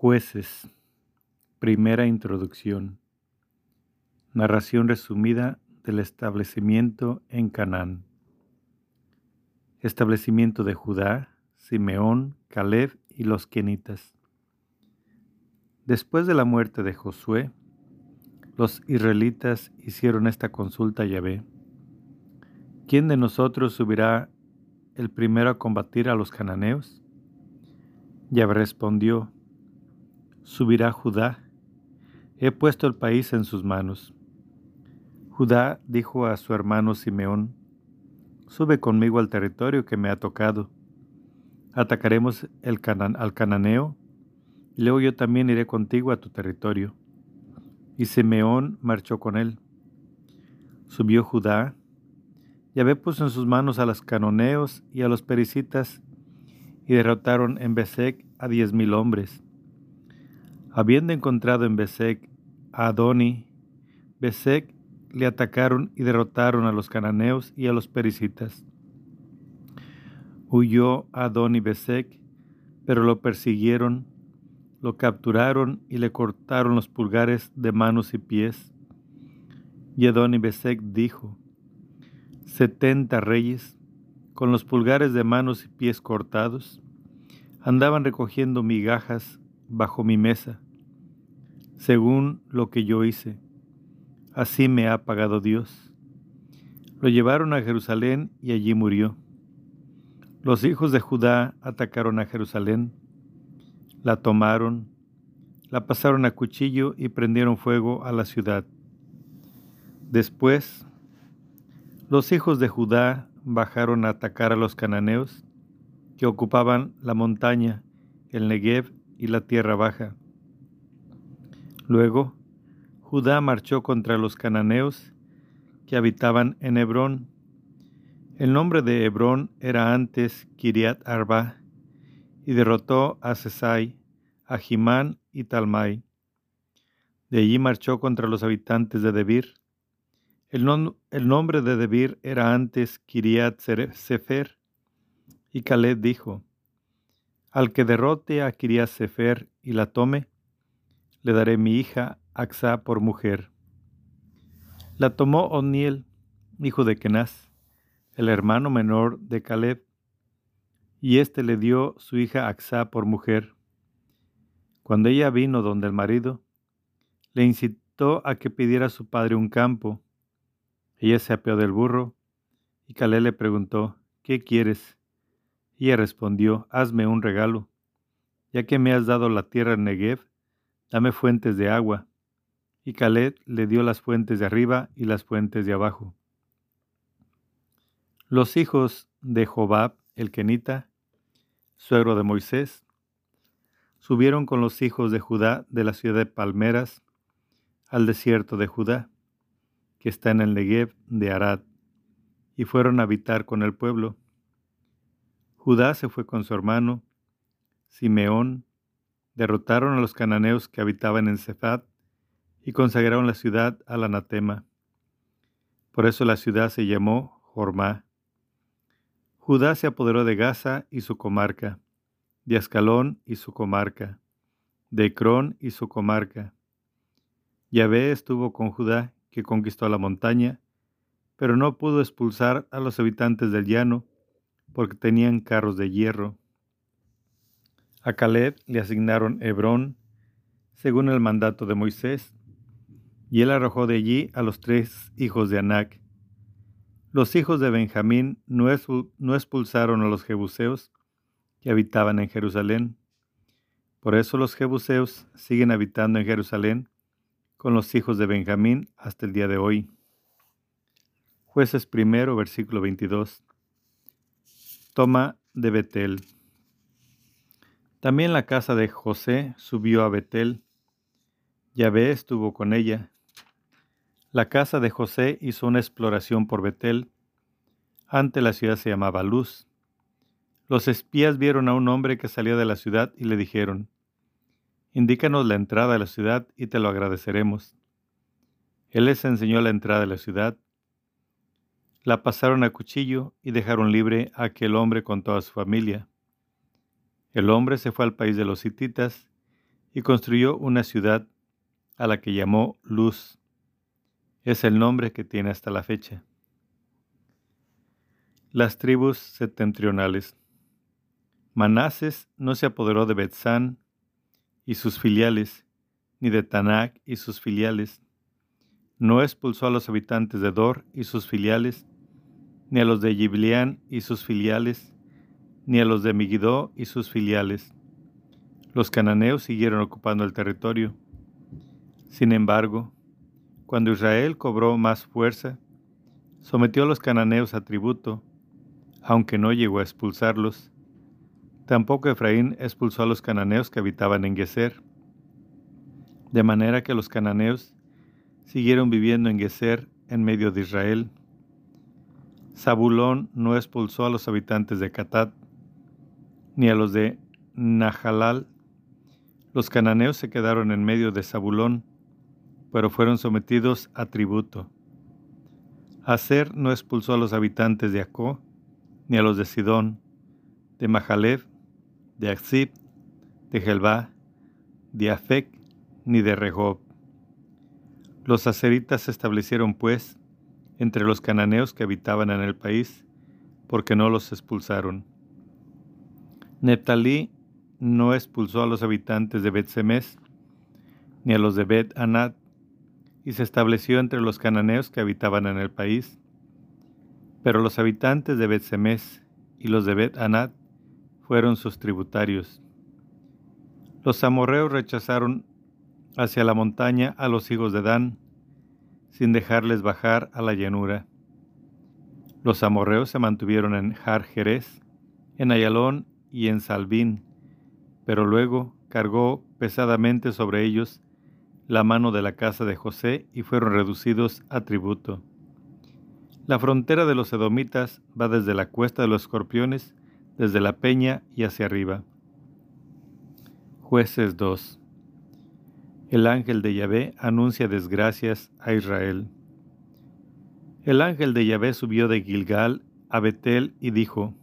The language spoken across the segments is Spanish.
Jueces. Primera introducción. Narración resumida del establecimiento en Canaán. Establecimiento de Judá, Simeón, Caleb y los Kenitas. Después de la muerte de Josué, los israelitas hicieron esta consulta a Yahvé. ¿Quién de nosotros subirá el primero a combatir a los cananeos? Yahvé respondió, subirá Judá. He puesto el país en sus manos. Judá dijo a su hermano Simeón, Sube conmigo al territorio que me ha tocado. Atacaremos el al cananeo, y luego yo también iré contigo a tu territorio. Y Simeón marchó con él. Subió Judá, Yahvé puso en sus manos a los canoneos y a los pericitas, y derrotaron en Besek a diez mil hombres. Habiendo encontrado en Besek a Adoni, Besek le atacaron y derrotaron a los cananeos y a los pericitas. Huyó Adoni Besek, pero lo persiguieron, lo capturaron y le cortaron los pulgares de manos y pies. Y Adoni Besek dijo, setenta reyes, con los pulgares de manos y pies cortados, andaban recogiendo migajas bajo mi mesa según lo que yo hice. Así me ha pagado Dios. Lo llevaron a Jerusalén y allí murió. Los hijos de Judá atacaron a Jerusalén, la tomaron, la pasaron a cuchillo y prendieron fuego a la ciudad. Después, los hijos de Judá bajaron a atacar a los cananeos que ocupaban la montaña, el Negev y la tierra baja Luego, Judá marchó contra los cananeos que habitaban en Hebrón. El nombre de Hebrón era antes Kiriat Arba, y derrotó a Sesai, a Jimán y Talmai. De allí marchó contra los habitantes de Debir. El, el nombre de Debir era antes Kiriat Sefer, y Caleb dijo, Al que derrote a Kiriat Sefer y la tome, le daré mi hija Axa por mujer. La tomó Oniel, hijo de Kenaz, el hermano menor de Caleb, y éste le dio su hija Axa por mujer. Cuando ella vino donde el marido, le incitó a que pidiera a su padre un campo. Ella se apeó del burro, y Caleb le preguntó, ¿qué quieres? Y ella respondió, hazme un regalo, ya que me has dado la tierra Negev dame fuentes de agua. Y Caleb le dio las fuentes de arriba y las fuentes de abajo. Los hijos de Jobab, el Kenita, suegro de Moisés, subieron con los hijos de Judá de la ciudad de Palmeras al desierto de Judá, que está en el Negev de Arad, y fueron a habitar con el pueblo. Judá se fue con su hermano, Simeón, derrotaron a los cananeos que habitaban en Cefat y consagraron la ciudad al anatema. Por eso la ciudad se llamó Jormá. Judá se apoderó de Gaza y su comarca, de Ascalón y su comarca, de Ecrón y su comarca. Yahvé estuvo con Judá, que conquistó la montaña, pero no pudo expulsar a los habitantes del llano, porque tenían carros de hierro. A Caleb le asignaron Hebrón, según el mandato de Moisés, y él arrojó de allí a los tres hijos de Anac. Los hijos de Benjamín no, expulsaron a los jebuseos que habitaban en Jerusalén. Por eso los jebuseos siguen habitando en Jerusalén con los hijos de Benjamín hasta el día de hoy. Jueces primero, versículo 22. Toma de Betel. También la casa de José subió a Betel. Yahvé estuvo con ella. La casa de José hizo una exploración por Betel. Ante la ciudad se llamaba Luz. Los espías vieron a un hombre que salía de la ciudad y le dijeron, Indícanos la entrada de la ciudad y te lo agradeceremos. Él les enseñó la entrada de la ciudad. La pasaron a cuchillo y dejaron libre a aquel hombre con toda su familia. El hombre se fue al país de los hititas y construyó una ciudad a la que llamó Luz. Es el nombre que tiene hasta la fecha. Las tribus septentrionales. Manases no se apoderó de Betzán y sus filiales, ni de Tanac y sus filiales. No expulsó a los habitantes de Dor y sus filiales, ni a los de Giblián y sus filiales, ni a los de Megiddo y sus filiales. Los cananeos siguieron ocupando el territorio. Sin embargo, cuando Israel cobró más fuerza, sometió a los cananeos a tributo, aunque no llegó a expulsarlos. Tampoco Efraín expulsó a los cananeos que habitaban en Geser. De manera que los cananeos siguieron viviendo en Geser en medio de Israel. Zabulón no expulsó a los habitantes de Catat, ni a los de Nahalal. Los cananeos se quedaron en medio de Zabulón, pero fueron sometidos a tributo. Aser no expulsó a los habitantes de Acó, ni a los de Sidón, de Mahalev, de Axib, de Gelbá, de Afec, ni de Rehob. Los aseritas se establecieron, pues, entre los cananeos que habitaban en el país, porque no los expulsaron. Neptalí no expulsó a los habitantes de Bet-Semes, ni a los de Bet-Anat, y se estableció entre los cananeos que habitaban en el país. Pero los habitantes de Bet-Semes y los de Bet-Anat fueron sus tributarios. Los amorreos rechazaron hacia la montaña a los hijos de Dan, sin dejarles bajar a la llanura. Los amorreos se mantuvieron en Har Jerez, en Ayalón y en Salvín, pero luego cargó pesadamente sobre ellos la mano de la casa de José y fueron reducidos a tributo. La frontera de los edomitas va desde la cuesta de los escorpiones, desde la peña y hacia arriba. Jueces 2 el ángel de Yahvé anuncia desgracias a Israel. El ángel de Yahvé subió de Gilgal a Betel y dijo,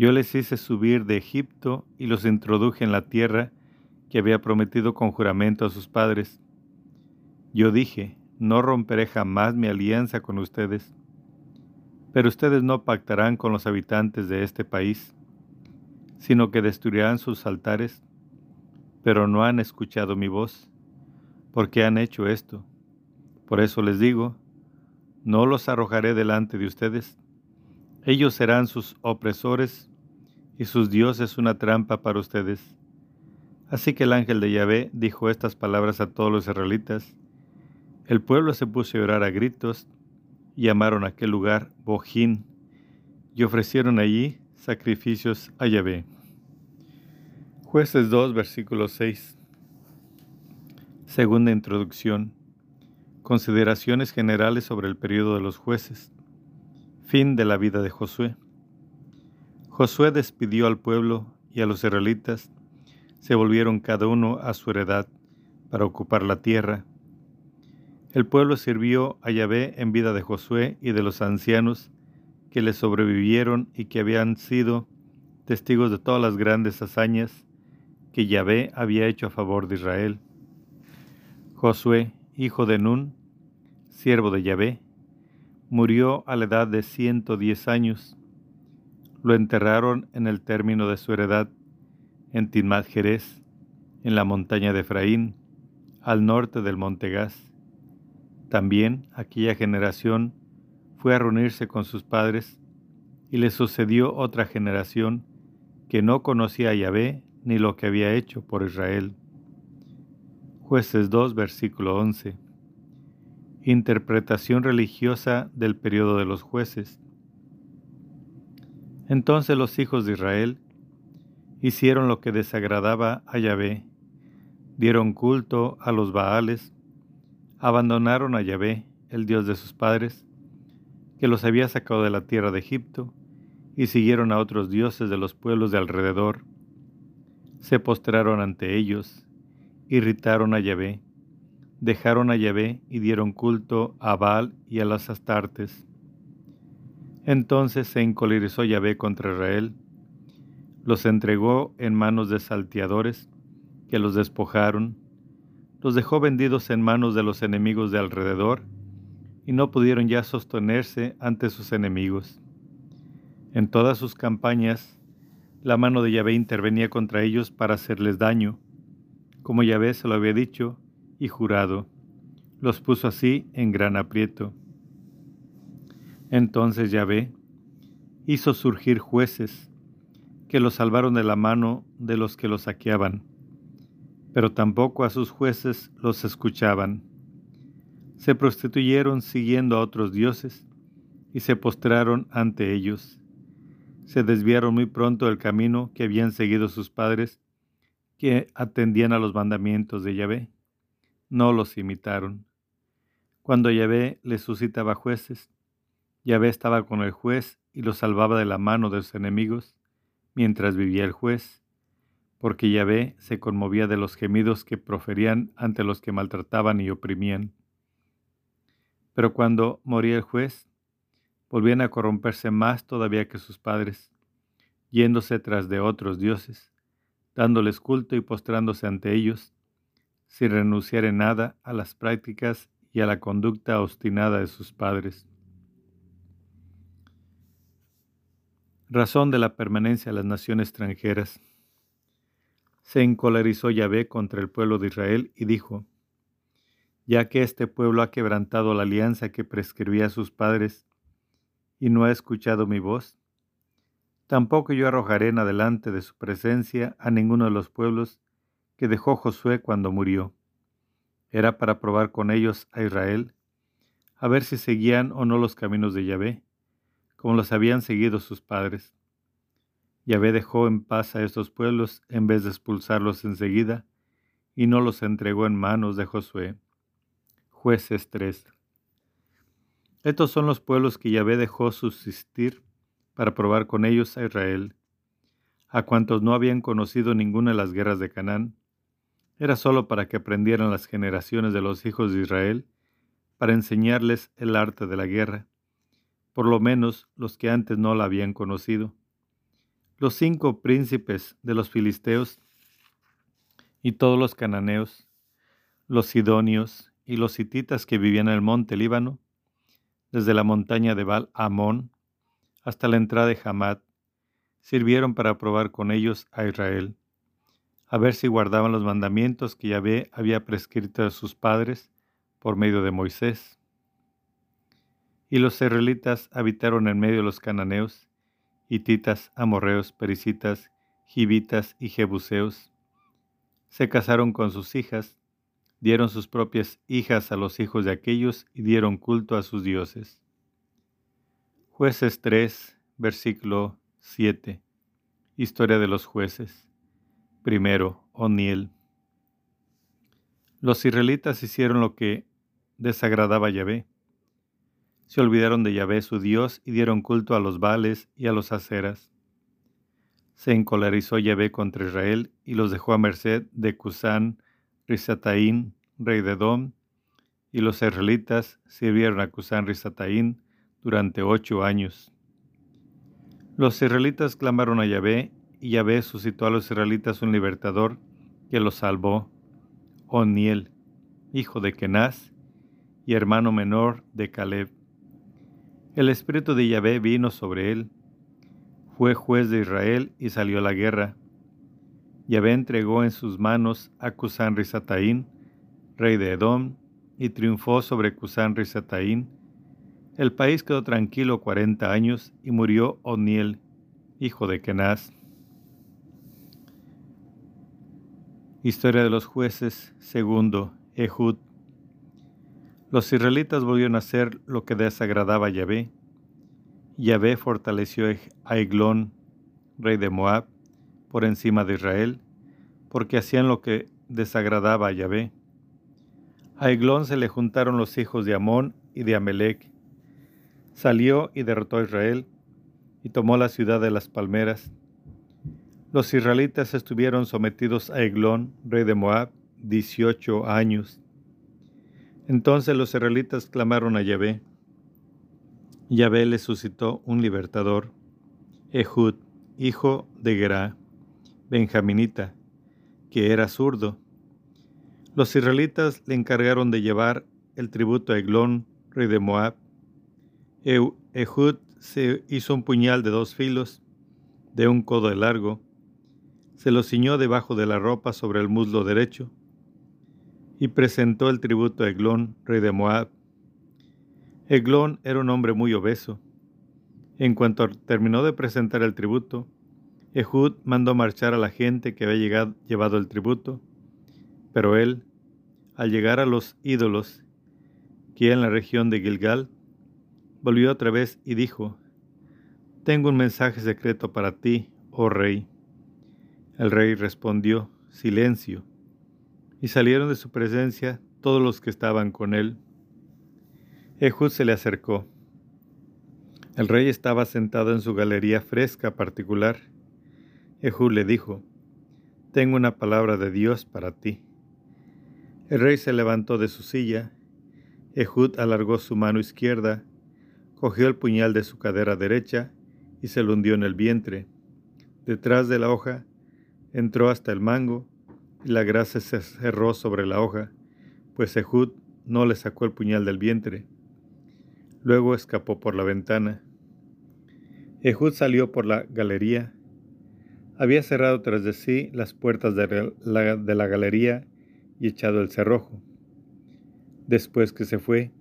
Yo les hice subir de Egipto y los introduje en la tierra que había prometido con juramento a sus padres. Yo dije, no romperé jamás mi alianza con ustedes, pero ustedes no pactarán con los habitantes de este país, sino que destruirán sus altares pero no han escuchado mi voz. ¿Por qué han hecho esto? Por eso les digo, no los arrojaré delante de ustedes. Ellos serán sus opresores y sus dioses una trampa para ustedes. Así que el ángel de Yahvé dijo estas palabras a todos los israelitas. El pueblo se puso a llorar a gritos y llamaron a aquel lugar Bojín y ofrecieron allí sacrificios a Yahvé. Jueces 2, versículo 6. Segunda introducción. Consideraciones generales sobre el periodo de los jueces. Fin de la vida de Josué. Josué despidió al pueblo y a los israelitas. Se volvieron cada uno a su heredad para ocupar la tierra. El pueblo sirvió a Yahvé en vida de Josué y de los ancianos que le sobrevivieron y que habían sido testigos de todas las grandes hazañas que Yahvé había hecho a favor de Israel. Josué, hijo de Nun, siervo de Yahvé, murió a la edad de 110 años. Lo enterraron en el término de su heredad, en Timad Jerez, en la montaña de Efraín, al norte del monte Gaz. También aquella generación fue a reunirse con sus padres, y le sucedió otra generación que no conocía a Yahvé ni lo que había hecho por Israel. Jueces 2, versículo 11. Interpretación religiosa del periodo de los jueces. Entonces los hijos de Israel hicieron lo que desagradaba a Yahvé, dieron culto a los Baales, abandonaron a Yahvé, el Dios de sus padres, que los había sacado de la tierra de Egipto, y siguieron a otros dioses de los pueblos de alrededor, se postraron ante ellos, irritaron a Yahvé, dejaron a Yahvé y dieron culto a Baal y a las astartes. Entonces se encolerizó Yahvé contra Israel, los entregó en manos de salteadores que los despojaron, los dejó vendidos en manos de los enemigos de alrededor, y no pudieron ya sostenerse ante sus enemigos. En todas sus campañas, la mano de Yahvé intervenía contra ellos para hacerles daño, como Yahvé se lo había dicho y jurado. Los puso así en gran aprieto. Entonces Yahvé hizo surgir jueces que los salvaron de la mano de los que los saqueaban, pero tampoco a sus jueces los escuchaban. Se prostituyeron siguiendo a otros dioses y se postraron ante ellos se desviaron muy pronto del camino que habían seguido sus padres, que atendían a los mandamientos de Yahvé. No los imitaron. Cuando Yahvé les suscitaba jueces, Yahvé estaba con el juez y los salvaba de la mano de sus enemigos, mientras vivía el juez, porque Yahvé se conmovía de los gemidos que proferían ante los que maltrataban y oprimían. Pero cuando moría el juez, volvían a corromperse más todavía que sus padres, yéndose tras de otros dioses, dándoles culto y postrándose ante ellos, sin renunciar en nada a las prácticas y a la conducta obstinada de sus padres. Razón de la permanencia de las naciones extranjeras. Se encolerizó Yahvé contra el pueblo de Israel y dijo, ya que este pueblo ha quebrantado la alianza que prescribía a sus padres, y no ha escuchado mi voz, tampoco yo arrojaré en adelante de su presencia a ninguno de los pueblos que dejó Josué cuando murió. Era para probar con ellos a Israel, a ver si seguían o no los caminos de Yahvé, como los habían seguido sus padres. Yahvé dejó en paz a estos pueblos en vez de expulsarlos enseguida, y no los entregó en manos de Josué. Jueces 3. Estos son los pueblos que Yahvé dejó subsistir para probar con ellos a Israel, a cuantos no habían conocido ninguna de las guerras de Canaán. Era solo para que aprendieran las generaciones de los hijos de Israel, para enseñarles el arte de la guerra, por lo menos los que antes no la habían conocido. Los cinco príncipes de los filisteos y todos los cananeos, los sidonios y los hititas que vivían en el monte Líbano, desde la montaña de Baal Amón hasta la entrada de Hamad, sirvieron para probar con ellos a Israel, a ver si guardaban los mandamientos que Yahvé había prescrito a sus padres por medio de Moisés. Y los israelitas habitaron en medio de los cananeos, hititas, amorreos, pericitas, gibitas y jebuseos. Se casaron con sus hijas dieron sus propias hijas a los hijos de aquellos y dieron culto a sus dioses. Jueces 3, versículo 7. Historia de los jueces. Primero, Oniel. Los israelitas hicieron lo que desagradaba a Yahvé. Se olvidaron de Yahvé su Dios y dieron culto a los vales y a los aceras. Se encolerizó Yahvé contra Israel y los dejó a merced de Cusán, Risataín, rey de Edom, y los israelitas sirvieron a Cusán Risataín durante ocho años. Los israelitas clamaron a Yahvé, y Yahvé suscitó a los israelitas un libertador que los salvó, Oniel, hijo de Kenaz, y hermano menor de Caleb. El espíritu de Yahvé vino sobre él, fue juez de Israel y salió a la guerra Yahvé entregó en sus manos a Cusán Risataín, rey de Edom, y triunfó sobre Cusán Risataín. El país quedó tranquilo cuarenta años y murió Oniel, hijo de Kenaz. Historia de los jueces, segundo, Ehud. Los israelitas volvieron a hacer lo que desagradaba a Yahvé. Yahvé fortaleció a Eglón, rey de Moab, por encima de Israel, porque hacían lo que desagradaba a Yahvé. A Eglón se le juntaron los hijos de Amón y de Amelec. Salió y derrotó a Israel y tomó la ciudad de las palmeras. Los israelitas estuvieron sometidos a Eglón, rey de Moab, dieciocho años. Entonces los israelitas clamaron a Yahvé. Yahvé le suscitó un libertador, Ehud, hijo de Gerá benjaminita, que era zurdo. Los israelitas le encargaron de llevar el tributo a Eglón, rey de Moab. Ehud se hizo un puñal de dos filos, de un codo de largo, se lo ciñó debajo de la ropa sobre el muslo derecho, y presentó el tributo a Eglón, rey de Moab. Eglón era un hombre muy obeso. En cuanto terminó de presentar el tributo, Ehud mandó marchar a la gente que había llegado, llevado el tributo, pero él, al llegar a los ídolos que en la región de Gilgal, volvió otra vez y dijo, Tengo un mensaje secreto para ti, oh rey. El rey respondió, Silencio y salieron de su presencia todos los que estaban con él. Ehud se le acercó. El rey estaba sentado en su galería fresca particular. Ehud le dijo, Tengo una palabra de Dios para ti. El rey se levantó de su silla. Ehud alargó su mano izquierda, cogió el puñal de su cadera derecha y se lo hundió en el vientre. Detrás de la hoja entró hasta el mango la grasa se cerró sobre la hoja, pues Ehud no le sacó el puñal del vientre. Luego escapó por la ventana. Ehud salió por la galería. Había cerrado tras de sí las puertas de la, de la galería y echado el cerrojo. Después que se fue,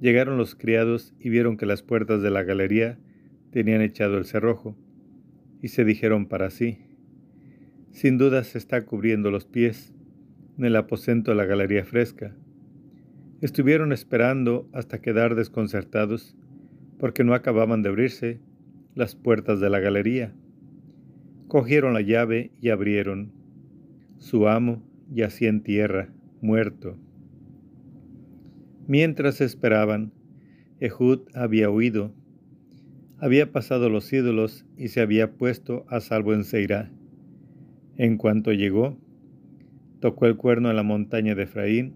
llegaron los criados y vieron que las puertas de la galería tenían echado el cerrojo, y se dijeron para sí, sin duda se está cubriendo los pies en el aposento de la galería fresca. Estuvieron esperando hasta quedar desconcertados porque no acababan de abrirse las puertas de la galería. Cogieron la llave y abrieron. Su amo yacía en tierra, muerto. Mientras esperaban, Ehud había huido, había pasado los ídolos y se había puesto a salvo en Seirá. En cuanto llegó, tocó el cuerno en la montaña de Efraín,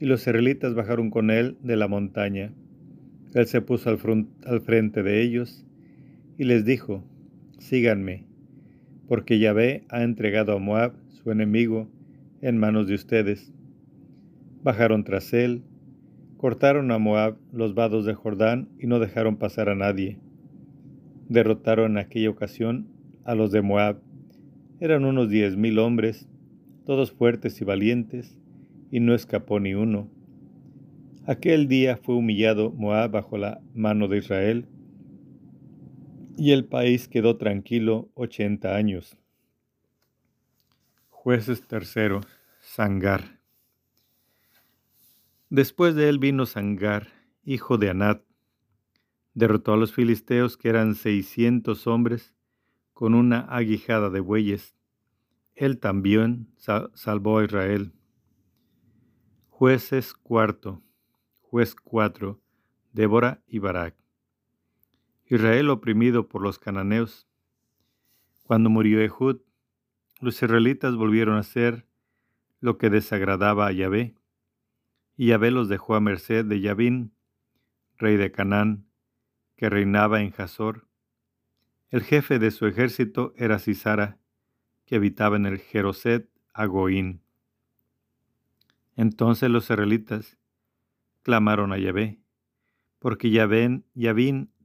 y los israelitas bajaron con él de la montaña. Él se puso al, frente de ellos y les dijo, síganme, porque Yahvé ha entregado a Moab, su enemigo, en manos de ustedes. Bajaron tras él, cortaron a Moab los vados de Jordán y no dejaron pasar a nadie. Derrotaron en aquella ocasión a los de Moab eran unos diez mil hombres, todos fuertes y valientes, y no escapó ni uno. Aquel día fue humillado Moab bajo la mano de Israel, y el país quedó tranquilo ochenta años. Jueces tercero, Sangar. Después de él vino Sangar, hijo de Anat. Derrotó a los filisteos, que eran seiscientos hombres, con una aguijada de bueyes. Él también salvó a Israel. Jueces cuarto, juez cuatro, Débora y Barak. Israel oprimido por los cananeos. Cuando murió Ehud, los israelitas volvieron a hacer lo que desagradaba a Yahvé, y Yahvé los dejó a merced de Yabín, rey de Canaán, que reinaba en Jazor, el jefe de su ejército era Cisara, que habitaba en el Jeroset Agoín. Entonces los israelitas clamaron a Yahvé, porque Yahvé,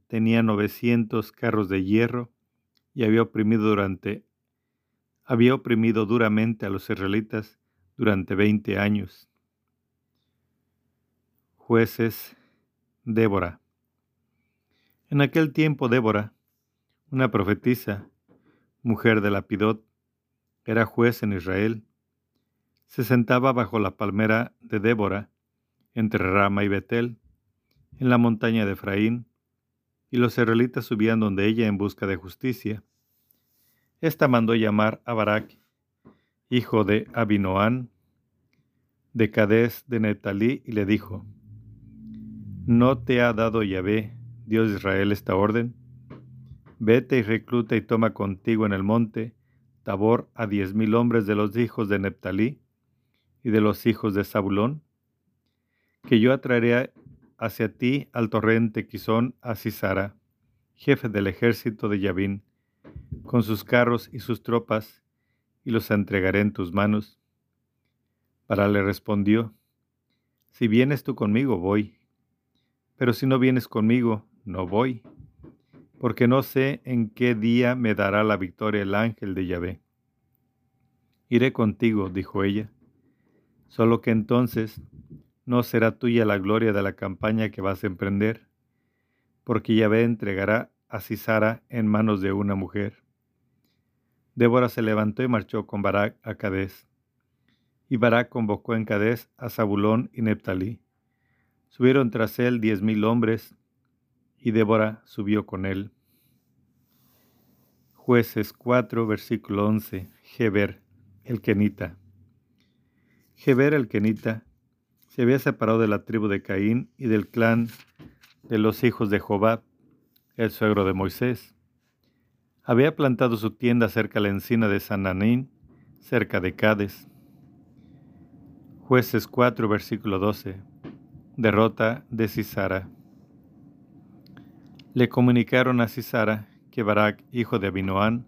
tenía 900 carros de hierro y había oprimido durante había oprimido duramente a los israelitas durante veinte años. Jueces Débora. En aquel tiempo Débora, una profetisa, mujer de Lapidot, era juez en Israel. Se sentaba bajo la palmera de Débora, entre Rama y Betel, en la montaña de Efraín, y los israelitas subían donde ella en busca de justicia. Esta mandó llamar a Barak, hijo de Abinoán, de Cadés de Netalí, y le dijo, ¿No te ha dado Yahvé, Dios de Israel, esta orden? Vete y recluta y toma contigo en el monte Tabor a diez mil hombres de los hijos de Neptalí y de los hijos de Zabulón, que yo atraeré hacia ti al torrente Quizón a Cisara, jefe del ejército de Yabín, con sus carros y sus tropas, y los entregaré en tus manos. Para le respondió, Si vienes tú conmigo, voy, pero si no vienes conmigo, no voy, porque no sé en qué día me dará la victoria el ángel de Yahvé. Iré contigo, dijo ella, solo que entonces no será tuya la gloria de la campaña que vas a emprender, porque Yahvé entregará a Cisara en manos de una mujer. Débora se levantó y marchó con Barak a Cadés. Y Barak convocó en Cadés a Zabulón y Neptalí. Subieron tras él diez mil hombres, y Débora subió con él. Jueces 4, versículo 11. Geber, el Kenita. Geber el Kenita se había separado de la tribu de Caín y del clan de los hijos de Jobab, el suegro de Moisés. Había plantado su tienda cerca de la encina de Sananín, cerca de Cades. Jueces 4, versículo 12. Derrota de Cisara. Le comunicaron a Cisara que Barak, hijo de Abinoán,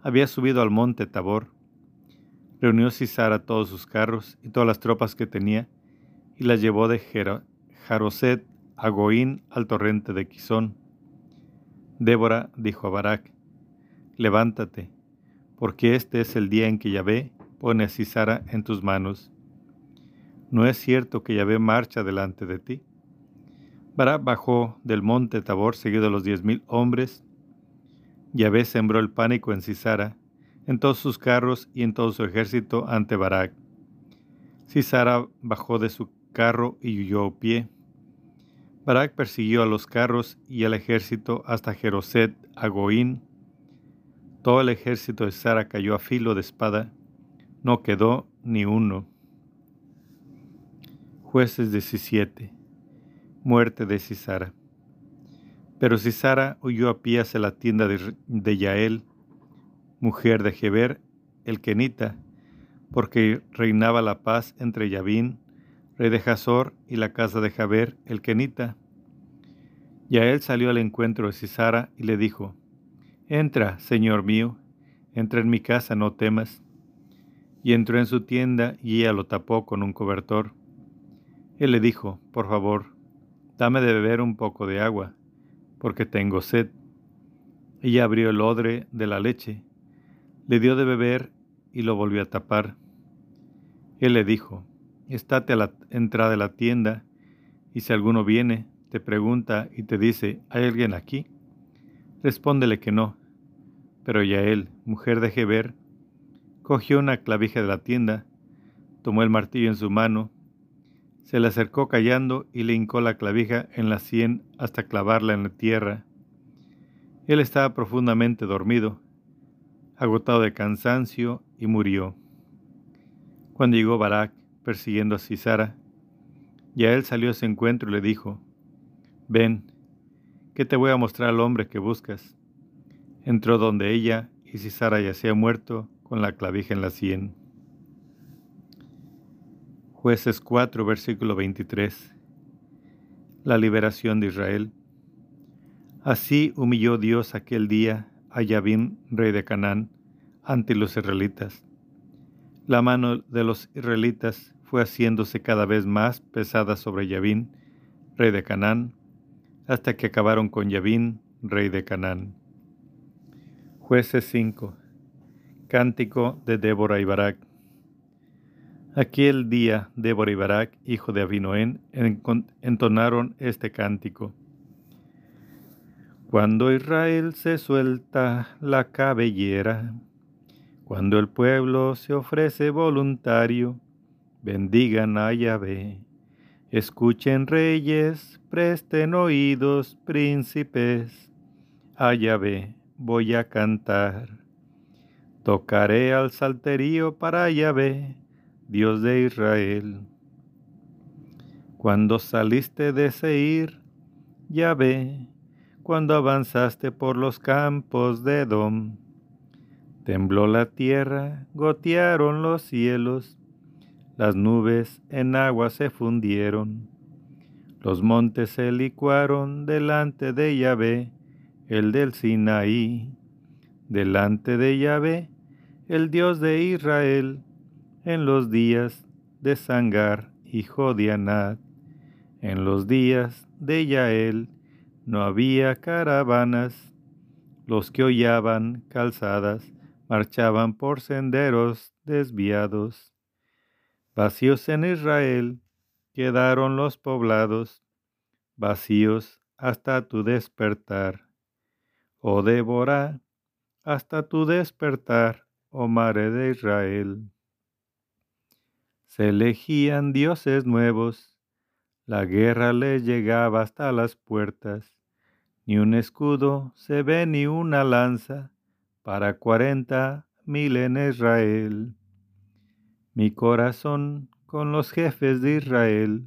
había subido al monte Tabor. Reunió Cisara todos sus carros y todas las tropas que tenía y las llevó de Jaroset a Goín al torrente de Quizón. Débora dijo a Barak, Levántate, porque este es el día en que Yahvé pone a Cisara en tus manos. ¿No es cierto que Yahvé marcha delante de ti? Barak bajó del monte Tabor seguido de los diez mil hombres. Yahvé sembró el pánico en Cisara, en todos sus carros y en todo su ejército ante Barak. Cisara bajó de su carro y huyó a pie. Barak persiguió a los carros y al ejército hasta Jeroset, a Goín. Todo el ejército de Sara cayó a filo de espada, no quedó ni uno. Jueces 17. Muerte de Cisara. Pero Cisara huyó a pie hacia la tienda de, Yael, mujer de Geber, el Kenita, porque reinaba la paz entre Yabín rey de Hazor, y la casa de Jaber, el Kenita. Y a él salió al encuentro de Cisara y le dijo, Entra, señor mío, entra en mi casa, no temas. Y entró en su tienda y ella lo tapó con un cobertor. Él le dijo, Por favor, dame de beber un poco de agua, porque tengo sed. Ella abrió el odre de la leche, le dio de beber y lo volvió a tapar. Él le dijo, estate a la entrada de la tienda y si alguno viene, te pregunta y te dice, ¿hay alguien aquí? Respóndele que no. Pero Yael, mujer de Geber, cogió una clavija de la tienda, tomó el martillo en su mano, se le acercó callando y le hincó la clavija en la sien hasta clavarla en la tierra. Él estaba profundamente dormido, agotado de cansancio, y murió. Cuando llegó Barak, persiguiendo a Cisara. Y a él salió ese encuentro y le dijo, Ven, que te voy a mostrar al hombre que buscas. Entró donde ella y Cisara yacía muerto con la clavija en la sien. Jueces 4, versículo 23. La liberación de Israel. Así humilló Dios aquel día a Yabín, rey de Canaán, ante los israelitas la mano de los israelitas fue haciéndose cada vez más pesada sobre Yabín, rey de Canaán, hasta que acabaron con Yabín, rey de Canaán. Jueces 5. Cántico de Débora y Barak. Aquel día Débora y Barak, hijo de Abinoén, entonaron este cántico. Cuando Israel se suelta la cabellera, cuando el pueblo se ofrece voluntario, bendigan a Yahvé. Escuchen reyes, presten oídos príncipes. A Yahvé voy a cantar. Tocaré al salterío para Yahvé, Dios de Israel. Cuando saliste de Seir, Yahvé, cuando avanzaste por los campos de Edom, Tembló la tierra, gotearon los cielos, las nubes en agua se fundieron, los montes se licuaron delante de Yahvé, el del Sinaí, delante de Yahvé, el Dios de Israel, en los días de Sangar, hijo de Anat, en los días de Yael, no había caravanas, los que hollaban calzadas marchaban por senderos desviados. Vacíos en Israel quedaron los poblados, vacíos hasta tu despertar. Oh Débora, hasta tu despertar, oh Madre de Israel. Se elegían dioses nuevos, la guerra les llegaba hasta las puertas, ni un escudo se ve ni una lanza para cuarenta mil en Israel. Mi corazón con los jefes de Israel,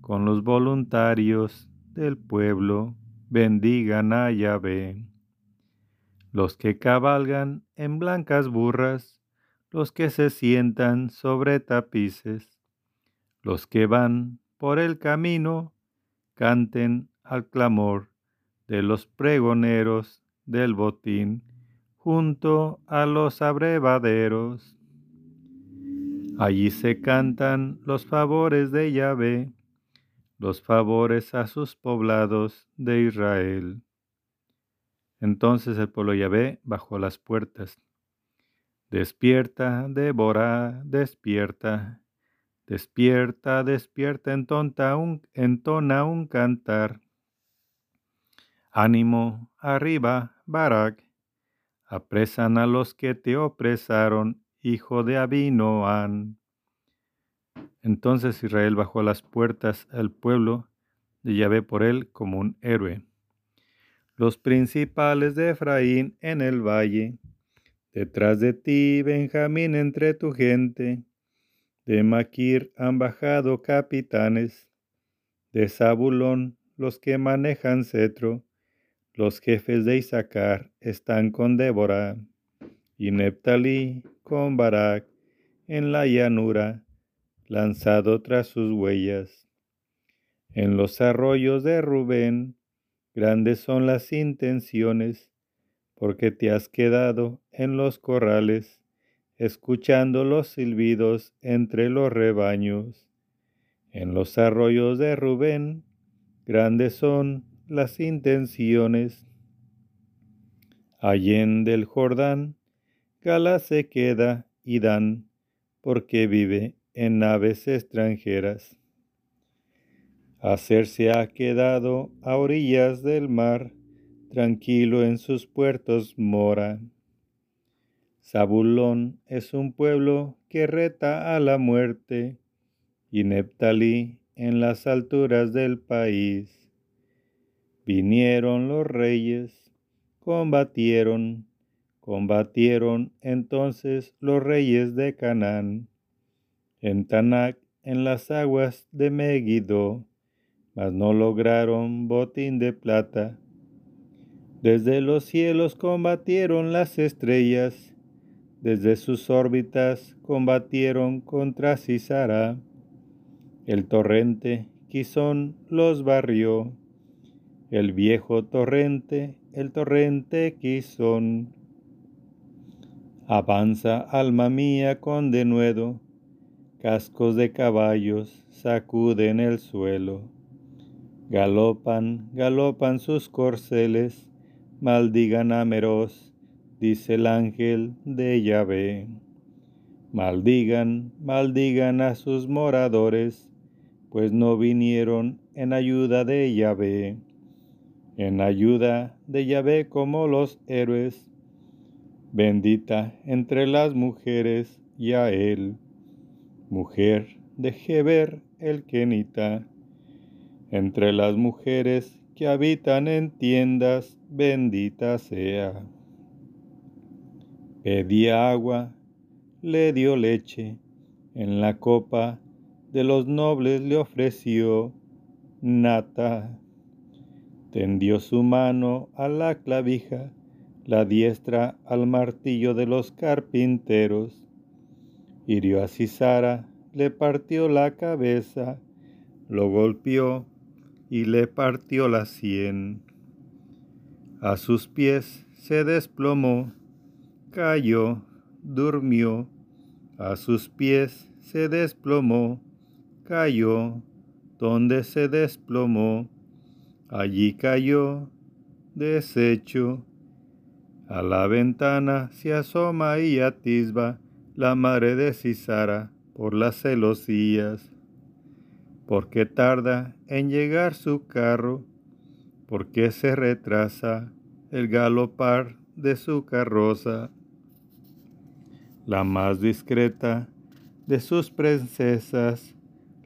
con los voluntarios del pueblo, bendigan a Yahvé. Los que cabalgan en blancas burras, los que se sientan sobre tapices, los que van por el camino, canten al clamor de los pregoneros del botín junto a los abrevaderos. Allí se cantan los favores de Yahvé, los favores a sus poblados de Israel. Entonces el pueblo Yahvé bajó las puertas. Despierta, Débora, despierta. Despierta, despierta, entona un, entona un cantar. Ánimo, arriba, Barak. Apresan a los que te opresaron, hijo de Abinoán. Entonces Israel bajó las puertas al pueblo de Yahvé por él como un héroe los principales de Efraín en el valle, detrás de ti, Benjamín, entre tu gente, de Maquir han bajado capitanes, de Zabulón los que manejan cetro, los jefes de Isaacar están con Débora, y Neptalí con Barak en la llanura, lanzado tras sus huellas. En los arroyos de Rubén, Grandes son las intenciones, porque te has quedado en los corrales, escuchando los silbidos entre los rebaños. En los arroyos de Rubén, grandes son las intenciones. Allende del Jordán, Gala se queda y Dan, porque vive en naves extranjeras. Hacerse ha quedado a orillas del mar, tranquilo en sus puertos mora. Zabulón es un pueblo que reta a la muerte, y Neptalí en las alturas del país. Vinieron los reyes, combatieron, combatieron entonces los reyes de Canaán, en Tanac, en las aguas de Megiddo mas no lograron botín de plata. Desde los cielos combatieron las estrellas, desde sus órbitas combatieron contra Cisara. El torrente Quizón los barrió, el viejo torrente, el torrente Quizón. Avanza, alma mía, con denuedo, cascos de caballos sacuden el suelo. Galopan, galopan sus corceles, maldigan a Meroz, dice el ángel de Yahvé. Maldigan, maldigan a sus moradores, pues no vinieron en ayuda de Yahvé, en ayuda de Yahvé como los héroes. Bendita entre las mujeres, él, mujer de Heber el Kenita entre las mujeres que habitan en tiendas, bendita sea. Pedía agua, le dio leche, en la copa de los nobles le ofreció nata. Tendió su mano a la clavija, la diestra al martillo de los carpinteros. Hirió a Cisara, le partió la cabeza, lo golpeó y le partió la sien. A sus pies se desplomó, cayó, durmió, a sus pies se desplomó, cayó, donde se desplomó, allí cayó, deshecho. A la ventana se asoma y atisba la madre de Cisara por las celosías. Porque tarda en llegar su carro? porque se retrasa el galopar de su carroza? La más discreta de sus princesas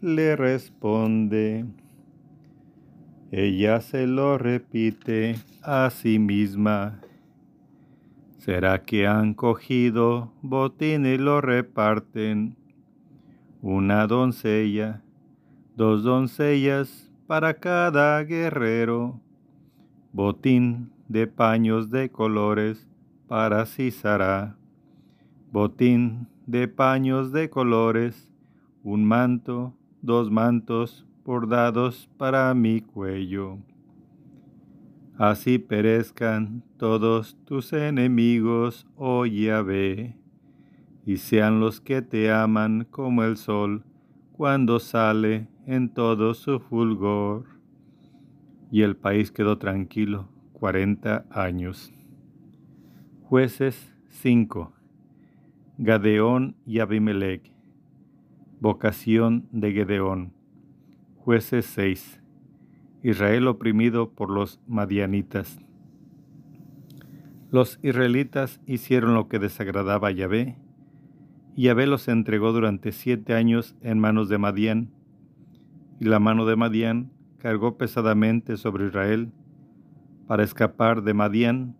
le responde. Ella se lo repite a sí misma. ¿Será que han cogido botín y lo reparten? Una doncella, dos doncellas para cada guerrero, botín de paños de colores para Cisara, botín de paños de colores, un manto, dos mantos bordados para mi cuello. Así perezcan todos tus enemigos, oh Yahvé, y sean los que te aman como el sol cuando sale en todo su fulgor. Y el país quedó tranquilo cuarenta años. Jueces 5. Gadeón y Abimelech. Vocación de Gedeón. Jueces 6. Israel oprimido por los madianitas. Los israelitas hicieron lo que desagradaba a Yahvé, y Yahvé los entregó durante siete años en manos de Madián, y la mano de Madián cargó pesadamente sobre Israel. Para escapar de Madián,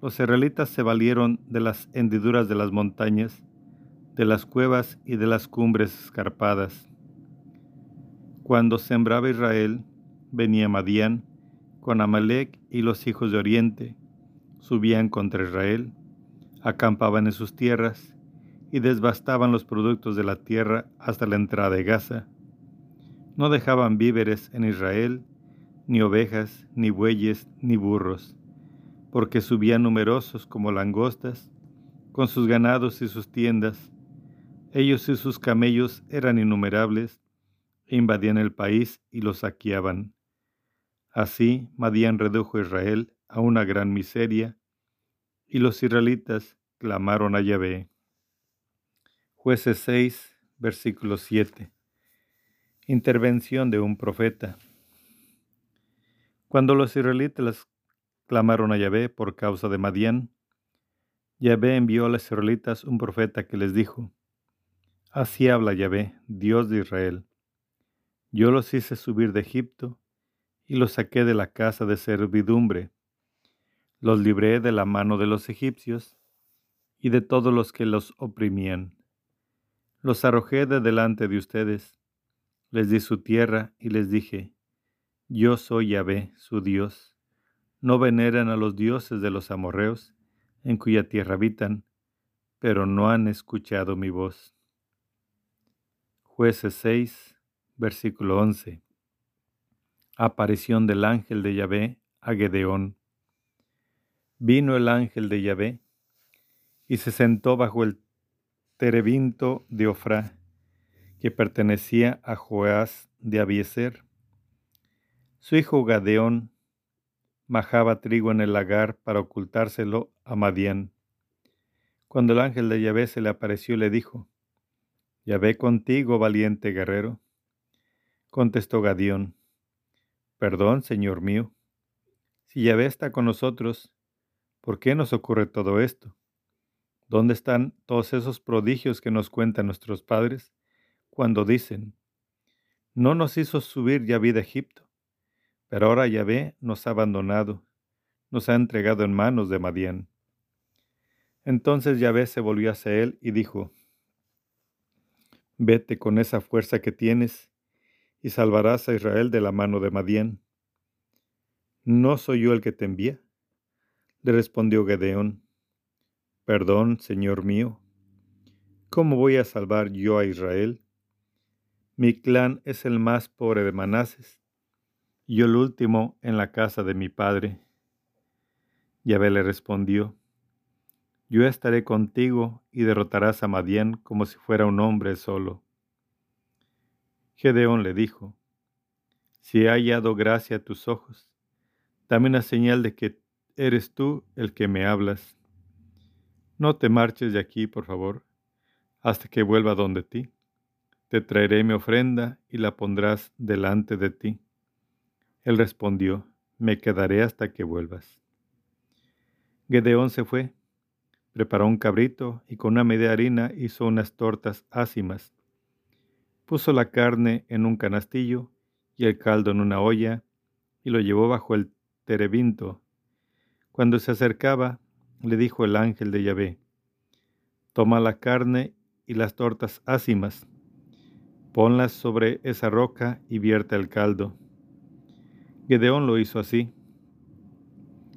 los israelitas se valieron de las hendiduras de las montañas, de las cuevas y de las cumbres escarpadas. Cuando sembraba Israel, venía Madián con Amalek y los hijos de Oriente, subían contra Israel, acampaban en sus tierras y desbastaban los productos de la tierra hasta la entrada de Gaza. No dejaban víveres en Israel, ni ovejas, ni bueyes, ni burros, porque subían numerosos como langostas, con sus ganados y sus tiendas. Ellos y sus camellos eran innumerables, e invadían el país y lo saqueaban. Así Madián redujo a Israel a una gran miseria, y los israelitas clamaron a Yahvé. Jueces 6, versículo 7. Intervención de un profeta. Cuando los israelitas clamaron a Yahvé por causa de Madián, Yahvé envió a los israelitas un profeta que les dijo, Así habla Yahvé, Dios de Israel. Yo los hice subir de Egipto y los saqué de la casa de servidumbre. Los libré de la mano de los egipcios y de todos los que los oprimían. Los arrojé de delante de ustedes, les di su tierra y les dije, Yo soy Yahvé, su Dios. No veneran a los dioses de los amorreos, en cuya tierra habitan, pero no han escuchado mi voz. Jueces 6, versículo 11 aparición del ángel de Yahvé a Gedeón. Vino el ángel de Yahvé y se sentó bajo el terebinto de Ofra, que pertenecía a Joás de Abieser. Su hijo Gadeón majaba trigo en el lagar para ocultárselo a Madián. Cuando el ángel de Yahvé se le apareció, le dijo, Yahvé contigo, valiente guerrero. Contestó Gadeón, Perdón, Señor mío. Si Yahvé está con nosotros, ¿por qué nos ocurre todo esto? ¿Dónde están todos esos prodigios que nos cuentan nuestros padres cuando dicen, no nos hizo subir Yahvé de Egipto, pero ahora Yahvé nos ha abandonado, nos ha entregado en manos de Madián? Entonces Yahvé se volvió hacia él y dijo, Vete con esa fuerza que tienes y salvarás a Israel de la mano de Madián. ¿No soy yo el que te envía? Le respondió Gedeón. Perdón, Señor mío. ¿Cómo voy a salvar yo a Israel? Mi clan es el más pobre de Manases, y yo el último en la casa de mi padre. Yahvé le respondió, Yo estaré contigo y derrotarás a Madián como si fuera un hombre solo. Gedeón le dijo, Si he hallado gracia a tus ojos, dame una señal de que eres tú el que me hablas. No te marches de aquí, por favor, hasta que vuelva donde ti. Te traeré mi ofrenda y la pondrás delante de ti. Él respondió, Me quedaré hasta que vuelvas. Gedeón se fue, preparó un cabrito y con una media harina hizo unas tortas ácimas. Puso la carne en un canastillo y el caldo en una olla y lo llevó bajo el terebinto. Cuando se acercaba, le dijo el ángel de Yahvé, Toma la carne y las tortas ácimas, ponlas sobre esa roca y vierte el caldo. Gedeón lo hizo así.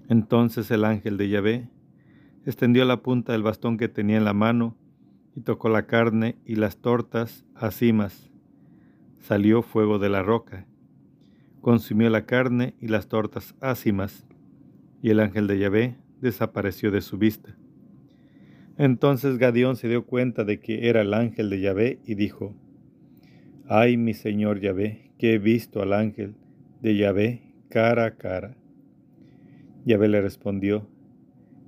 Entonces el ángel de Yahvé extendió la punta del bastón que tenía en la mano y tocó la carne y las tortas ácimas. Salió fuego de la roca, consumió la carne y las tortas ácimas, y el ángel de Yahvé desapareció de su vista. Entonces Gadión se dio cuenta de que era el ángel de Yahvé y dijo, Ay, mi señor Yahvé, que he visto al ángel de Yahvé cara a cara. Yahvé le respondió,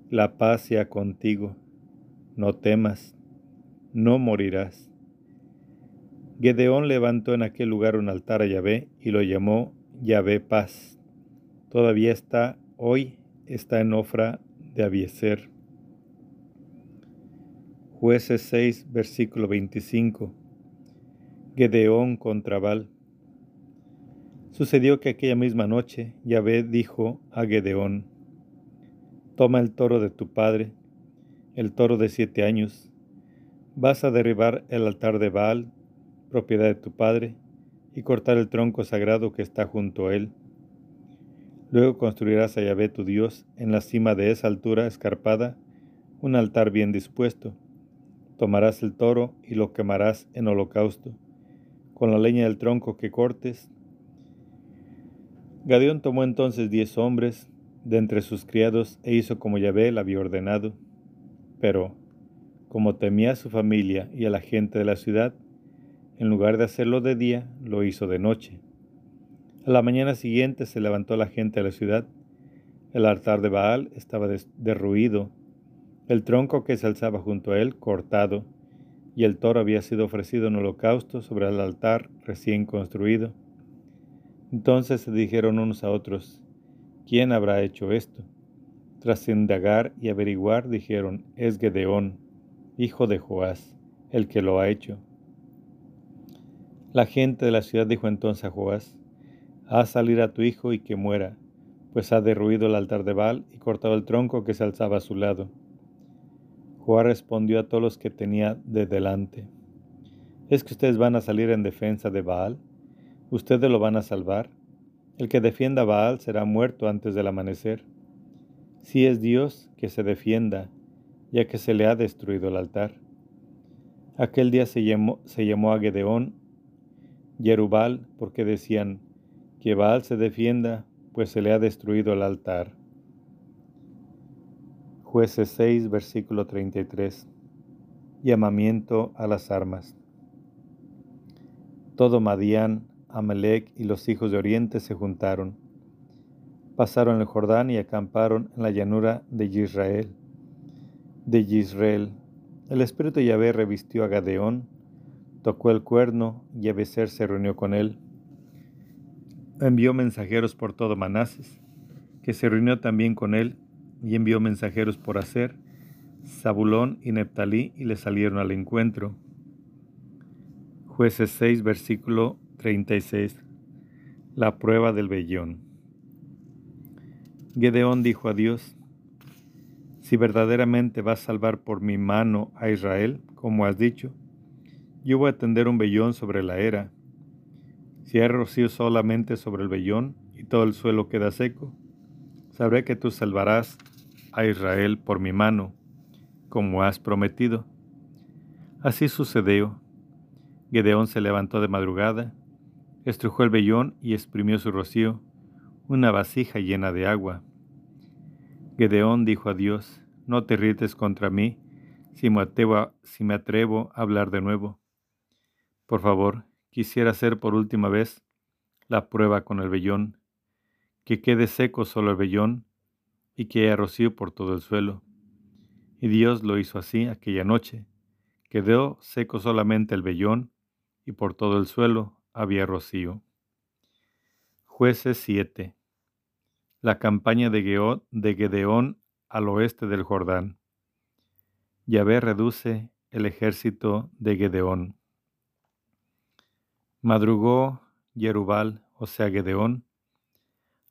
La paz sea contigo, no temas, no morirás. Gedeón levantó en aquel lugar un altar a Yahvé y lo llamó Yahvé Paz. Todavía está, hoy está en Ofra de Abieser. Jueces 6, versículo 25. Gedeón contra Baal. Sucedió que aquella misma noche Yahvé dijo a Gedeón, Toma el toro de tu padre, el toro de siete años, vas a derribar el altar de Baal, propiedad de tu padre, y cortar el tronco sagrado que está junto a él. Luego construirás a Yahvé tu Dios en la cima de esa altura escarpada un altar bien dispuesto. Tomarás el toro y lo quemarás en holocausto, con la leña del tronco que cortes. Gadeón tomó entonces diez hombres de entre sus criados e hizo como Yahvé le había ordenado. Pero, como temía a su familia y a la gente de la ciudad, en lugar de hacerlo de día, lo hizo de noche. A la mañana siguiente se levantó la gente de la ciudad. El altar de Baal estaba derruido, el tronco que se alzaba junto a él cortado, y el toro había sido ofrecido en holocausto sobre el altar recién construido. Entonces se dijeron unos a otros, ¿quién habrá hecho esto? Tras indagar y averiguar, dijeron, es Gedeón, hijo de Joás, el que lo ha hecho. La gente de la ciudad dijo entonces a Joás, haz salir a tu hijo y que muera, pues ha derruido el altar de Baal y cortado el tronco que se alzaba a su lado. Joás respondió a todos los que tenía de delante, ¿es que ustedes van a salir en defensa de Baal? ¿Ustedes lo van a salvar? El que defienda Baal será muerto antes del amanecer. Si es Dios, que se defienda, ya que se le ha destruido el altar. Aquel día se llamó, se llamó a Gedeón Yerubal, porque decían, que Baal se defienda, pues se le ha destruido el altar. Jueces 6, versículo 33. Llamamiento a las armas. Todo Madián, Amalek y los hijos de Oriente se juntaron. Pasaron el Jordán y acamparon en la llanura de Israel. De Israel, el espíritu de Yahvé revistió a Gadeón, tocó el cuerno y Abeser se reunió con él envió mensajeros por todo Manases, que se reunió también con él, y envió mensajeros por hacer Zabulón y Neptalí, y le salieron al encuentro. Jueces 6, versículo 36. La prueba del vellón. Gedeón dijo a Dios, si verdaderamente vas a salvar por mi mano a Israel, como has dicho, yo voy a tender un vellón sobre la era si hay rocío solamente sobre el vellón y todo el suelo queda seco, sabré que tú salvarás a Israel por mi mano, como has prometido. Así sucedió. Gedeón se levantó de madrugada, estrujó el vellón y exprimió su rocío, una vasija llena de agua. Gedeón dijo a Dios, no te irrites contra mí si me, atrevo a, si me atrevo a hablar de nuevo. Por favor, quisiera hacer por última vez la prueba con el vellón, que quede seco solo el vellón y que haya rocío por todo el suelo. Y Dios lo hizo así aquella noche. Quedó seco solamente el vellón y por todo el suelo había rocío. Jueces 7. La campaña de, Gedeón al oeste del Jordán. Yahvé reduce el ejército de Gedeón. Madrugó Jerubal, o sea Gedeón,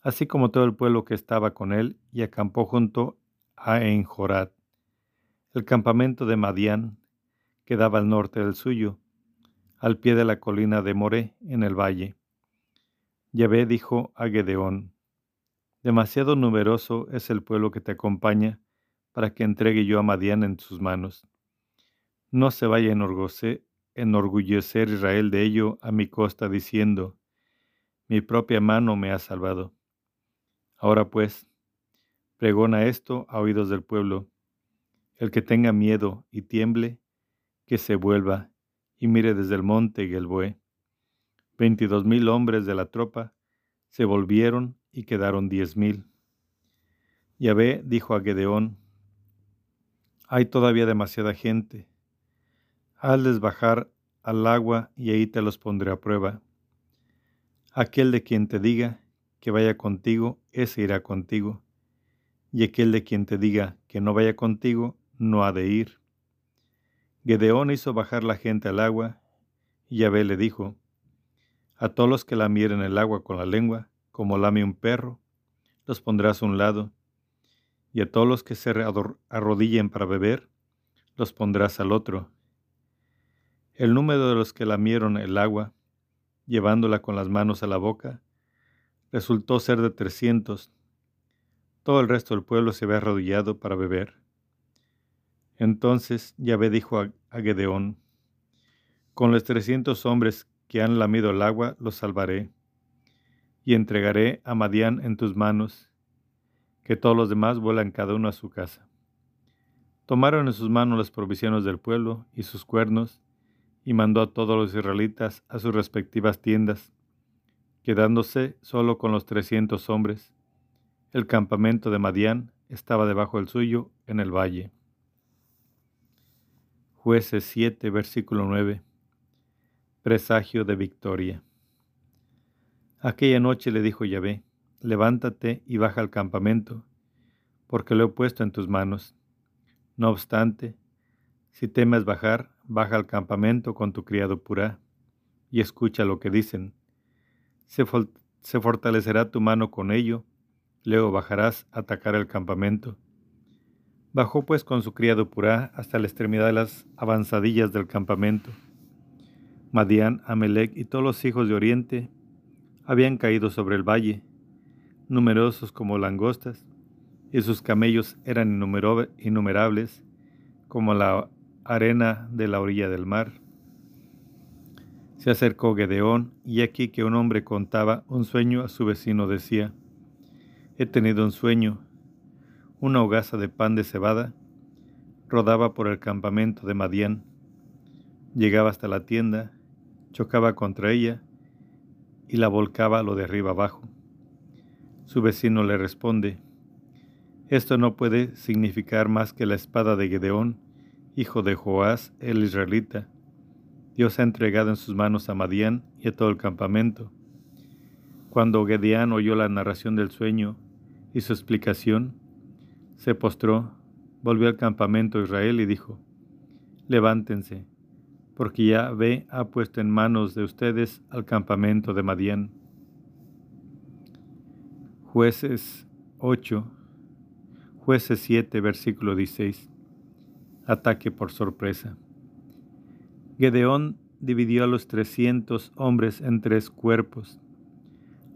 así como todo el pueblo que estaba con él, y acampó junto a Enjorat, el campamento de Madián, que daba al norte del suyo, al pie de la colina de Moré, en el valle. Yahvé dijo a Gedeón, Demasiado numeroso es el pueblo que te acompaña para que entregue yo a Madián en sus manos. No se vaya a enorgullecer Israel de ello a mi costa, diciendo, mi propia mano me ha salvado. Ahora pues, pregona esto a oídos del pueblo. El que tenga miedo y tiemble, que se vuelva y mire desde el monte Gelboé. Veintidós mil hombres de la tropa se volvieron y quedaron diez mil. Yahvé dijo a Gedeón, hay todavía demasiada gente. Hazles bajar al agua y ahí te los pondré a prueba. Aquel de quien te diga que vaya contigo, ese irá contigo. Y aquel de quien te diga que no vaya contigo, no ha de ir. Gedeón hizo bajar la gente al agua, y Yahvé le dijo, A todos los que lamieren el agua con la lengua, como lame un perro, los pondrás a un lado, y a todos los que se arrodillen para beber, los pondrás al otro. El número de los que lamieron el agua, llevándola con las manos a la boca, resultó ser de trescientos. Todo el resto del pueblo se había arrodillado para beber. Entonces Yahvé dijo a, Gedeón, Con los trescientos hombres que han lamido el agua los salvaré y entregaré a Madián en tus manos, que todos los demás vuelan cada uno a su casa. Tomaron en sus manos las provisiones del pueblo y sus cuernos, y mandó a todos los israelitas a sus respectivas tiendas, quedándose solo con los trescientos hombres. El campamento de Madián estaba debajo del suyo en el valle. Jueces 7, versículo 9. Presagio de victoria. Aquella noche le dijo Yahvé, levántate y baja al campamento, porque lo he puesto en tus manos. No obstante, si temes bajar, baja al campamento con tu criado Purá, y escucha lo que dicen. Se, fortalecerá tu mano con ello, luego bajarás a atacar el campamento. Bajó pues con su criado Purá hasta la extremidad de las avanzadillas del campamento. Madián, Amelec y todos los hijos de Oriente habían caído sobre el valle, numerosos como langostas, y sus camellos eran innumerables como la arena de la orilla del mar. Se acercó Gedeón, y aquí que un hombre contaba un sueño a su vecino decía, He tenido un sueño, una hogaza de pan de cebada rodaba por el campamento de Madián, llegaba hasta la tienda, chocaba contra ella, y la volcaba lo de arriba abajo. Su vecino le responde, esto no puede significar más que la espada de Gedeón, hijo de Joás el israelita. Dios ha entregado en sus manos a Madián y a todo el campamento. Cuando Gedeón oyó la narración del sueño y su explicación, se postró, volvió al campamento de Israel y dijo, Levántense, porque Yahvé ha puesto en manos de ustedes al campamento de Madián. Jueces 8, jueces 7, versículo 16. Ataque por sorpresa. Gedeón dividió a los trescientos hombres en tres cuerpos.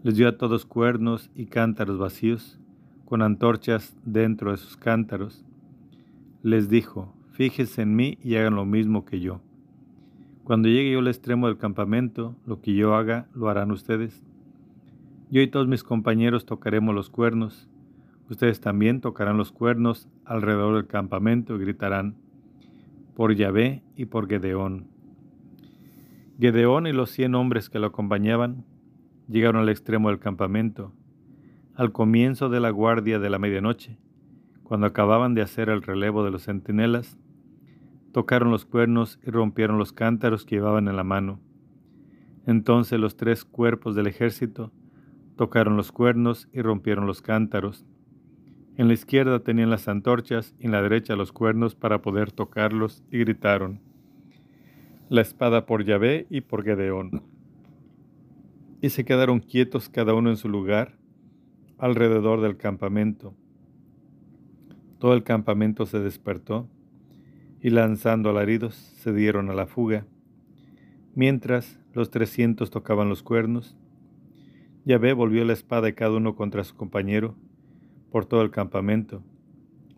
Les dio a todos cuernos y cántaros vacíos, con antorchas dentro de sus cántaros. Les dijo, fíjense en mí y hagan lo mismo que yo. Cuando llegue yo al extremo del campamento, lo que yo haga lo harán ustedes. Yo y todos mis compañeros tocaremos los cuernos, Ustedes también tocarán los cuernos alrededor del campamento y gritarán, por Yahvé y por Gedeón. Gedeón y los cien hombres que lo acompañaban llegaron al extremo del campamento, al comienzo de la guardia de la medianoche, cuando acababan de hacer el relevo de los centinelas, tocaron los cuernos y rompieron los cántaros que llevaban en la mano. Entonces los tres cuerpos del ejército tocaron los cuernos y rompieron los cántaros, en la izquierda tenían las antorchas y en la derecha los cuernos para poder tocarlos y gritaron, la espada por Yahvé y por Gedeón. Y se quedaron quietos cada uno en su lugar alrededor del campamento. Todo el campamento se despertó y lanzando alaridos se dieron a la fuga, mientras los trescientos tocaban los cuernos. Yahvé volvió la espada de cada uno contra su compañero por todo el campamento.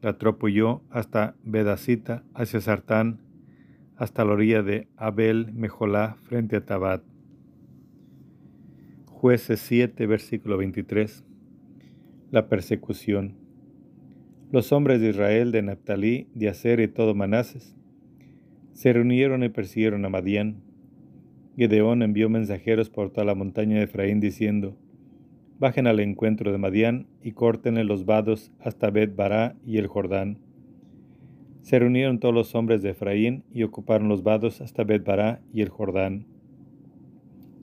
La tropa huyó hasta Bedacita, hacia Sartán, hasta la orilla de Abel Mejolá, frente a Tabat. Jueces 7, versículo 23. La persecución. Los hombres de Israel, de Naptalí, de Aser y todo Manases, se reunieron y persiguieron a Madián. Gedeón envió mensajeros por toda la montaña de Efraín diciendo, bajen al encuentro de Madián y córtenle los vados hasta Bet Bará y el Jordán. Se reunieron todos los hombres de Efraín y ocuparon los vados hasta Bet Bará y el Jordán.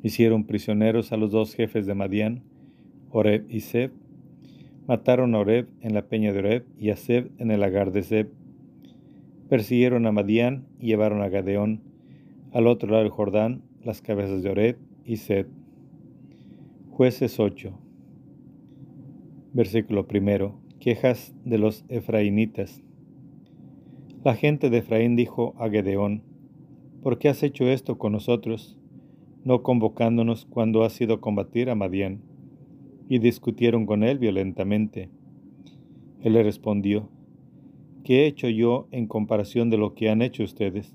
Hicieron prisioneros a los dos jefes de Madián, Oreb y Seb. Mataron a Oreb en la peña de Oreb y a Seb en el lagar de Seb. Persiguieron a Madián y llevaron a Gadeón al otro lado del Jordán las cabezas de Oreb y Seb. Jueces 8 Versículo primero. Quejas de los Efraínitas. La gente de Efraín dijo a Gedeón, ¿por qué has hecho esto con nosotros, no convocándonos cuando has ido a combatir a Madián? Y discutieron con él violentamente. Él le respondió, ¿qué he hecho yo en comparación de lo que han hecho ustedes?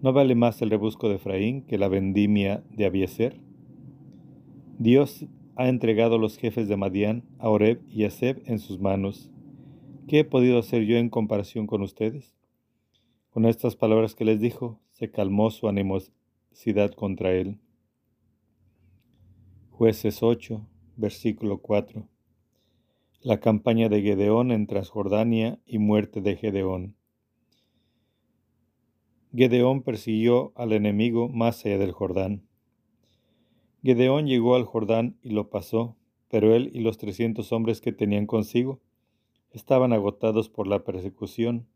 ¿No vale más el rebusco de Efraín que la vendimia de Abieser? Dios ha entregado a los jefes de Madián, a Oreb y a Seb en sus manos. ¿Qué he podido hacer yo en comparación con ustedes? Con estas palabras que les dijo, se calmó su animosidad contra él. Jueces 8, versículo 4. La campaña de Gedeón en Transjordania y muerte de Gedeón. Gedeón persiguió al enemigo más allá del Jordán. Gedeón llegó al Jordán y lo pasó, pero él y los trescientos hombres que tenían consigo estaban agotados por la persecución.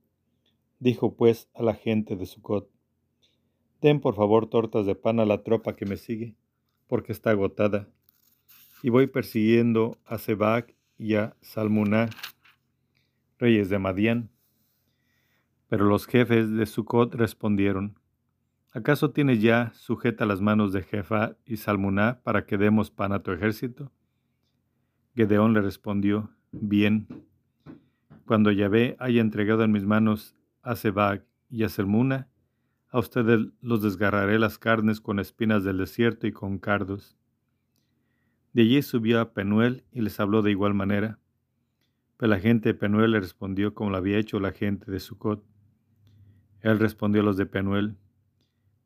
Dijo pues a la gente de Sucot, Den por favor tortas de pan a la tropa que me sigue, porque está agotada. Y voy persiguiendo a Sebac y a Salmuná, reyes de Madián. Pero los jefes de Sucot respondieron, ¿Acaso tienes ya sujeta las manos de Jefa y Salmuná para que demos pan a tu ejército? Gedeón le respondió, Bien. Cuando Yahvé haya entregado en mis manos a Sebag y a Salmuna, a ustedes los desgarraré las carnes con espinas del desierto y con cardos. De allí subió a Penuel y les habló de igual manera. Pero la gente de Penuel le respondió como lo había hecho la gente de Sucot. Él respondió a los de Penuel,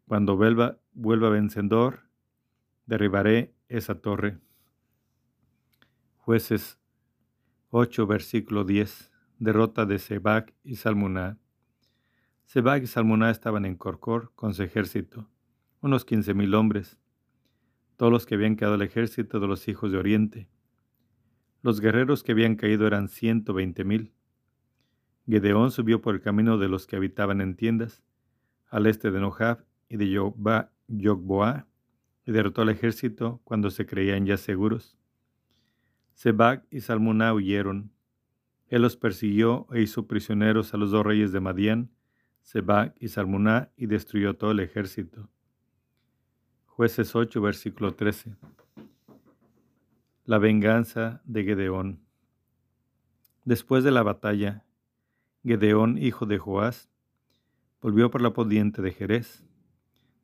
cuando vuelva, vencedor, derribaré esa torre. Jueces 8, versículo 10. Derrota de Sebac y Salmuná. Sebac y Salmuná estaban en Corcor con su ejército, unos quince mil hombres, todos los que habían quedado el ejército de los hijos de Oriente. Los guerreros que habían caído eran ciento veinte mil. Gedeón subió por el camino de los que habitaban en tiendas, al este de Nohab, y de Yogboa y derrotó al ejército cuando se creían ya seguros. Sebag y Salmuná huyeron. Él los persiguió e hizo prisioneros a los dos reyes de Madián, Sebag y Salmuná, y destruyó todo el ejército. Jueces 8, versículo 13. La venganza de Gedeón. Después de la batalla, Gedeón, hijo de Joás, volvió por la poniente de Jerez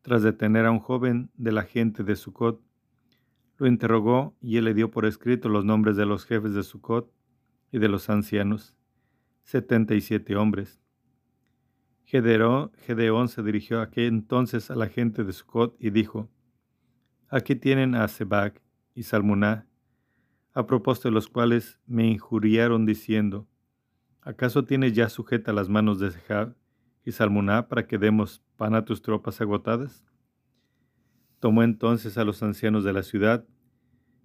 tras detener a un joven de la gente de Sucot, lo interrogó y él le dio por escrito los nombres de los jefes de Sucot y de los ancianos, setenta y siete hombres. Gedeón, se dirigió aquel entonces a la gente de Sucot y dijo, Aquí tienen a Sebac y Salmuná, a propósito de los cuales me injuriaron diciendo, ¿acaso tienes ya sujeta las manos de Sehab y Salmuná para que demos pan a tus tropas agotadas? Tomó entonces a los ancianos de la ciudad,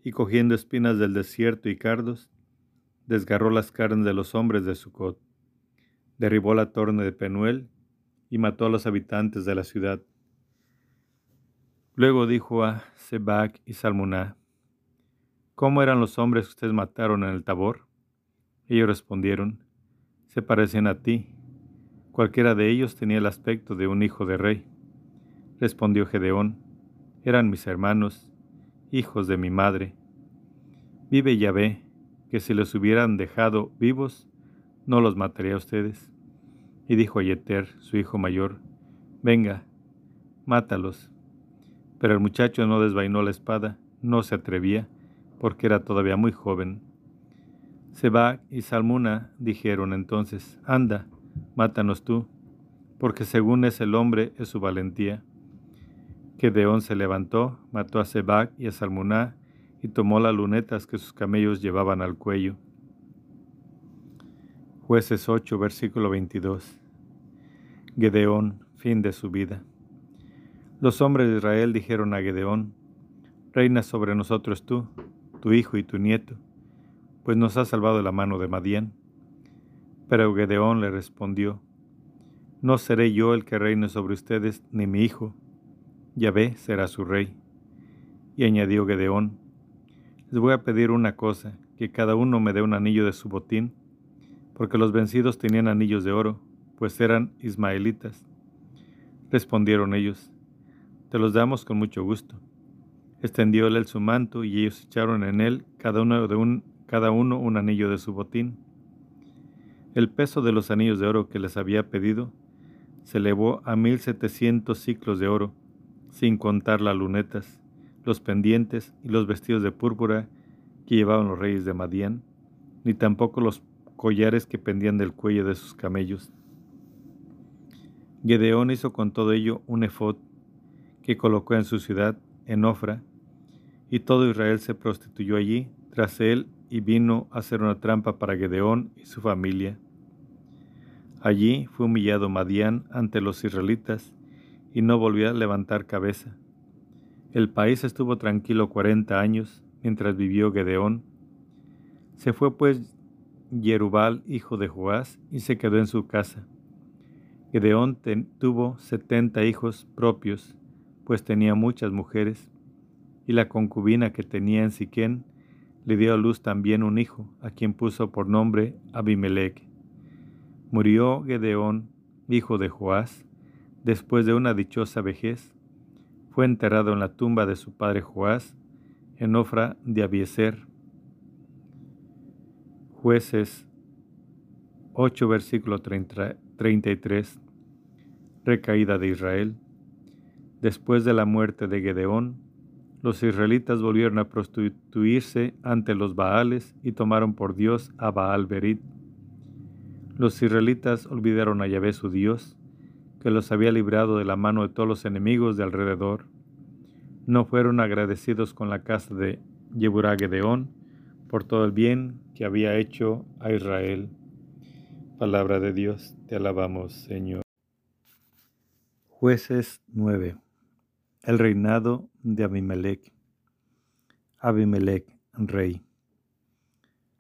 y cogiendo espinas del desierto y cardos, desgarró las carnes de los hombres de Sucot, derribó la torre de Penuel y mató a los habitantes de la ciudad. Luego dijo a Sebac y Salmuná, ¿Cómo eran los hombres que ustedes mataron en el Tabor? Ellos respondieron, se parecen a ti. Cualquiera de ellos tenía el aspecto de un hijo de rey. Respondió Gedeón, eran mis hermanos, hijos de mi madre. Vive Yahvé, que si los hubieran dejado vivos, no los mataría a ustedes. Y dijo a Yeter, su hijo mayor, Venga, mátalos. Pero el muchacho no desvainó la espada, no se atrevía, porque era todavía muy joven. Seba y Salmuna dijeron entonces, Anda, mátanos tú, porque según es el hombre es su valentía. Gedeón se levantó, mató a Sebac y a Salmuná, y tomó las lunetas que sus camellos llevaban al cuello. Jueces 8, versículo 22. Gedeón, fin de su vida. Los hombres de Israel dijeron a Gedeón, Reina sobre nosotros tú, tu hijo y tu nieto, pues nos has salvado de la mano de Madián. Pero Gedeón le respondió, No seré yo el que reine sobre ustedes, ni mi hijo, Yahvé será su rey. Y añadió Gedeón, Les voy a pedir una cosa, que cada uno me dé un anillo de su botín, porque los vencidos tenían anillos de oro, pues eran ismaelitas. Respondieron ellos, Te los damos con mucho gusto. Extendió él su manto y ellos echaron en él cada uno, de un, cada uno un anillo de su botín. El peso de los anillos de oro que les había pedido se elevó a mil setecientos ciclos de oro, sin contar las lunetas, los pendientes y los vestidos de púrpura que llevaban los reyes de Madián, ni tampoco los collares que pendían del cuello de sus camellos. Gedeón hizo con todo ello un efod que colocó en su ciudad, en Ofra, y todo Israel se prostituyó allí tras él y vino a hacer una trampa para Gedeón y su familia. Allí fue humillado Madián ante los israelitas y no volvió a levantar cabeza. El país estuvo tranquilo cuarenta años mientras vivió Gedeón. Se fue pues Jerubal, hijo de Joás, y se quedó en su casa. Gedeón tuvo setenta hijos propios, pues tenía muchas mujeres, y la concubina que tenía en Siquén le dio a luz también un hijo, a quien puso por nombre Abimelech. Murió Gedeón, hijo de Joás, después de una dichosa vejez. Fue enterrado en la tumba de su padre Joás, en Ofra de Abieser, Jueces 8, versículo 33. Recaída de Israel. Después de la muerte de Gedeón, los israelitas volvieron a prostituirse ante los Baales y tomaron por Dios a Baal Berit. Los israelitas olvidaron a Yahvé su Dios, que los había librado de la mano de todos los enemigos de alrededor. No fueron agradecidos con la casa de Yeburá Gedeón, por todo el bien que había hecho a Israel. Palabra de Dios, te alabamos, Señor. Jueces 9. El reinado de Abimelech. Abimelech, rey.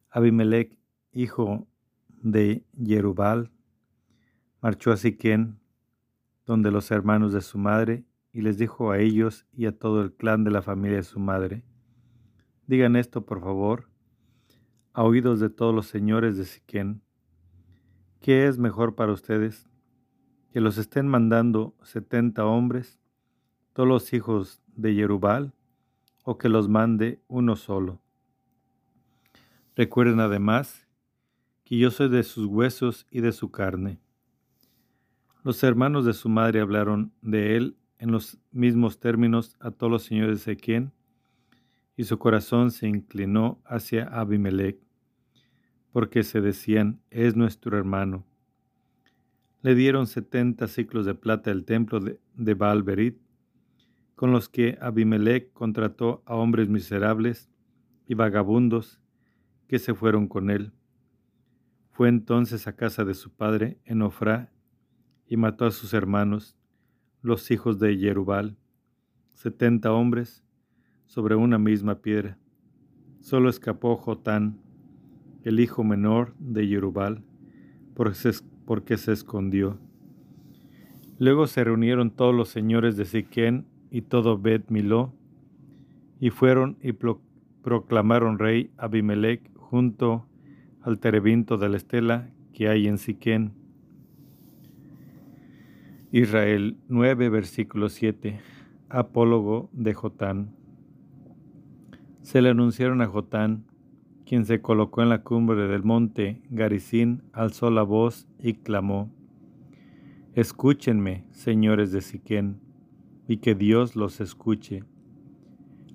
Abimelech, hijo de Jerubal, marchó a Siquén, donde los hermanos de su madre, y les dijo a ellos y a todo el clan de la familia de su madre, digan esto por favor a oídos de todos los señores de Siquén. ¿Qué es mejor para ustedes? ¿Que los estén mandando setenta hombres, los hijos de Jerubal, o que los mande uno solo? Recuerden además que yo soy de sus huesos y de su carne. Los hermanos de su madre hablaron de él en los mismos términos a todos los señores de Siquén, y su corazón se inclinó hacia Abimelech porque se decían, es nuestro hermano. Le dieron setenta ciclos de plata el templo de, de Baalberit, con los que Abimelech contrató a hombres miserables y vagabundos que se fueron con él. Fue entonces a casa de su padre en Ofrá y mató a sus hermanos, los hijos de Jerubal, setenta hombres sobre una misma piedra. Solo escapó Jotán, el hijo menor de Jerubal, porque se escondió. Luego se reunieron todos los señores de Siquén y todo Bet Miló, y fueron y proclamaron rey Abimelech junto al terebinto de la estela que hay en Siquén. Israel 9, versículo 7. Apólogo de Jotán. Se le anunciaron a Jotán, quien se colocó en la cumbre del monte Garizín, alzó la voz y clamó: Escúchenme, señores de Siquén, y que Dios los escuche.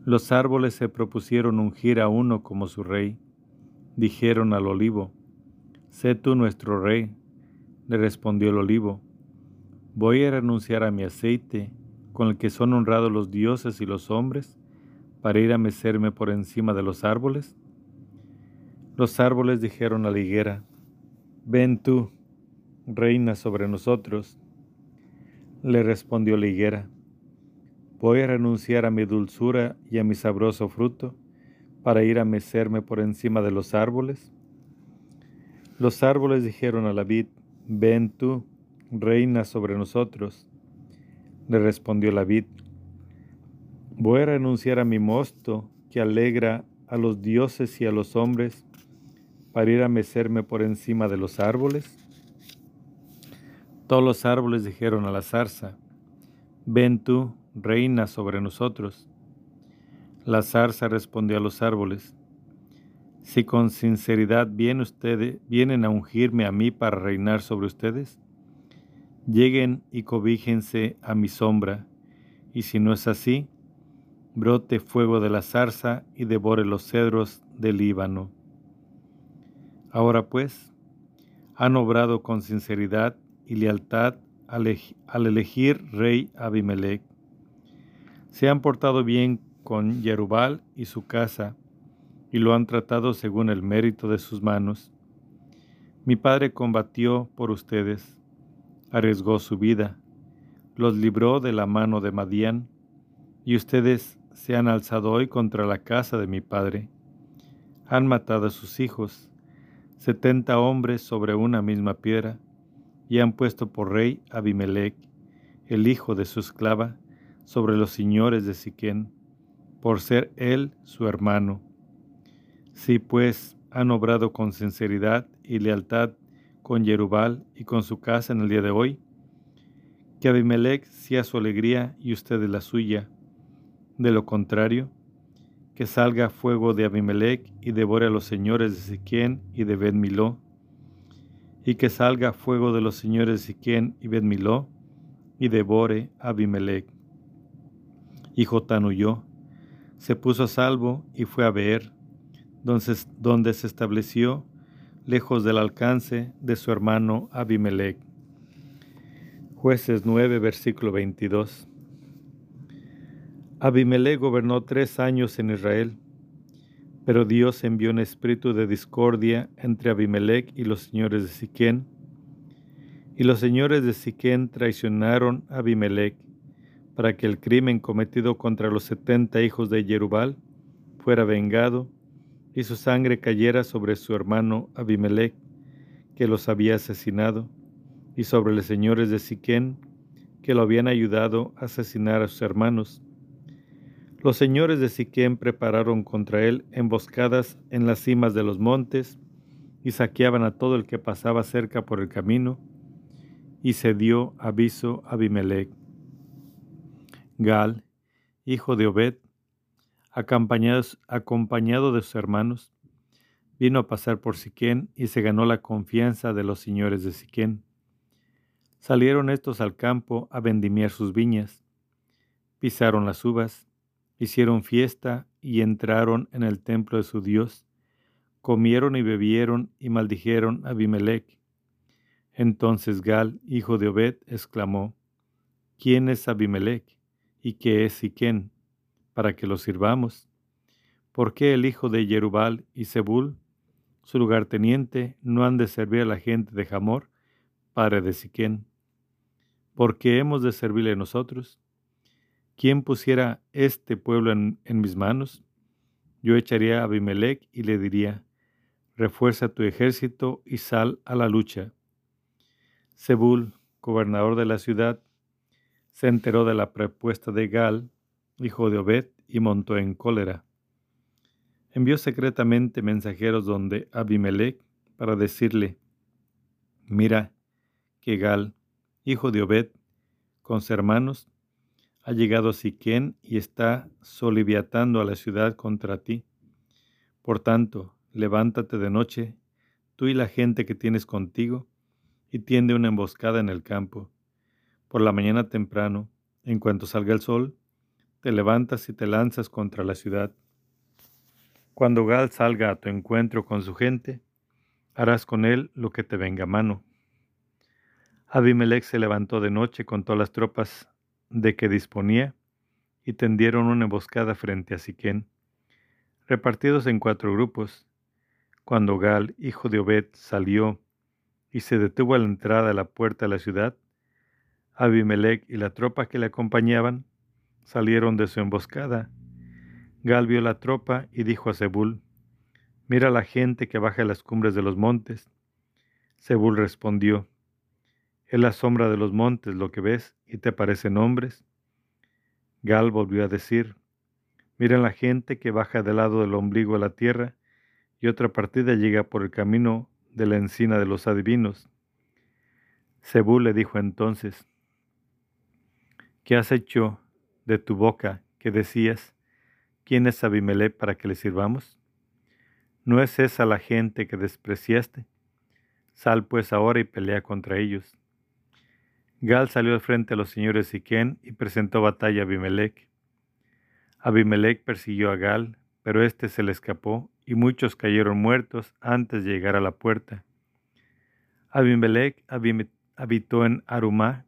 Los árboles se propusieron ungir a uno como su rey. Dijeron al olivo: Sé tú nuestro rey. Le respondió el olivo: Voy a renunciar a mi aceite, con el que son honrados los dioses y los hombres, para ir a mecerme por encima de los árboles. Los árboles dijeron a la higuera, Ven tú, reina sobre nosotros. Le respondió la higuera, Voy a renunciar a mi dulzura y a mi sabroso fruto para ir a mecerme por encima de los árboles. Los árboles dijeron a la vid, Ven tú, reina sobre nosotros. Le respondió la vid, Voy a renunciar a mi mosto que alegra a los dioses y a los hombres para ir a mecerme por encima de los árboles? Todos los árboles dijeron a la zarza, ven tú, reina sobre nosotros. La zarza respondió a los árboles, si con sinceridad vienen ustedes, vienen a ungirme a mí para reinar sobre ustedes, lleguen y cobíjense a mi sombra, y si no es así, brote fuego de la zarza y devore los cedros del Líbano. Ahora pues, han obrado con sinceridad y lealtad al elegir rey Abimelech. Se han portado bien con Jerubal y su casa, y lo han tratado según el mérito de sus manos. Mi padre combatió por ustedes, arriesgó su vida, los libró de la mano de Madián, y ustedes se han alzado hoy contra la casa de mi padre. Han matado a sus hijos, setenta hombres sobre una misma piedra, y han puesto por rey Abimelech, el hijo de su esclava, sobre los señores de Siquén, por ser él su hermano. Si pues han obrado con sinceridad y lealtad con Jerubal y con su casa en el día de hoy, que Abimelech sea su alegría y ustedes la suya. De lo contrario, que salga fuego de Abimelech y devore a los señores de Siquén y de ben Miló, y que salga fuego de los señores de Siquén y ben Miló, y devore a Abimelech. Y Jotán huyó, se puso a salvo y fue a ver, donde, donde se estableció lejos del alcance de su hermano Abimelech. Jueces 9, versículo 22. Abimelech gobernó tres años en Israel, pero Dios envió un espíritu de discordia entre Abimelech y los señores de Siquén, y los señores de Siquén traicionaron a Abimelech para que el crimen cometido contra los setenta hijos de Jerubal fuera vengado y su sangre cayera sobre su hermano Abimelech, que los había asesinado, y sobre los señores de Siquén, que lo habían ayudado a asesinar a sus hermanos. Los señores de Siquem prepararon contra él emboscadas en las cimas de los montes y saqueaban a todo el que pasaba cerca por el camino, y se dio aviso a Abimelech. Gal, hijo de Obed, acompañado de sus hermanos, vino a pasar por Siquén y se ganó la confianza de los señores de Siquén. Salieron estos al campo a vendimiar sus viñas, pisaron las uvas, hicieron fiesta y entraron en el templo de su Dios, comieron y bebieron y maldijeron a Abimelech. Entonces Gal, hijo de Obed, exclamó, ¿Quién es Abimelech? ¿Y qué es Siquén? Para que lo sirvamos. ¿Por qué el hijo de Jerubal y Zebul, su lugarteniente, no han de servir a la gente de Jamor, padre de Siquén? ¿Por qué hemos de servirle nosotros? ¿Quién pusiera este pueblo en, en mis manos? Yo echaría a Abimelech y le diría, refuerza tu ejército y sal a la lucha. Zebul, gobernador de la ciudad, se enteró de la propuesta de Gal, hijo de Obed, y montó en cólera. Envió secretamente mensajeros donde Abimelech para decirle, mira que Gal, hijo de Obed, con sus hermanos, ha llegado a Siquén y está soliviatando a la ciudad contra ti. Por tanto, levántate de noche, tú y la gente que tienes contigo, y tiende una emboscada en el campo. Por la mañana temprano, en cuanto salga el sol, te levantas y te lanzas contra la ciudad. Cuando Gal salga a tu encuentro con su gente, harás con él lo que te venga a mano. Abimelech se levantó de noche con todas las tropas de que disponía y tendieron una emboscada frente a Siquén, repartidos en cuatro grupos, cuando Gal, hijo de Obed, salió y se detuvo a la entrada de la puerta de la ciudad, Abimelech y la tropa que le acompañaban salieron de su emboscada. Gal vio la tropa y dijo a Zebul, Mira la gente que baja a las cumbres de los montes. Zebul respondió, Es la sombra de los montes lo que ves y te parecen hombres. Gal volvió a decir, Mira la gente que baja del lado del ombligo de la tierra y otra partida llega por el camino de la encina de los adivinos. Cebú le dijo entonces, ¿qué has hecho de tu boca que decías, ¿quién es Abimelech para que le sirvamos? ¿No es esa la gente que despreciaste? Sal pues ahora y pelea contra ellos. Gal salió al frente a los señores Siquén y presentó batalla a Abimelech. Abimelech persiguió a Gal, pero éste se le escapó y muchos cayeron muertos antes de llegar a la puerta. Abimelech habitó en Arumá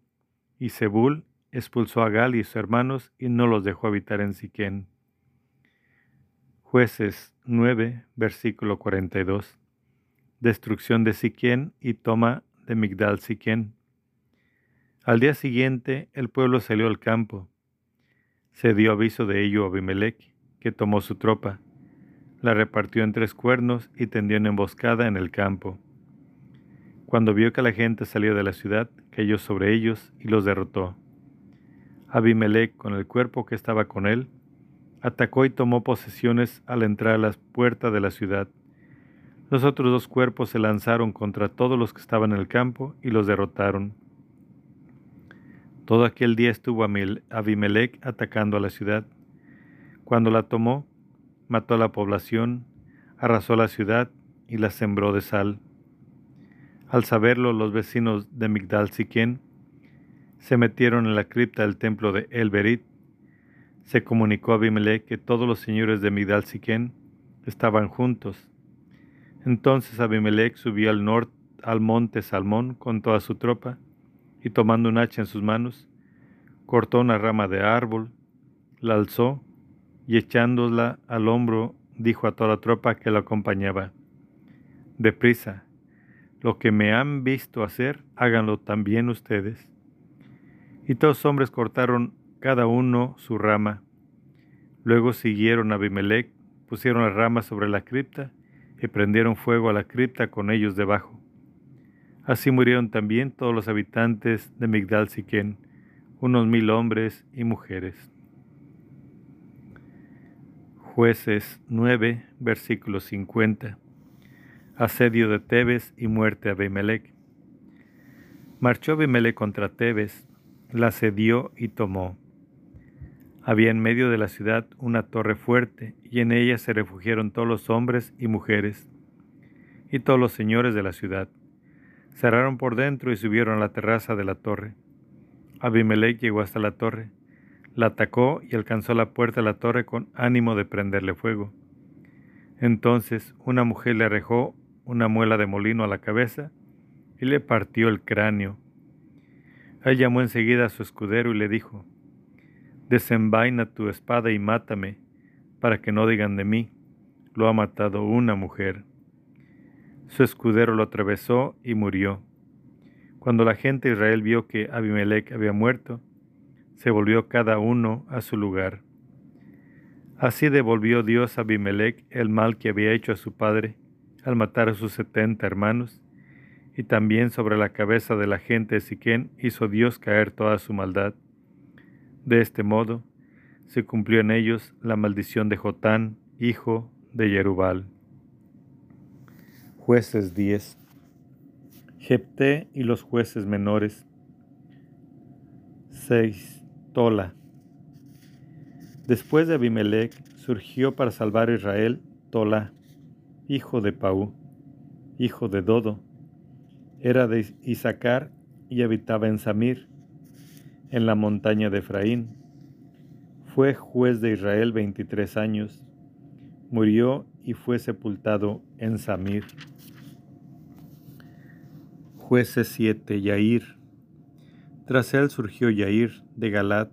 y Zebul expulsó a Gal y sus hermanos y no los dejó habitar en Siquén. Jueces 9, versículo 42. Destrucción de Siquén y toma de Migdal Siquén. Al día siguiente el pueblo salió al campo. Se dio aviso de ello a Abimelech, que tomó su tropa la repartió en tres cuernos y tendió una emboscada en el campo. Cuando vio que la gente salió de la ciudad, cayó sobre ellos y los derrotó. Abimelech, con el cuerpo que estaba con él, atacó y tomó posesiones al entrar a la puerta de la ciudad. Los otros dos cuerpos se lanzaron contra todos los que estaban en el campo y los derrotaron. Todo aquel día estuvo Abimelech atacando a la ciudad. Cuando la tomó, mató a la población, arrasó la ciudad y la sembró de sal. Al saberlo, los vecinos de Migdal se metieron en la cripta del templo de Elberit. Se comunicó a Abimelech que todos los señores de Migdal Siquén estaban juntos. Entonces Abimelech subió al norte al monte Salmón con toda su tropa y tomando un hacha en sus manos, cortó una rama de árbol, la alzó y echándola al hombro dijo a toda la tropa que lo acompañaba, Deprisa, lo que me han visto hacer, háganlo también ustedes. Y los hombres cortaron cada uno su rama. Luego siguieron a Abimelech, pusieron las ramas sobre la cripta y prendieron fuego a la cripta con ellos debajo. Así murieron también todos los habitantes de Migdal Siquén, unos mil hombres y mujeres. Jueces 9, versículo 50. Asedio de Tebes y muerte a Abimelech. Marchó Abimelech contra Tebes, la asedió y tomó. Había en medio de la ciudad una torre fuerte, y en ella se refugiaron todos los hombres y mujeres, y todos los señores de la ciudad. Cerraron por dentro y subieron a la terraza de la torre. Abimelech llegó hasta la torre, la atacó y alcanzó la puerta de la torre con ánimo de prenderle fuego. Entonces una mujer le arrojó una muela de molino a la cabeza y le partió el cráneo. Él llamó enseguida a su escudero y le dijo, Desenvaina tu espada y mátame, para que no digan de mí, lo ha matado una mujer. Su escudero lo atravesó y murió. Cuando la gente de Israel vio que Abimelech había muerto, se volvió cada uno a su lugar. Así devolvió Dios a Abimelech el mal que había hecho a su padre al matar a sus setenta hermanos, y también sobre la cabeza de la gente de Siquén hizo Dios caer toda su maldad. De este modo se cumplió en ellos la maldición de Jotán, hijo de Jerubal. Jueces 10 Jepté y los jueces menores 6. Tola Después de Abimelech surgió para salvar a Israel Tola, hijo de Paú, hijo de Dodo. Era de Isaacar y habitaba en Samir, en la montaña de Efraín. Fue juez de Israel veintitrés años. Murió y fue sepultado en Samir. Jueces 7. Yair. Tras él surgió Yair de Galat,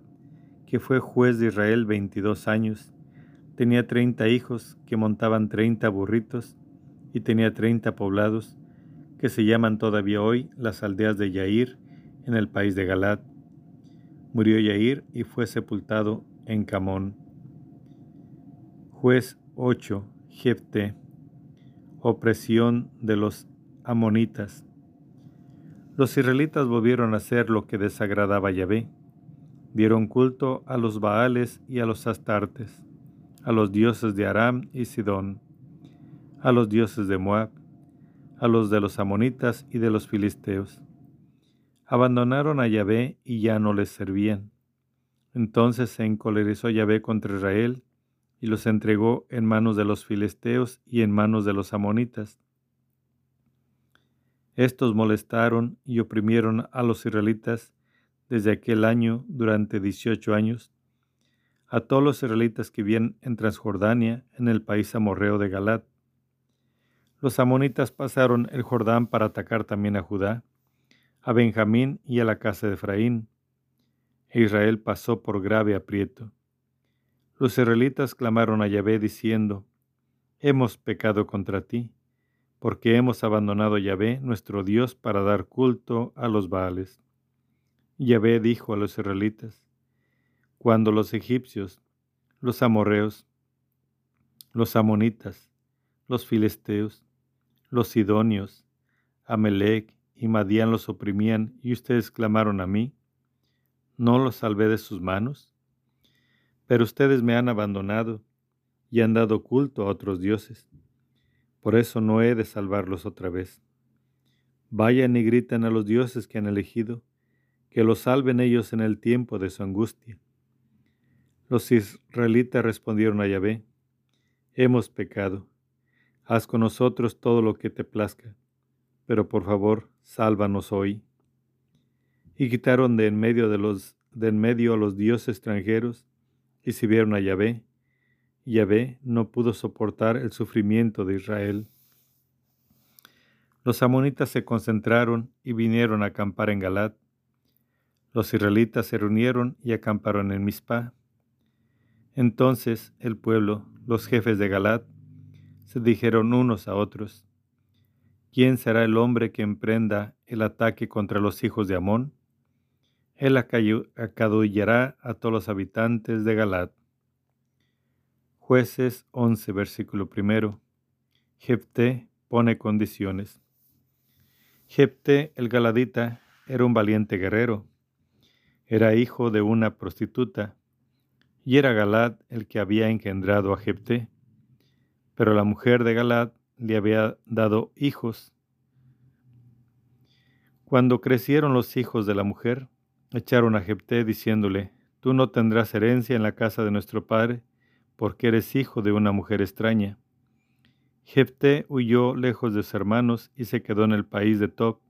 que fue juez de Israel veintidós años. Tenía treinta hijos que montaban treinta burritos y tenía treinta poblados que se llaman todavía hoy las aldeas de Yair en el país de Galat. Murió Yair y fue sepultado en Camón. Juez 8. Jefte. Opresión de los amonitas. Los israelitas volvieron a hacer lo que desagradaba a Yahvé. Dieron culto a los Baales y a los Astartes, a los dioses de Aram y Sidón, a los dioses de Moab, a los de los amonitas y de los filisteos. Abandonaron a Yahvé y ya no les servían. Entonces se encolerizó Yahvé contra Israel y los entregó en manos de los filisteos y en manos de los amonitas estos molestaron y oprimieron a los israelitas desde aquel año durante dieciocho años, a todos los israelitas que vivían en Transjordania, en el país amorreo de Galat. Los amonitas pasaron el Jordán para atacar también a Judá, a Benjamín y a la casa de Efraín. E Israel pasó por grave aprieto. Los israelitas clamaron a Yahvé diciendo, Hemos pecado contra ti porque hemos abandonado a Yahvé, nuestro Dios, para dar culto a los Baales. Yahvé dijo a los israelitas, cuando los egipcios, los amorreos, los amonitas, los filisteos, los sidonios, Amelec y Madián los oprimían y ustedes clamaron a mí, ¿no los salvé de sus manos? Pero ustedes me han abandonado y han dado culto a otros dioses. Por eso no he de salvarlos otra vez. Vayan y griten a los dioses que han elegido, que los salven ellos en el tiempo de su angustia. Los israelitas respondieron a Yahvé, hemos pecado, haz con nosotros todo lo que te plazca, pero por favor, sálvanos hoy. Y quitaron de en medio de los de en medio a los dioses extranjeros y sirvieron a Yahvé, Yahvé no pudo soportar el sufrimiento de Israel. Los amonitas se concentraron y vinieron a acampar en Galat. Los israelitas se reunieron y acamparon en Mizpah. Entonces el pueblo, los jefes de Galat, se dijeron unos a otros, ¿quién será el hombre que emprenda el ataque contra los hijos de Amón? Él acadullará a todos los habitantes de Galat. Jueces 11, versículo primero. Jefté pone condiciones. Jefté el Galadita era un valiente guerrero. Era hijo de una prostituta, y era Galad el que había engendrado a Jefté. Pero la mujer de Galad le había dado hijos. Cuando crecieron los hijos de la mujer, echaron a Jefté diciéndole, Tú no tendrás herencia en la casa de nuestro padre, porque eres hijo de una mujer extraña. Jefté huyó lejos de sus hermanos y se quedó en el país de Tob.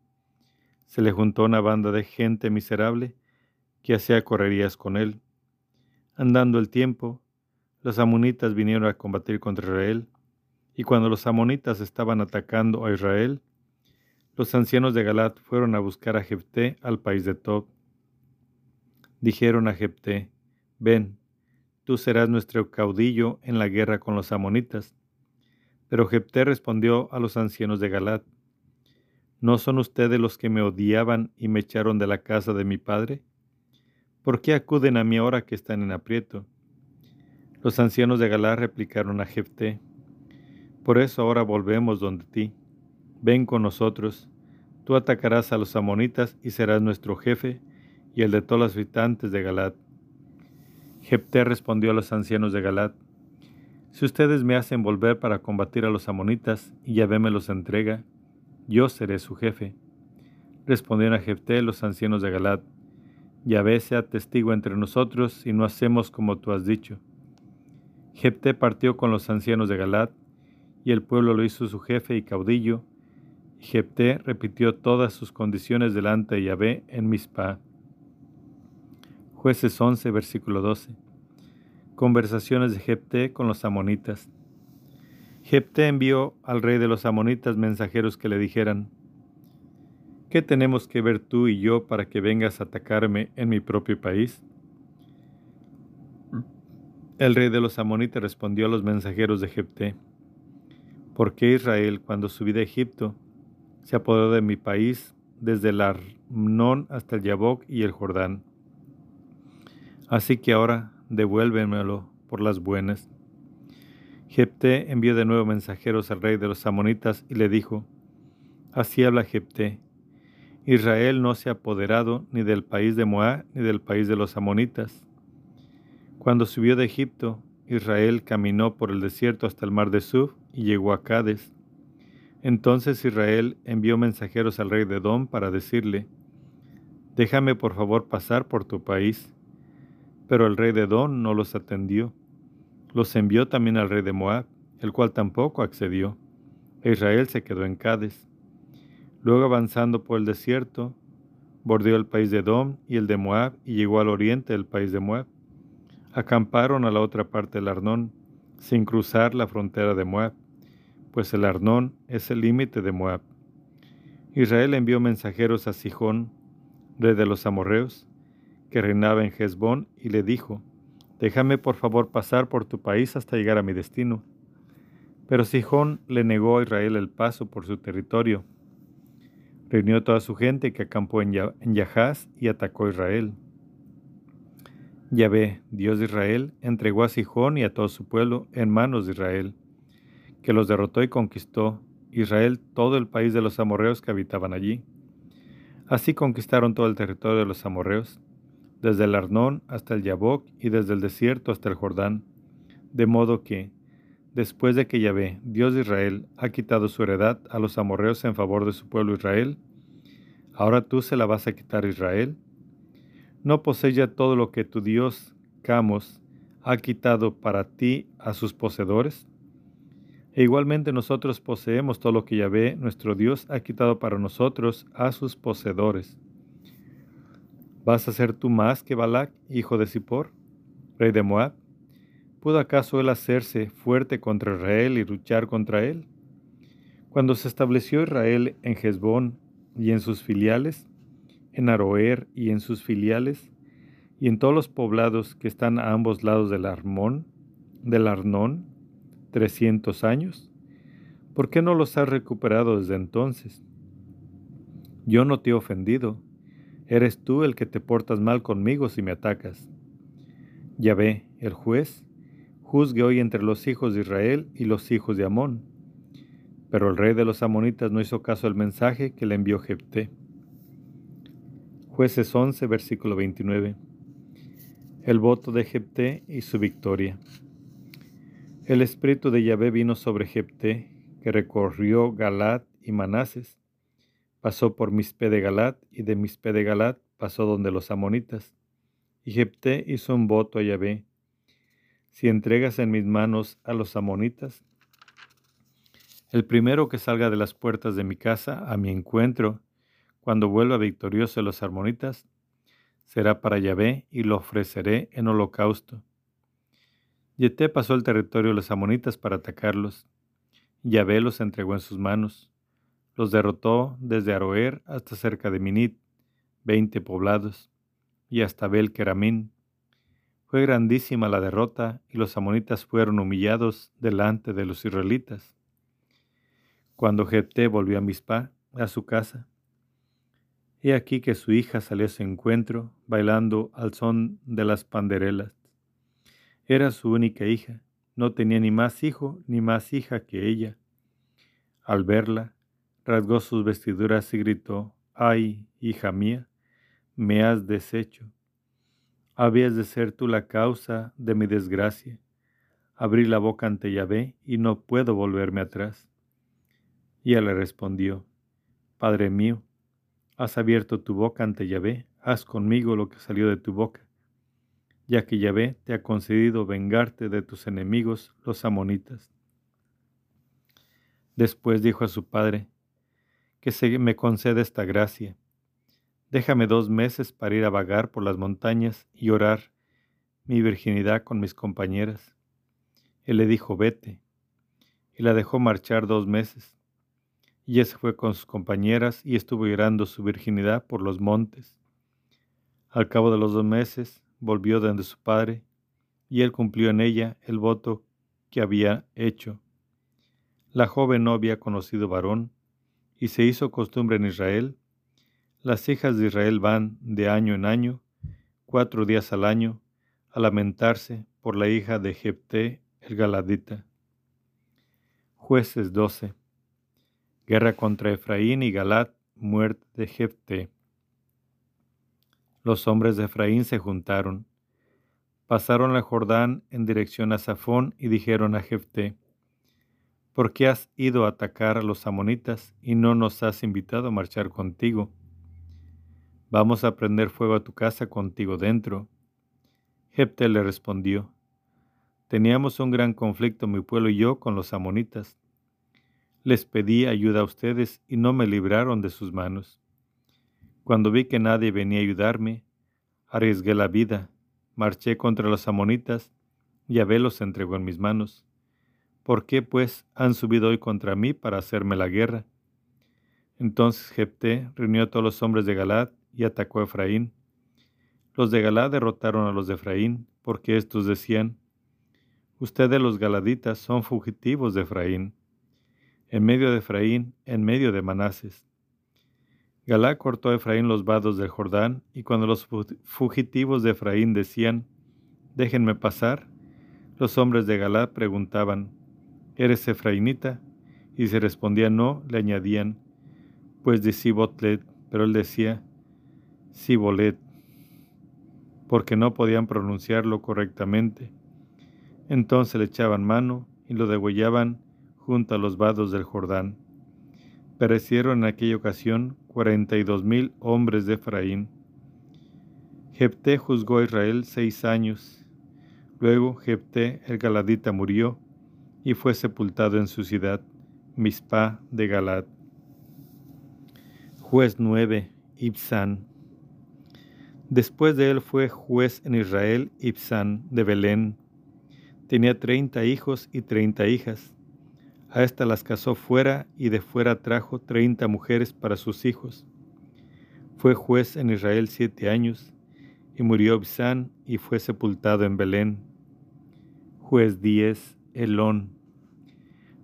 Se le juntó una banda de gente miserable que hacía correrías con él. Andando el tiempo, los amonitas vinieron a combatir contra Israel Y cuando los amonitas estaban atacando a Israel, los ancianos de Galat fueron a buscar a Jefté al país de Tob. Dijeron a Jefté, ven, tú serás nuestro caudillo en la guerra con los amonitas. Pero Jefté respondió a los ancianos de Galat, ¿no son ustedes los que me odiaban y me echaron de la casa de mi padre? ¿Por qué acuden a mí ahora que están en aprieto? Los ancianos de Galat replicaron a Jefté, por eso ahora volvemos donde ti. Ven con nosotros, tú atacarás a los amonitas y serás nuestro jefe y el de todos los habitantes de Galat. Jepté respondió a los ancianos de Galat, si ustedes me hacen volver para combatir a los amonitas y Yahvé me los entrega, yo seré su jefe. Respondieron a Jepté los ancianos de Galat, Yahvé sea testigo entre nosotros si no hacemos como tú has dicho. Jepté partió con los ancianos de Galat, y el pueblo lo hizo su jefe y caudillo, Jepté repitió todas sus condiciones delante de Yahvé en Mizpah. Jueces 11, versículo 12. Conversaciones de Jepté con los amonitas. Jepté envió al rey de los amonitas mensajeros que le dijeran, ¿Qué tenemos que ver tú y yo para que vengas a atacarme en mi propio país? El rey de los amonitas respondió a los mensajeros de Jepté, ¿por qué Israel, cuando subí de Egipto, se apoderó de mi país desde el Arnón hasta el Yabok y el Jordán. Así que ahora devuélvemelo por las buenas. Jepté envió de nuevo mensajeros al rey de los amonitas y le dijo, Así habla Jepté, Israel no se ha apoderado ni del país de Moab ni del país de los amonitas. Cuando subió de Egipto, Israel caminó por el desierto hasta el mar de Suf y llegó a Cades. Entonces Israel envió mensajeros al rey de Edom para decirle, Déjame por favor pasar por tu país. Pero el rey de Edom no los atendió. Los envió también al rey de Moab, el cual tampoco accedió. E Israel se quedó en Cádiz. Luego avanzando por el desierto, bordeó el país de Edom y el de Moab y llegó al oriente del país de Moab. Acamparon a la otra parte del Arnón, sin cruzar la frontera de Moab pues el Arnón es el límite de Moab. Israel envió mensajeros a Sijón, rey de los amorreos, que reinaba en Hezbón, y le dijo, Déjame por favor pasar por tu país hasta llegar a mi destino. Pero Sijón le negó a Israel el paso por su territorio. Reunió toda su gente que acampó en Yahaz y atacó a Israel. Yahvé, Dios de Israel, entregó a Sijón y a todo su pueblo en manos de Israel que los derrotó y conquistó Israel todo el país de los amorreos que habitaban allí. Así conquistaron todo el territorio de los amorreos, desde el Arnón hasta el Yabok y desde el desierto hasta el Jordán, de modo que, después de que Yahvé, Dios de Israel, ha quitado su heredad a los amorreos en favor de su pueblo Israel, ahora tú se la vas a quitar a Israel. ¿No posees ya todo lo que tu Dios, Camos, ha quitado para ti a sus poseedores? E igualmente nosotros poseemos todo lo que Yahvé, nuestro Dios, ha quitado para nosotros a sus poseedores. ¿Vas a ser tú más que Balac, hijo de Zippor, rey de Moab? ¿Pudo acaso él hacerse fuerte contra Israel y luchar contra él? Cuando se estableció Israel en Hezbón y en sus filiales, en Aroer y en sus filiales, y en todos los poblados que están a ambos lados del Armón, del Arnón, trescientos años? ¿Por qué no los has recuperado desde entonces? Yo no te he ofendido. Eres tú el que te portas mal conmigo si me atacas. Ya ve, el juez, juzgue hoy entre los hijos de Israel y los hijos de Amón. Pero el rey de los amonitas no hizo caso al mensaje que le envió Jepté. Jueces 11, versículo 29. El voto de Jepté y su victoria. El espíritu de Yahvé vino sobre Jepté, que recorrió Galat y Manases, pasó por Mispe de Galat, y de Mispe de Galat pasó donde los amonitas. Y Jepté hizo un voto a Yahvé, si entregas en mis manos a los amonitas, el primero que salga de las puertas de mi casa a mi encuentro, cuando vuelva victorioso de los amonitas, será para Yahvé y lo ofreceré en holocausto Yeté pasó el territorio de los amonitas para atacarlos. Yahvé los entregó en sus manos. Los derrotó desde Aroer hasta cerca de Minit, veinte poblados, y hasta Bel Keramín. Fue grandísima la derrota y los amonitas fueron humillados delante de los israelitas. Cuando Jepté volvió a Mizpah, a su casa, he aquí que su hija salió a su encuentro, bailando al son de las panderelas. Era su única hija, no tenía ni más hijo ni más hija que ella. Al verla, rasgó sus vestiduras y gritó, Ay, hija mía, me has deshecho. Habías de ser tú la causa de mi desgracia. Abrí la boca ante Yahvé y no puedo volverme atrás. Y ella le respondió, Padre mío, has abierto tu boca ante Yahvé, haz conmigo lo que salió de tu boca, ya que Yahvé te ha concedido vengarte de tus enemigos, los amonitas. Después dijo a su padre, que se me conceda esta gracia. Déjame dos meses para ir a vagar por las montañas y orar mi virginidad con mis compañeras. Él le dijo, vete, y la dejó marchar dos meses. Y ella se fue con sus compañeras y estuvo llorando su virginidad por los montes. Al cabo de los dos meses volvió donde su padre, y él cumplió en ella el voto que había hecho. La joven no había conocido varón, y se hizo costumbre en Israel. Las hijas de Israel van de año en año, cuatro días al año, a lamentarse por la hija de Jepté el Galadita. Jueces 12. Guerra contra Efraín y Galat, muerte de Jefté. Los hombres de Efraín se juntaron, pasaron el Jordán en dirección a Safón y dijeron a Jefté, ¿por qué has ido a atacar a los amonitas y no nos has invitado a marchar contigo? Vamos a prender fuego a tu casa contigo dentro. Jefté le respondió, teníamos un gran conflicto mi pueblo y yo con los amonitas les pedí ayuda a ustedes y no me libraron de sus manos. Cuando vi que nadie venía a ayudarme, arriesgué la vida, marché contra los amonitas, y Abel los entregó en mis manos. ¿Por qué, pues, han subido hoy contra mí para hacerme la guerra? Entonces Jepté reunió a todos los hombres de Galad y atacó a Efraín. Los de Galad derrotaron a los de Efraín, porque estos decían, Ustedes los galaditas son fugitivos de Efraín en medio de Efraín, en medio de Manases. Galá cortó a Efraín los vados del Jordán, y cuando los fugitivos de Efraín decían, déjenme pasar, los hombres de Galá preguntaban, ¿eres efraínita? Y si respondía no, le añadían, pues de Sibotlet, pero él decía, Sibolet, porque no podían pronunciarlo correctamente. Entonces le echaban mano y lo degollaban junto a los vados del Jordán. Perecieron en aquella ocasión cuarenta y dos mil hombres de Efraín. Jepté juzgó a Israel seis años. Luego Jepté el Galadita murió y fue sepultado en su ciudad, Mispa de Galad. Juez 9, Ibsán. Después de él fue juez en Israel Ibsán de Belén. Tenía treinta hijos y treinta hijas. A esta las casó fuera y de fuera trajo treinta mujeres para sus hijos. Fue juez en Israel siete años y murió Bisán y fue sepultado en Belén. Juez diez, Elón.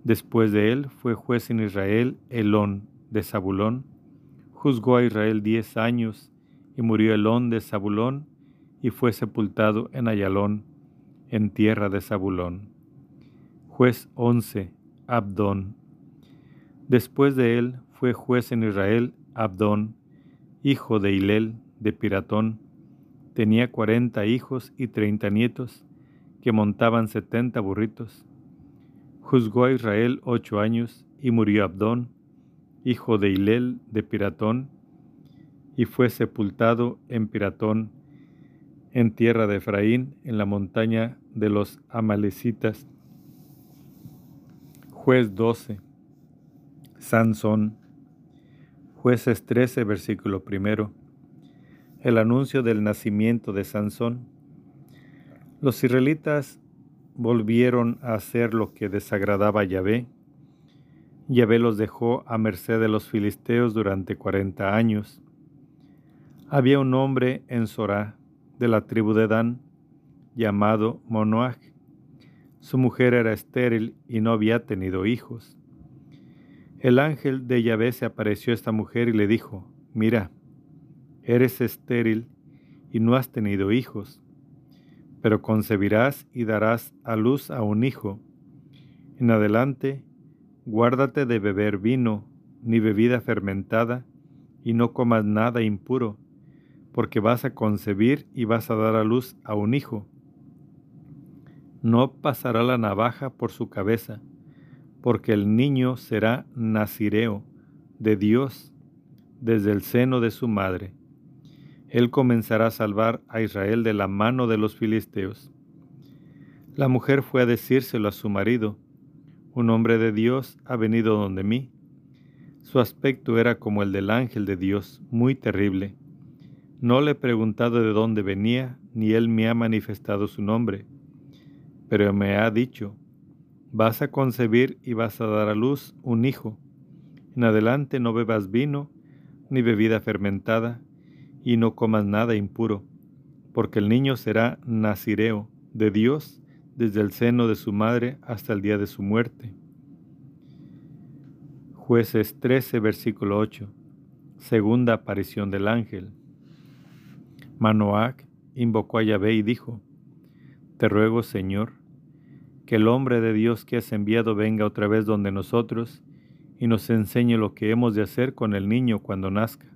Después de él fue juez en Israel Elón de Zabulón. Juzgó a Israel diez años y murió Elón de Zabulón y fue sepultado en Ayalón, en tierra de Zabulón. Juez once, Abdón. Después de él fue juez en Israel Abdón, hijo de Hilel de Piratón. Tenía cuarenta hijos y treinta nietos, que montaban setenta burritos. Juzgó a Israel ocho años y murió Abdón, hijo de Hilel de Piratón, y fue sepultado en Piratón, en tierra de Efraín, en la montaña de los Amalecitas. Juez 12. Sansón. Jueces 13, versículo primero. El anuncio del nacimiento de Sansón. Los israelitas volvieron a hacer lo que desagradaba a Yahvé, Yahvé los dejó a merced de los filisteos durante cuarenta años. Había un hombre en Sorá, de la tribu de Dan, llamado Monoach. Su mujer era estéril y no había tenido hijos. El ángel de Yahvé se apareció a esta mujer y le dijo, Mira, eres estéril y no has tenido hijos, pero concebirás y darás a luz a un hijo. En adelante Guárdate de beber vino, ni bebida fermentada, y no comas nada impuro, porque vas a concebir y vas a dar a luz a un hijo. No pasará la navaja por su cabeza, porque el niño será nazireo de Dios desde el seno de su madre. Él comenzará a salvar a Israel de la mano de los filisteos. La mujer fue a decírselo a su marido, un hombre de Dios ha venido donde mí. Su aspecto era como el del ángel de Dios, muy terrible. No le he preguntado de dónde venía, ni él me ha manifestado su nombre, pero me ha dicho, vas a concebir y vas a dar a luz un hijo. En adelante no bebas vino, ni bebida fermentada, y no comas nada impuro, porque el niño será nazireo de Dios desde el seno de su madre hasta el día de su muerte. Jueces 13, versículo 8. Segunda aparición del ángel. Manoac invocó a Yahvé y dijo, Te ruego, Señor, que el hombre de Dios que has enviado venga otra vez donde nosotros y nos enseñe lo que hemos de hacer con el niño cuando nazca.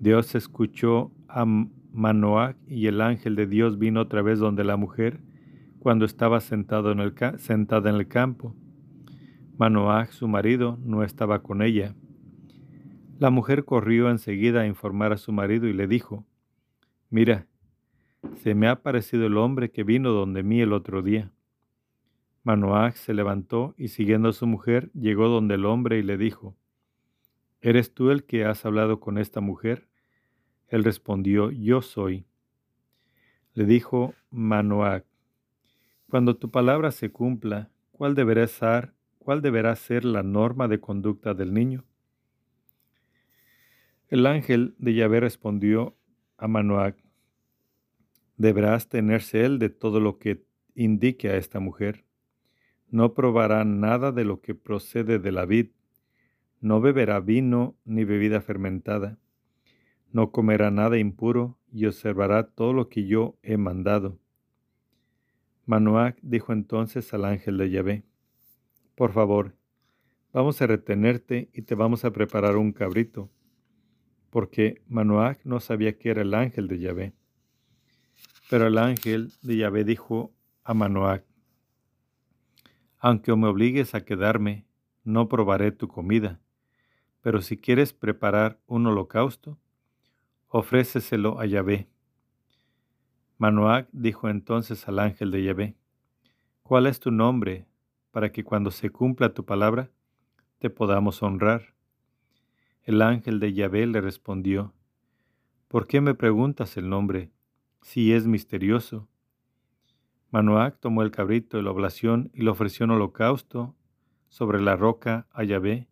Dios escuchó a Manoac y el ángel de Dios vino otra vez donde la mujer cuando estaba sentada en el campo. Manoach, su marido, no estaba con ella. La mujer corrió enseguida a informar a su marido y le dijo, Mira, se me ha parecido el hombre que vino donde mí el otro día. Manoach se levantó y siguiendo a su mujer llegó donde el hombre y le dijo, ¿Eres tú el que has hablado con esta mujer? Él respondió, Yo soy. Le dijo Manoach, cuando tu palabra se cumpla, ¿cuál deberá ser, cuál deberá ser la norma de conducta del niño? El ángel de Yahvé respondió a Manoac, deberás tenerse él de todo lo que indique a esta mujer. No probará nada de lo que procede de la vid, no beberá vino ni bebida fermentada, no comerá nada impuro y observará todo lo que yo he mandado Manoac dijo entonces al ángel de Yahvé, Por favor, vamos a retenerte y te vamos a preparar un cabrito, porque Manoac no sabía que era el ángel de Yahvé. Pero el ángel de Yahvé dijo a Manoac, Aunque me obligues a quedarme, no probaré tu comida, pero si quieres preparar un holocausto, ofréceselo a Yahvé Manoac dijo entonces al ángel de Yahvé, ¿cuál es tu nombre para que cuando se cumpla tu palabra te podamos honrar? El ángel de Yahvé le respondió, ¿por qué me preguntas el nombre si es misterioso? Manoac tomó el cabrito de la oblación y le ofreció un holocausto sobre la roca a Yahvé,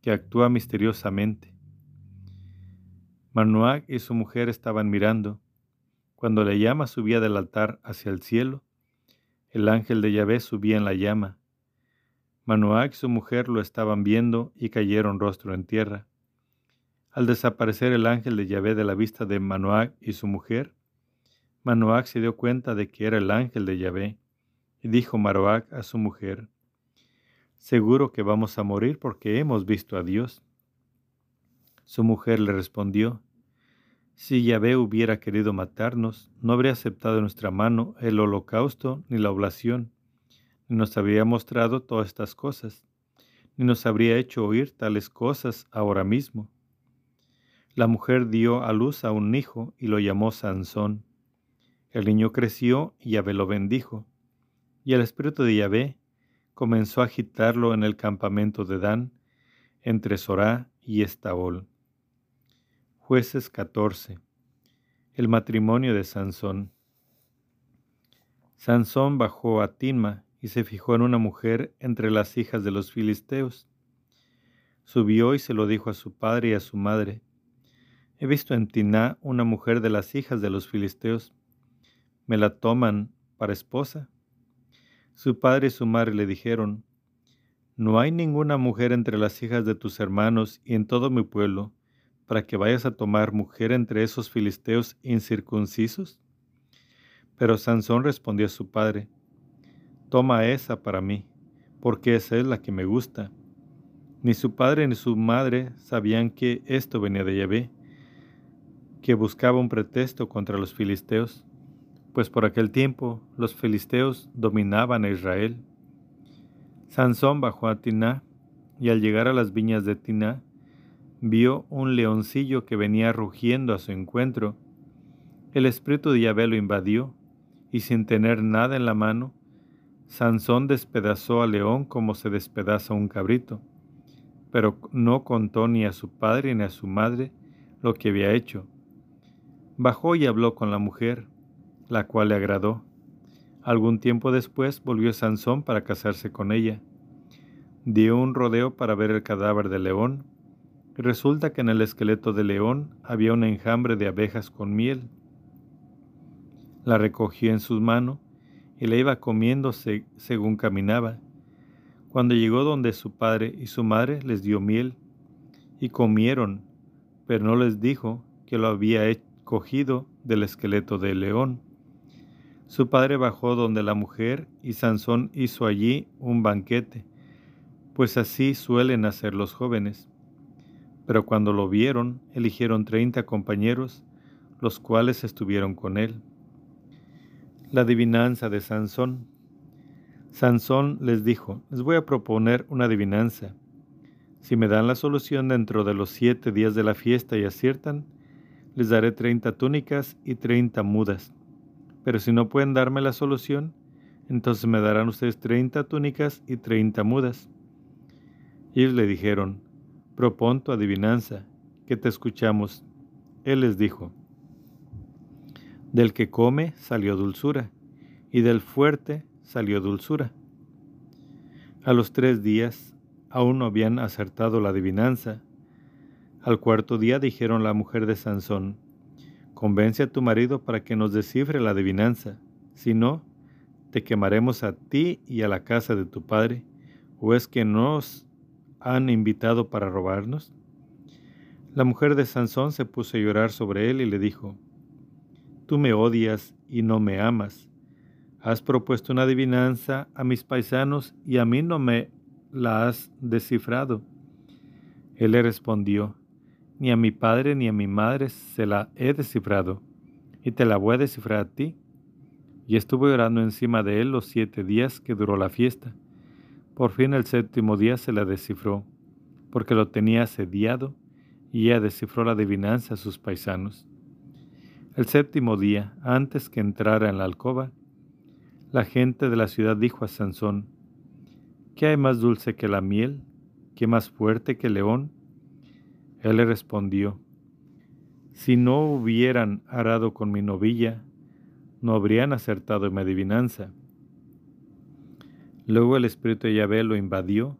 que actúa misteriosamente. Manoac y su mujer estaban mirando, cuando la llama subía del altar hacia el cielo, el ángel de Yahvé subía en la llama. Manoac y su mujer lo estaban viendo y cayeron rostro en tierra. Al desaparecer el ángel de Yahvé de la vista de Manoac y su mujer, Manoac se dio cuenta de que era el ángel de Yahvé, y dijo Manoac a su mujer, Seguro que vamos a morir porque hemos visto a Dios. Su mujer le respondió, si Yahvé hubiera querido matarnos, no habría aceptado en nuestra mano el holocausto ni la oblación, ni nos habría mostrado todas estas cosas, ni nos habría hecho oír tales cosas ahora mismo. La mujer dio a luz a un hijo y lo llamó Sansón. El niño creció y Yahvé lo bendijo, y el espíritu de Yahvé comenzó a agitarlo en el campamento de Dan, entre Sorá y Estaol. Jueces 14. El matrimonio de Sansón. Sansón bajó a Tinma y se fijó en una mujer entre las hijas de los filisteos. Subió y se lo dijo a su padre y a su madre. He visto en Tiná una mujer de las hijas de los filisteos. ¿Me la toman para esposa? Su padre y su madre le dijeron, No hay ninguna mujer entre las hijas de tus hermanos y en todo mi pueblo, para que vayas a tomar mujer entre esos filisteos incircuncisos. Pero Sansón respondió a su padre, Toma esa para mí, porque esa es la que me gusta. Ni su padre ni su madre sabían que esto venía de Yahvé que buscaba un pretexto contra los filisteos, pues por aquel tiempo los filisteos dominaban a Israel. Sansón bajó a Tiná y al llegar a las viñas de Tiná, vio un leoncillo que venía rugiendo a su encuentro. El espíritu de Yahvé lo invadió y sin tener nada en la mano, Sansón despedazó al león como se despedaza un cabrito, pero no contó ni a su padre ni a su madre lo que había hecho Bajó y habló con la mujer, la cual le agradó. Algún tiempo después volvió Sansón para casarse con ella. Dio un rodeo para ver el cadáver del león. resulta que en el esqueleto del león había un enjambre de abejas con miel. La recogió en sus manos y la iba comiendo según caminaba. Cuando llegó donde su padre y su madre les dio miel y comieron, pero no les dijo que lo había cogido del esqueleto del león. Su padre bajó donde la mujer y Sansón hizo allí un banquete, pues así suelen hacer los jóvenes. Pero cuando lo vieron, eligieron treinta compañeros, los cuales estuvieron con él. La adivinanza de Sansón. Sansón les dijo, les voy a proponer una adivinanza. Si me dan la solución dentro de los siete días de la fiesta y aciertan, les daré treinta túnicas y treinta mudas. Pero si no pueden darme la solución, entonces me darán ustedes treinta túnicas y treinta mudas. Ellos le dijeron, propon tu adivinanza, que te escuchamos. Él les dijo, del que come salió dulzura, y del fuerte salió dulzura. A los tres días aún no habían acertado la adivinanza, al cuarto día dijeron la mujer de Sansón, Convence a tu marido para que nos descifre la adivinanza, si no, te quemaremos a ti y a la casa de tu padre, o es que nos han invitado para robarnos. La mujer de Sansón se puso a llorar sobre él y le dijo, Tú me odias y no me amas. Has propuesto una adivinanza a mis paisanos y a mí no me la has descifrado. Él le respondió, ni a mi padre ni a mi madre se la he descifrado, y te la voy a descifrar a ti. Y estuve orando encima de él los siete días que duró la fiesta. Por fin el séptimo día se la descifró, porque lo tenía asediado, y ella descifró la adivinanza a sus paisanos. El séptimo día, antes que entrara en la alcoba, la gente de la ciudad dijo a Sansón, ¿qué hay más dulce que la miel? ¿Qué más fuerte que el león? Él le respondió, Si no hubieran arado con mi novilla, no habrían acertado en mi adivinanza. Luego el espíritu de Yahvé lo invadió,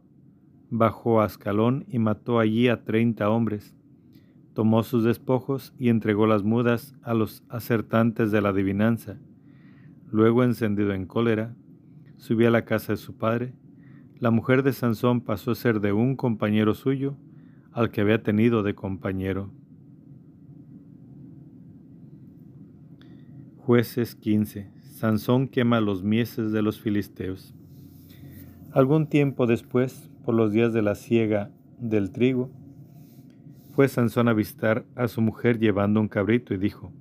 bajó a Ascalón y mató allí a treinta hombres. Tomó sus despojos y entregó las mudas a los acertantes de la adivinanza. Luego, encendido en cólera, subió a la casa de su padre. La mujer de Sansón pasó a ser de un compañero suyo al que había tenido de compañero. Jueces 15. Sansón quema los mieses de los filisteos. Algún tiempo después, por los días de la siega del trigo, fue Sansón a visitar a su mujer llevando un cabrito y dijo,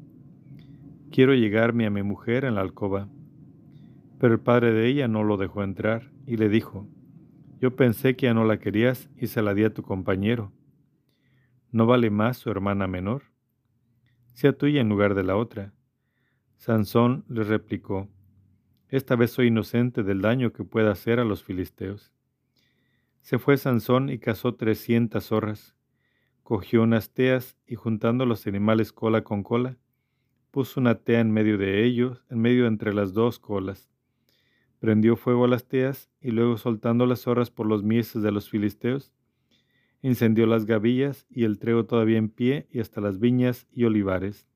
Quiero llegarme a mi mujer en la alcoba. Pero el padre de ella no lo dejó entrar y le dijo, Yo pensé que ya no la querías y se la di a tu compañero. ¿No vale más su hermana menor? Sea tuya en lugar de la otra. Sansón le replicó, Esta vez soy inocente del daño que pueda hacer a los filisteos. Se fue Sansón y cazó trescientas zorras, cogió unas teas y juntando los animales cola con cola, puso una tea en medio de ellos, en medio entre las dos colas. Prendió fuego a las teas y luego soltando las zorras por los mieses de los filisteos, incendió las gavillas y el trigo todavía en pie y hasta las viñas y olivares.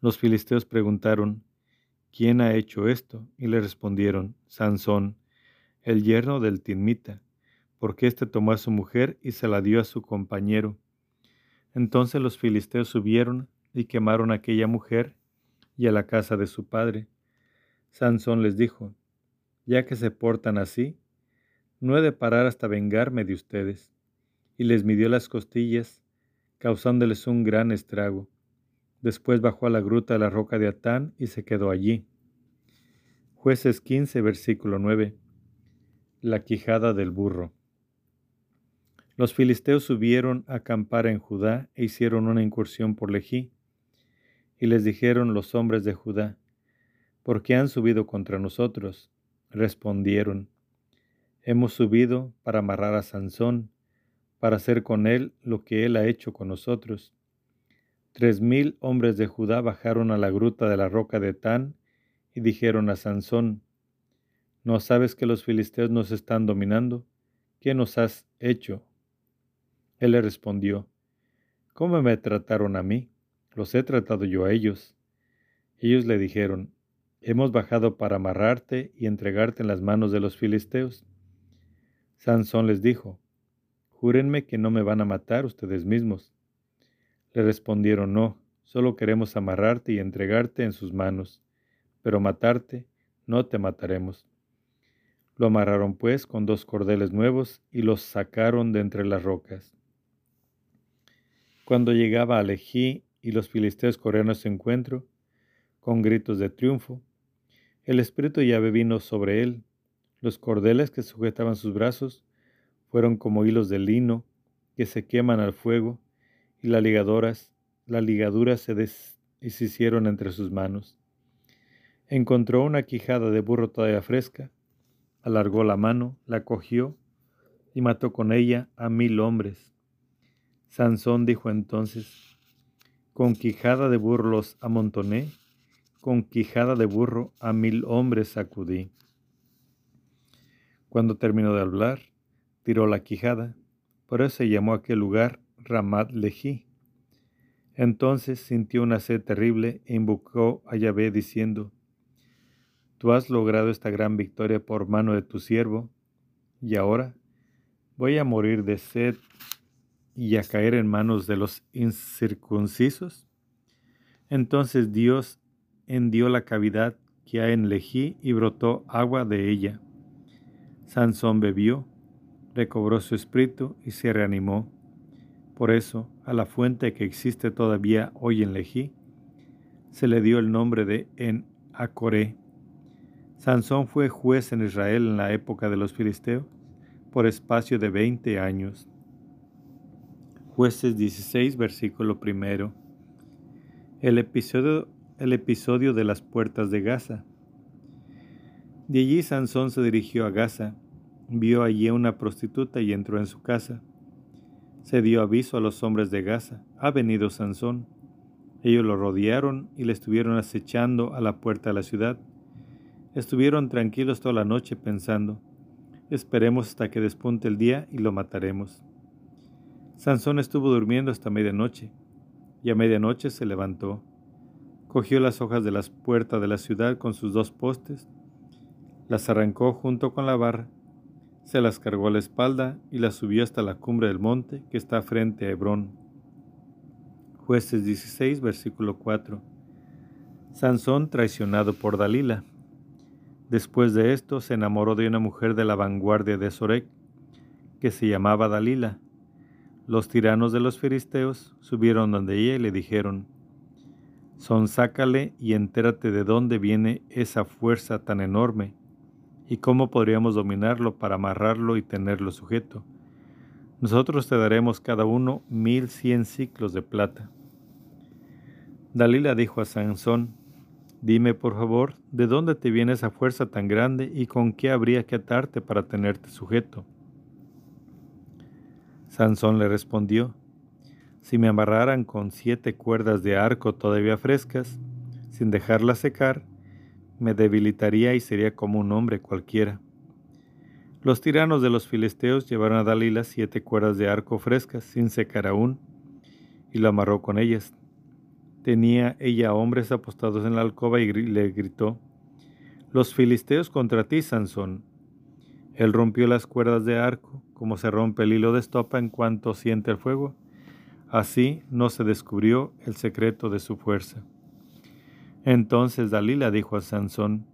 Los filisteos preguntaron, ¿quién ha hecho esto? Y le respondieron, Sansón, el yerno del Tinmita, porque éste tomó a su mujer y se la dio a su compañero. Entonces los filisteos subieron y quemaron a aquella mujer y a la casa de su padre. Sansón les dijo, ya que se portan así, no he de parar hasta vengarme de ustedes. Y les midió las costillas, causándoles un gran estrago. Después bajó a la gruta de la roca de Atán y se quedó allí. Jueces 15, versículo 9. La quijada del burro. Los filisteos subieron a acampar en Judá e hicieron una incursión por Lejí. Y les dijeron los hombres de Judá, ¿por qué han subido contra nosotros? Respondieron, Hemos subido para amarrar a Sansón, para hacer con él lo que él ha hecho con nosotros. Tres mil hombres de Judá bajaron a la gruta de la roca de Tan y dijeron a Sansón, ¿No sabes que los filisteos nos están dominando? ¿Qué nos has hecho? Él le respondió, ¿Cómo me trataron a mí? Los he tratado yo a ellos. Ellos le dijeron, Hemos bajado para amarrarte y entregarte en las manos de los filisteos. Sansón les dijo, Júrenme que no me van a matar ustedes mismos. Le respondieron, No, solo queremos amarrarte y entregarte en sus manos, pero matarte no te mataremos. Lo amarraron pues con dos cordeles nuevos y los sacaron de entre las rocas. Cuando llegaba a Lejí y los filisteos corrieron a su encuentro, con gritos de triunfo, el espíritu llave vino sobre él los cordeles que sujetaban sus brazos fueron como hilos de lino que se queman al fuego, y las ligaduras, las ligaduras se deshicieron entre sus manos. Encontró una quijada de burro todavía fresca, alargó la mano, la cogió y mató con ella a mil hombres. Sansón dijo entonces, con quijada de burro los amontoné, con quijada de burro a mil hombres sacudí. Cuando terminó de hablar, tiró la quijada. Por eso se llamó aquel lugar Ramat Lejí. Entonces sintió una sed terrible e invocó a Yahvé diciendo, Tú has logrado esta gran victoria por mano de tu siervo, y ahora voy a morir de sed y a caer en manos de los incircuncisos. Entonces Dios hendió la cavidad que hay en Lejí y brotó agua de ella. Sansón bebió, recobró su espíritu y se reanimó. Por eso, a la fuente que existe todavía hoy en Lejí, se le dio el nombre de En Acoré. Sansón fue juez en Israel en la época de los filisteos por espacio de veinte años. Jueces 16, versículo primero. El episodio, el episodio de las puertas de Gaza. De allí Sansón se dirigió a Gaza, vio allí a una prostituta y entró en su casa. Se dio aviso a los hombres de Gaza, ha venido Sansón. Ellos lo rodearon y le estuvieron acechando a la puerta de la ciudad. Estuvieron tranquilos toda la noche pensando, esperemos hasta que despunte el día y lo mataremos. Sansón estuvo durmiendo hasta medianoche, y a medianoche se levantó, cogió las hojas de las puertas de la ciudad con sus dos postes, las arrancó junto con la barra, se las cargó a la espalda y las subió hasta la cumbre del monte que está frente a Hebrón. Jueces 16, versículo 4. Sansón traicionado por Dalila. Después de esto se enamoró de una mujer de la vanguardia de Sorek, que se llamaba Dalila. Los tiranos de los filisteos subieron donde ella y le dijeron, Sonsácale y entérate de dónde viene esa fuerza tan enorme y cómo podríamos dominarlo para amarrarlo y tenerlo sujeto. Nosotros te daremos cada uno mil cien ciclos de plata. Dalila dijo a Sansón, Dime por favor, ¿de dónde te viene esa fuerza tan grande y con qué habría que atarte para tenerte sujeto? Sansón le respondió, Si me amarraran con siete cuerdas de arco todavía frescas, sin dejarlas secar, me debilitaría y sería como un hombre cualquiera. Los tiranos de los filisteos llevaron a Dalila siete cuerdas de arco frescas, sin secar aún, y lo amarró con ellas. Tenía ella hombres apostados en la alcoba y le gritó, Los filisteos contra ti, Sansón. Él rompió las cuerdas de arco, como se rompe el hilo de estopa en cuanto siente el fuego. Así no se descubrió el secreto de su fuerza. Entonces Dalila dijo a Sansón,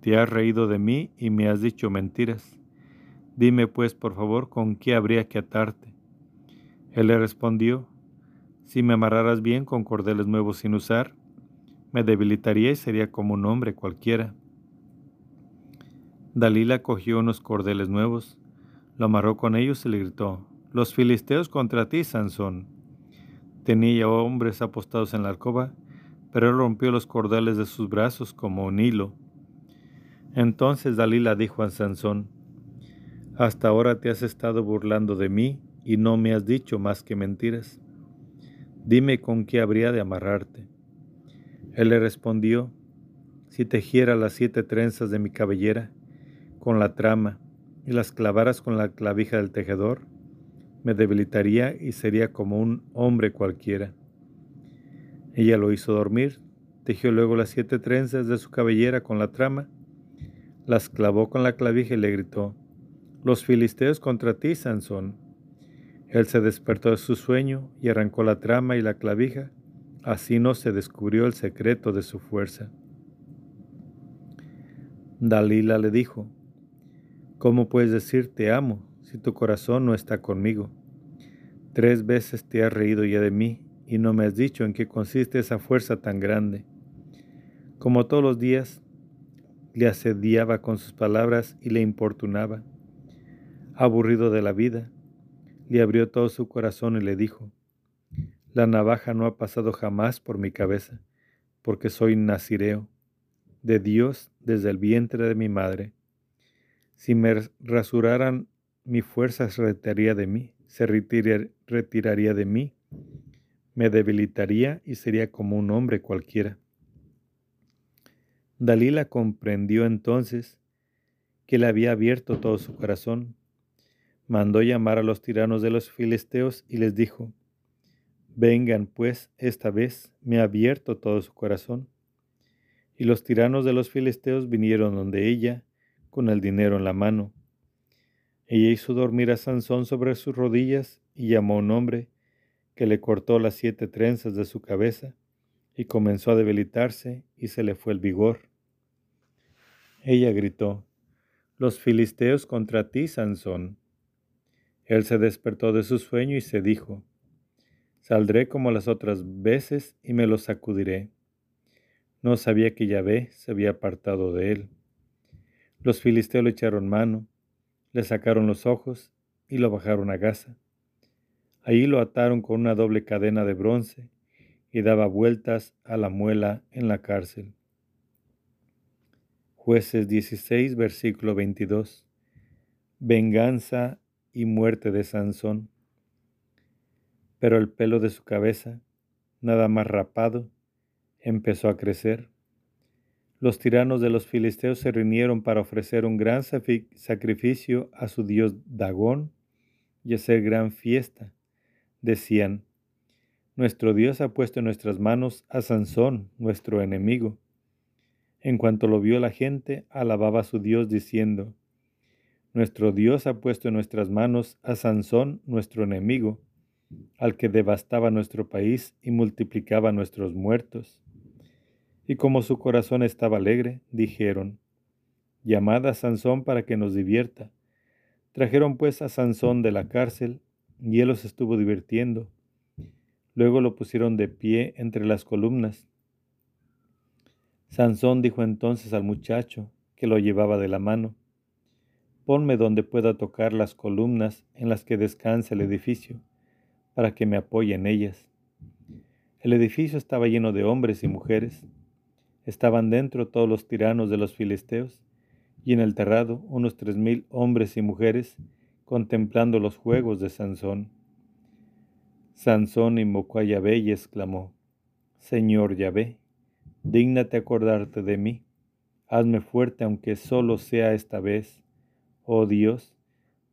Te has reído de mí y me has dicho mentiras. Dime pues, por favor, con qué habría que atarte. Él le respondió, Si me amarraras bien con cordeles nuevos sin usar, me debilitaría y sería como un hombre cualquiera. Dalila cogió unos cordeles nuevos, lo amarró con ellos y le gritó, Los filisteos contra ti, Sansón. Tenía hombres apostados en la alcoba, pero él rompió los cordeles de sus brazos como un hilo. Entonces Dalila dijo a Sansón, Hasta ahora te has estado burlando de mí y no me has dicho más que mentiras. Dime con qué habría de amarrarte. Él le respondió, Si tejiera las siete trenzas de mi cabellera con la trama y las clavaras con la clavija del tejedor, me debilitaría y sería como un hombre cualquiera. Ella lo hizo dormir, tejió luego las siete trenzas de su cabellera con la trama, las clavó con la clavija y le gritó, Los filisteos contra ti, Sansón. Él se despertó de su sueño y arrancó la trama y la clavija, así no se descubrió el secreto de su fuerza. Dalila le dijo, ¿Cómo puedes decir te amo si tu corazón no está conmigo? Tres veces te has reído ya de mí y no me has dicho en qué consiste esa fuerza tan grande. Como todos los días, le asediaba con sus palabras y le importunaba. Aburrido de la vida, le abrió todo su corazón y le dijo, La navaja no ha pasado jamás por mi cabeza, porque soy nazireo, de Dios desde el vientre de mi madre. Si me rasuraran, mi fuerza se retiraría de mí, se retiraría de mí me debilitaría y sería como un hombre cualquiera. Dalila comprendió entonces que le había abierto todo su corazón. Mandó llamar a los tiranos de los filisteos y les dijo, Vengan pues, esta vez me ha abierto todo su corazón. Y los tiranos de los filisteos vinieron donde ella, con el dinero en la mano. Ella hizo dormir a Sansón sobre sus rodillas y llamó a un hombre que le cortó las siete trenzas de su cabeza y comenzó a debilitarse y se le fue el vigor. Ella gritó, Los filisteos contra ti, Sansón. Él se despertó de su sueño y se dijo, Saldré como las otras veces y me los sacudiré. No sabía que Yahvé se había apartado de él. Los filisteos le echaron mano, le sacaron los ojos y lo bajaron a Gaza. Ahí lo ataron con una doble cadena de bronce y daba vueltas a la muela en la cárcel. Jueces 16, versículo 22. Venganza y muerte de Sansón. Pero el pelo de su cabeza, nada más rapado, empezó a crecer. Los tiranos de los filisteos se reunieron para ofrecer un gran sacrificio a su dios Dagón y hacer gran fiesta decían, Nuestro Dios ha puesto en nuestras manos a Sansón, nuestro enemigo. En cuanto lo vio la gente, alababa a su Dios diciendo, Nuestro Dios ha puesto en nuestras manos a Sansón, nuestro enemigo, al que devastaba nuestro país y multiplicaba nuestros muertos. Y como su corazón estaba alegre, dijeron, Llamad a Sansón para que nos divierta. Trajeron pues a Sansón de la cárcel y él los estuvo divirtiendo. Luego lo pusieron de pie entre las columnas. Sansón dijo entonces al muchacho que lo llevaba de la mano, Ponme donde pueda tocar las columnas en las que descansa el edificio, para que me apoye en ellas. El edificio estaba lleno de hombres y mujeres. Estaban dentro todos los tiranos de los filisteos, y en el terrado unos tres mil hombres y mujeres contemplando los juegos de Sansón. Sansón invocó a Yahvé y exclamó, Señor Yahvé, dígnate acordarte de mí, Hazme fuerte aunque solo sea esta vez, oh Dios,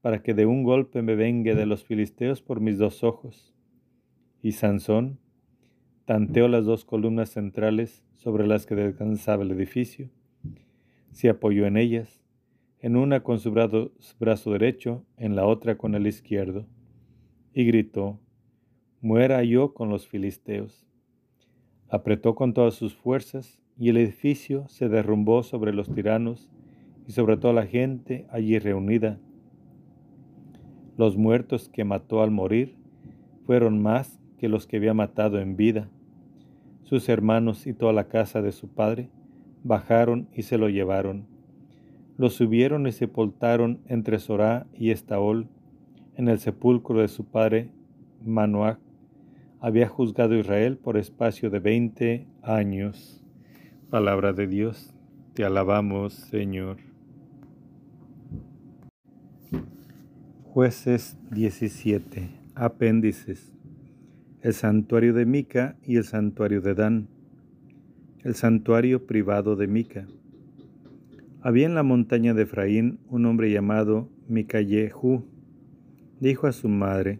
para que de un golpe me vengue de los filisteos por mis dos ojos. Y Sansón tanteó las dos columnas centrales sobre las que descansaba el edificio, se apoyó en ellas, en una con su brazo, derecho, en la otra con el izquierdo, y gritó, Muera yo con los filisteos. Apretó con todas sus fuerzas, y el edificio se derrumbó sobre los tiranos y sobre toda la gente allí reunida. Los muertos que mató al morir fueron más que los que había matado en vida sus hermanos y toda la casa de su padre bajaron y se lo llevaron. Lo subieron y sepultaron entre Sorá y Estaol, en el sepulcro de su padre Manoach. Había juzgado Israel por espacio de veinte años. Palabra de Dios, te alabamos, Señor. Jueces 17. Apéndices el santuario de Mica y el santuario de Dan, el santuario privado de Mica. Había en la montaña de Efraín un hombre llamado Micayehu. Dijo a su madre,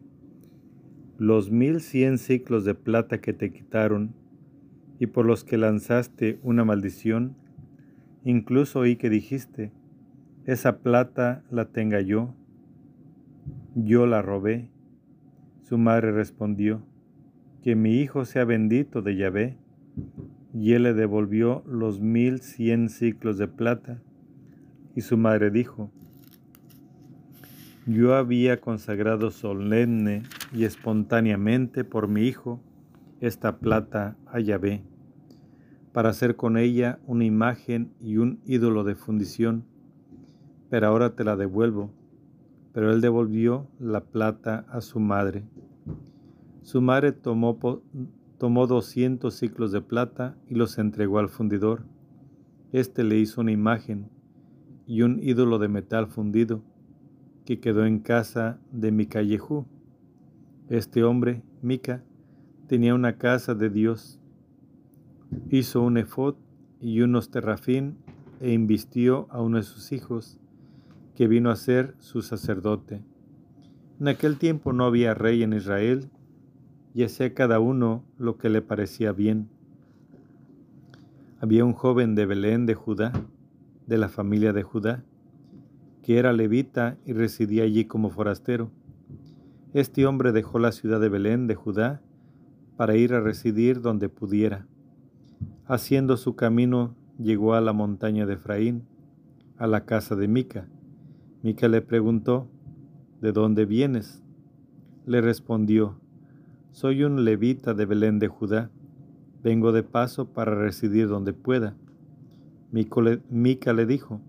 los mil cien ciclos de plata que te quitaron y por los que lanzaste una maldición, incluso oí que dijiste, esa plata la tenga yo, yo la robé. Su madre respondió, que mi hijo sea bendito de Yahvé. Y él le devolvió los mil cien ciclos de plata. Y su madre dijo, yo había consagrado solemne y espontáneamente por mi hijo esta plata a Yahvé, para hacer con ella una imagen y un ídolo de fundición, pero ahora te la devuelvo. Pero él devolvió la plata a su madre. Su madre tomó, tomó 200 ciclos de plata y los entregó al fundidor. Este le hizo una imagen y un ídolo de metal fundido que quedó en casa de Micayehu. Este hombre, Mica, tenía una casa de Dios. Hizo un efod y unos terrafín e invistió a uno de sus hijos, que vino a ser su sacerdote. En aquel tiempo no había rey en Israel y hacía cada uno lo que le parecía bien. Había un joven de Belén de Judá, de la familia de Judá, que era levita y residía allí como forastero. Este hombre dejó la ciudad de Belén de Judá para ir a residir donde pudiera. Haciendo su camino llegó a la montaña de Efraín, a la casa de Mica. Mica le preguntó, ¿De dónde vienes? Le respondió, soy un levita de Belén de Judá. Vengo de paso para residir donde pueda. Mica le dijo,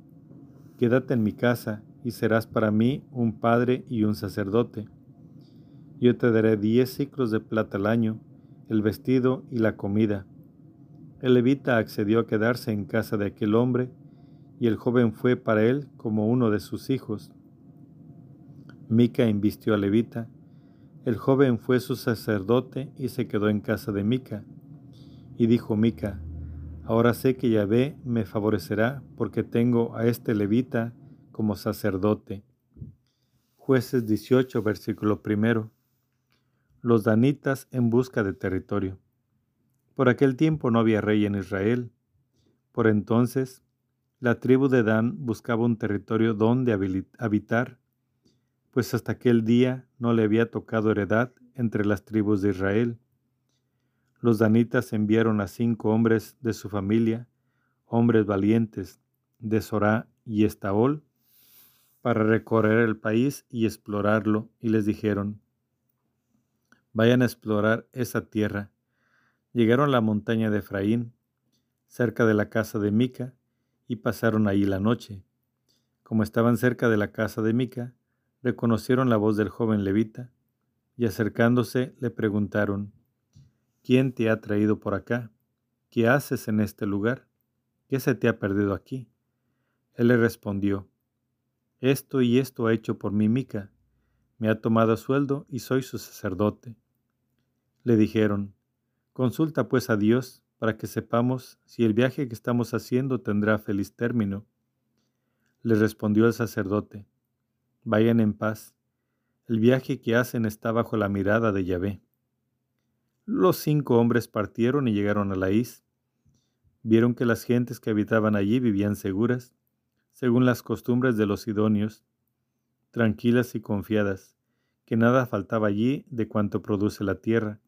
Quédate en mi casa y serás para mí un padre y un sacerdote. Yo te daré diez ciclos de plata al año, el vestido y la comida. El levita accedió a quedarse en casa de aquel hombre, y el joven fue para él como uno de sus hijos. Mica invistió al levita el joven fue su sacerdote y se quedó en casa de Mica. Y dijo Mica, ahora sé que Yahvé me favorecerá porque tengo a este levita como sacerdote. Jueces 18, versículo primero. Los danitas en busca de territorio. Por aquel tiempo no había rey en Israel. Por entonces, la tribu de Dan buscaba un territorio donde habitar pues hasta aquel día no le había tocado heredad entre las tribus de Israel. Los danitas enviaron a cinco hombres de su familia, hombres valientes, de Sorá y Estaol, para recorrer el país y explorarlo, y les dijeron, vayan a explorar esa tierra. Llegaron a la montaña de Efraín, cerca de la casa de Mica, y pasaron allí la noche. Como estaban cerca de la casa de Mica, reconocieron la voz del joven levita y acercándose le preguntaron, ¿quién te ha traído por acá? ¿Qué haces en este lugar? ¿Qué se te ha perdido aquí? Él le respondió, esto y esto ha hecho por mí Mica, me ha tomado sueldo y soy su sacerdote. Le dijeron, consulta pues a Dios para que sepamos si el viaje que estamos haciendo tendrá feliz término. Le respondió el sacerdote, vayan en paz. El viaje que hacen está bajo la mirada de Yahvé. Los cinco hombres partieron y llegaron a la is. Vieron que las gentes que habitaban allí vivían seguras, según las costumbres de los idóneos, tranquilas y confiadas, que nada faltaba allí de cuanto produce la tierra,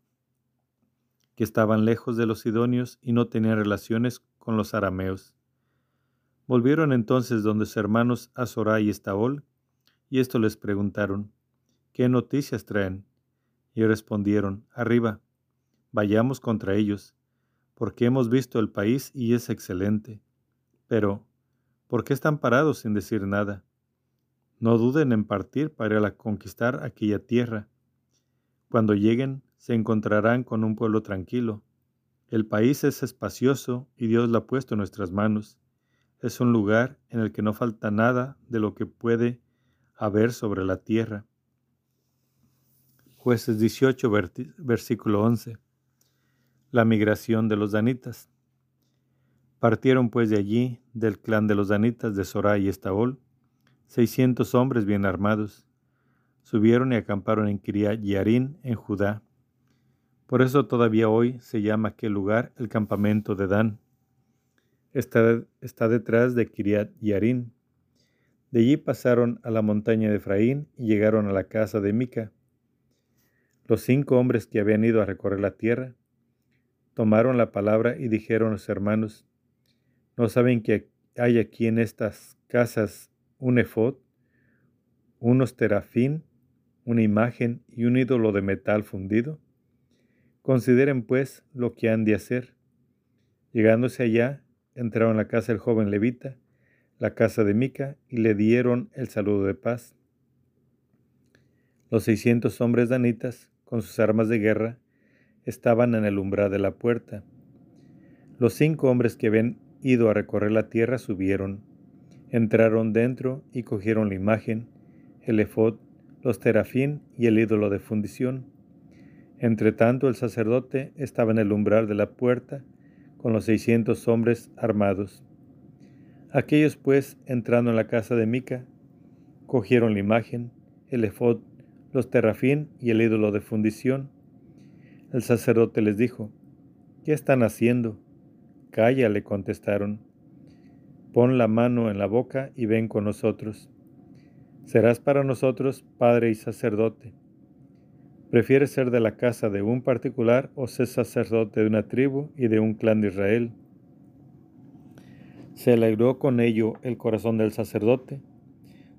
que estaban lejos de los idóneos y no tenían relaciones con los arameos. Volvieron entonces donde sus hermanos Azorá y Estaol, y esto les preguntaron, ¿qué noticias traen? Y respondieron, arriba, vayamos contra ellos, porque hemos visto el país y es excelente. Pero, ¿por qué están parados sin decir nada? No duden en partir para conquistar aquella tierra. Cuando lleguen, se encontrarán con un pueblo tranquilo. El país es espacioso y Dios lo ha puesto en nuestras manos es un lugar en el que no falta nada de lo que puede haber sobre la tierra. Jueces 18, versículo 11. La migración de los danitas. Partieron pues de allí, del clan de los danitas de Sorá y Estaol, seiscientos hombres bien armados. Subieron y acamparon en Kiriat Yarín, en Judá. Por eso todavía hoy se llama aquel lugar el campamento de Dan está, detrás de Kiriat Yarin. De allí pasaron a la montaña de Efraín y llegaron a la casa de Mica. Los cinco hombres que habían ido a recorrer la tierra tomaron la palabra y dijeron a los hermanos, ¿no saben que hay aquí en estas casas un efod, unos terafín, una imagen y un ídolo de metal fundido? Consideren pues lo que han de hacer. Llegándose allá, entraron a la casa del joven levita, la casa de Mica, y le dieron el saludo de paz. Los seiscientos hombres danitas, con sus armas de guerra, estaban en el umbral de la puerta. Los cinco hombres que habían ido a recorrer la tierra subieron, entraron dentro y cogieron la imagen, el efod, los terafín y el ídolo de fundición. Entretanto el sacerdote estaba en el umbral de la puerta, con los seiscientos hombres armados. Aquellos pues, entrando en la casa de Mica, cogieron la imagen, el efod, los terrafín y el ídolo de fundición. El sacerdote les dijo, ¿qué están haciendo? Calla, le contestaron. Pon la mano en la boca y ven con nosotros. Serás para nosotros padre y sacerdote. ¿Prefieres ser de la casa de un particular o ser sacerdote de una tribu y de un clan de Israel? Se alegró con ello el corazón del sacerdote.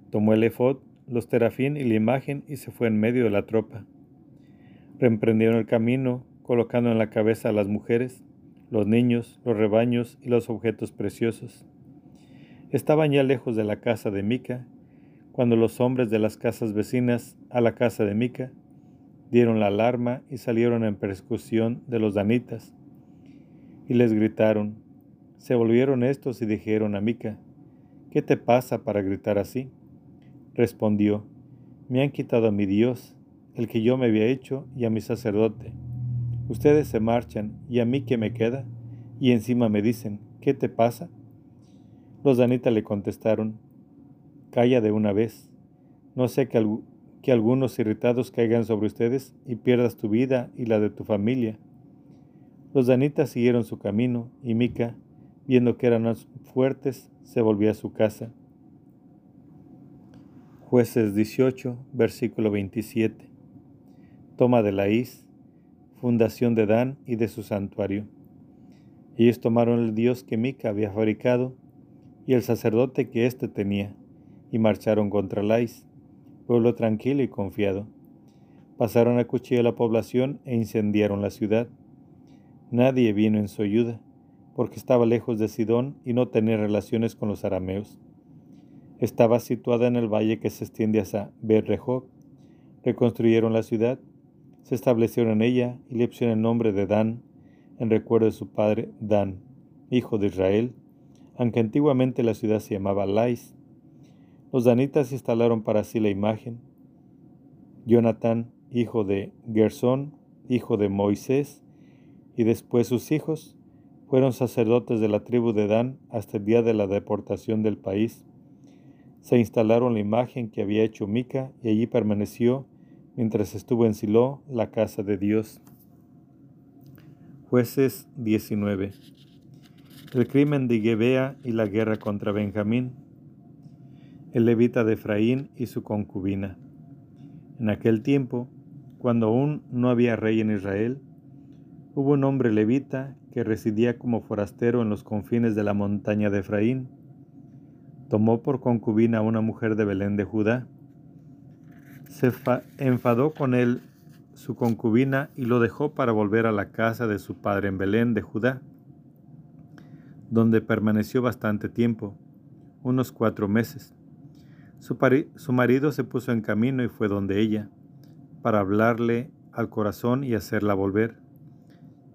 Tomó el efod, los terafín y la imagen y se fue en medio de la tropa. Reemprendieron el camino, colocando en la cabeza a las mujeres, los niños, los rebaños y los objetos preciosos. Estaban ya lejos de la casa de Mica, cuando los hombres de las casas vecinas a la casa de Mica dieron la alarma y salieron en persecución de los danitas. Y les gritaron. Se volvieron estos y dijeron a Mica, ¿qué te pasa para gritar así? Respondió, me han quitado a mi Dios, el que yo me había hecho, y a mi sacerdote. Ustedes se marchan, y a mí qué me queda, y encima me dicen, ¿qué te pasa? Los danitas le contestaron, Calla de una vez, no sé que, que algunos irritados caigan sobre ustedes y pierdas tu vida y la de tu familia. Los danitas siguieron su camino y Mica, viendo que eran más fuertes, se volvió a su casa. Jueces 18, versículo 27. Toma de la is, fundación de Dan y de su santuario. Ellos tomaron el dios que Mica había fabricado y el sacerdote que éste tenía, y marcharon contra Lais pueblo tranquilo y confiado. Pasaron a cuchillo la población e incendiaron la ciudad. Nadie vino en su ayuda, porque estaba lejos de Sidón y no tenía relaciones con los arameos. Estaba situada en el valle que se extiende hacia Berrejob. Reconstruyeron la ciudad, se establecieron en ella y le pusieron el nombre de Dan, en recuerdo de su padre Dan, hijo de Israel, aunque antiguamente la ciudad se llamaba Lais. Los danitas instalaron para sí la imagen. Jonatán, hijo de Gersón, hijo de Moisés, y después sus hijos, Fueron sacerdotes de la tribu de Dan hasta el día de la deportación del país. Se instalaron la imagen que había hecho Mica y allí permaneció mientras estuvo en Silo, la casa de Dios. Jueces 19. El crimen de Gebea y la guerra contra Benjamín. El levita de Efraín y su concubina. En aquel tiempo, cuando aún no había rey en Israel, hubo un hombre levita que residía como forastero en los confines de la montaña de Efraín. Tomó por concubina a una mujer de Belén de Judá. Se enfadó con él su concubina y lo dejó para volver a la casa de su padre en Belén de Judá, donde permaneció bastante tiempo, unos cuatro meses. Su, su, marido se puso en camino y fue donde ella, para hablarle al corazón y hacerla volver.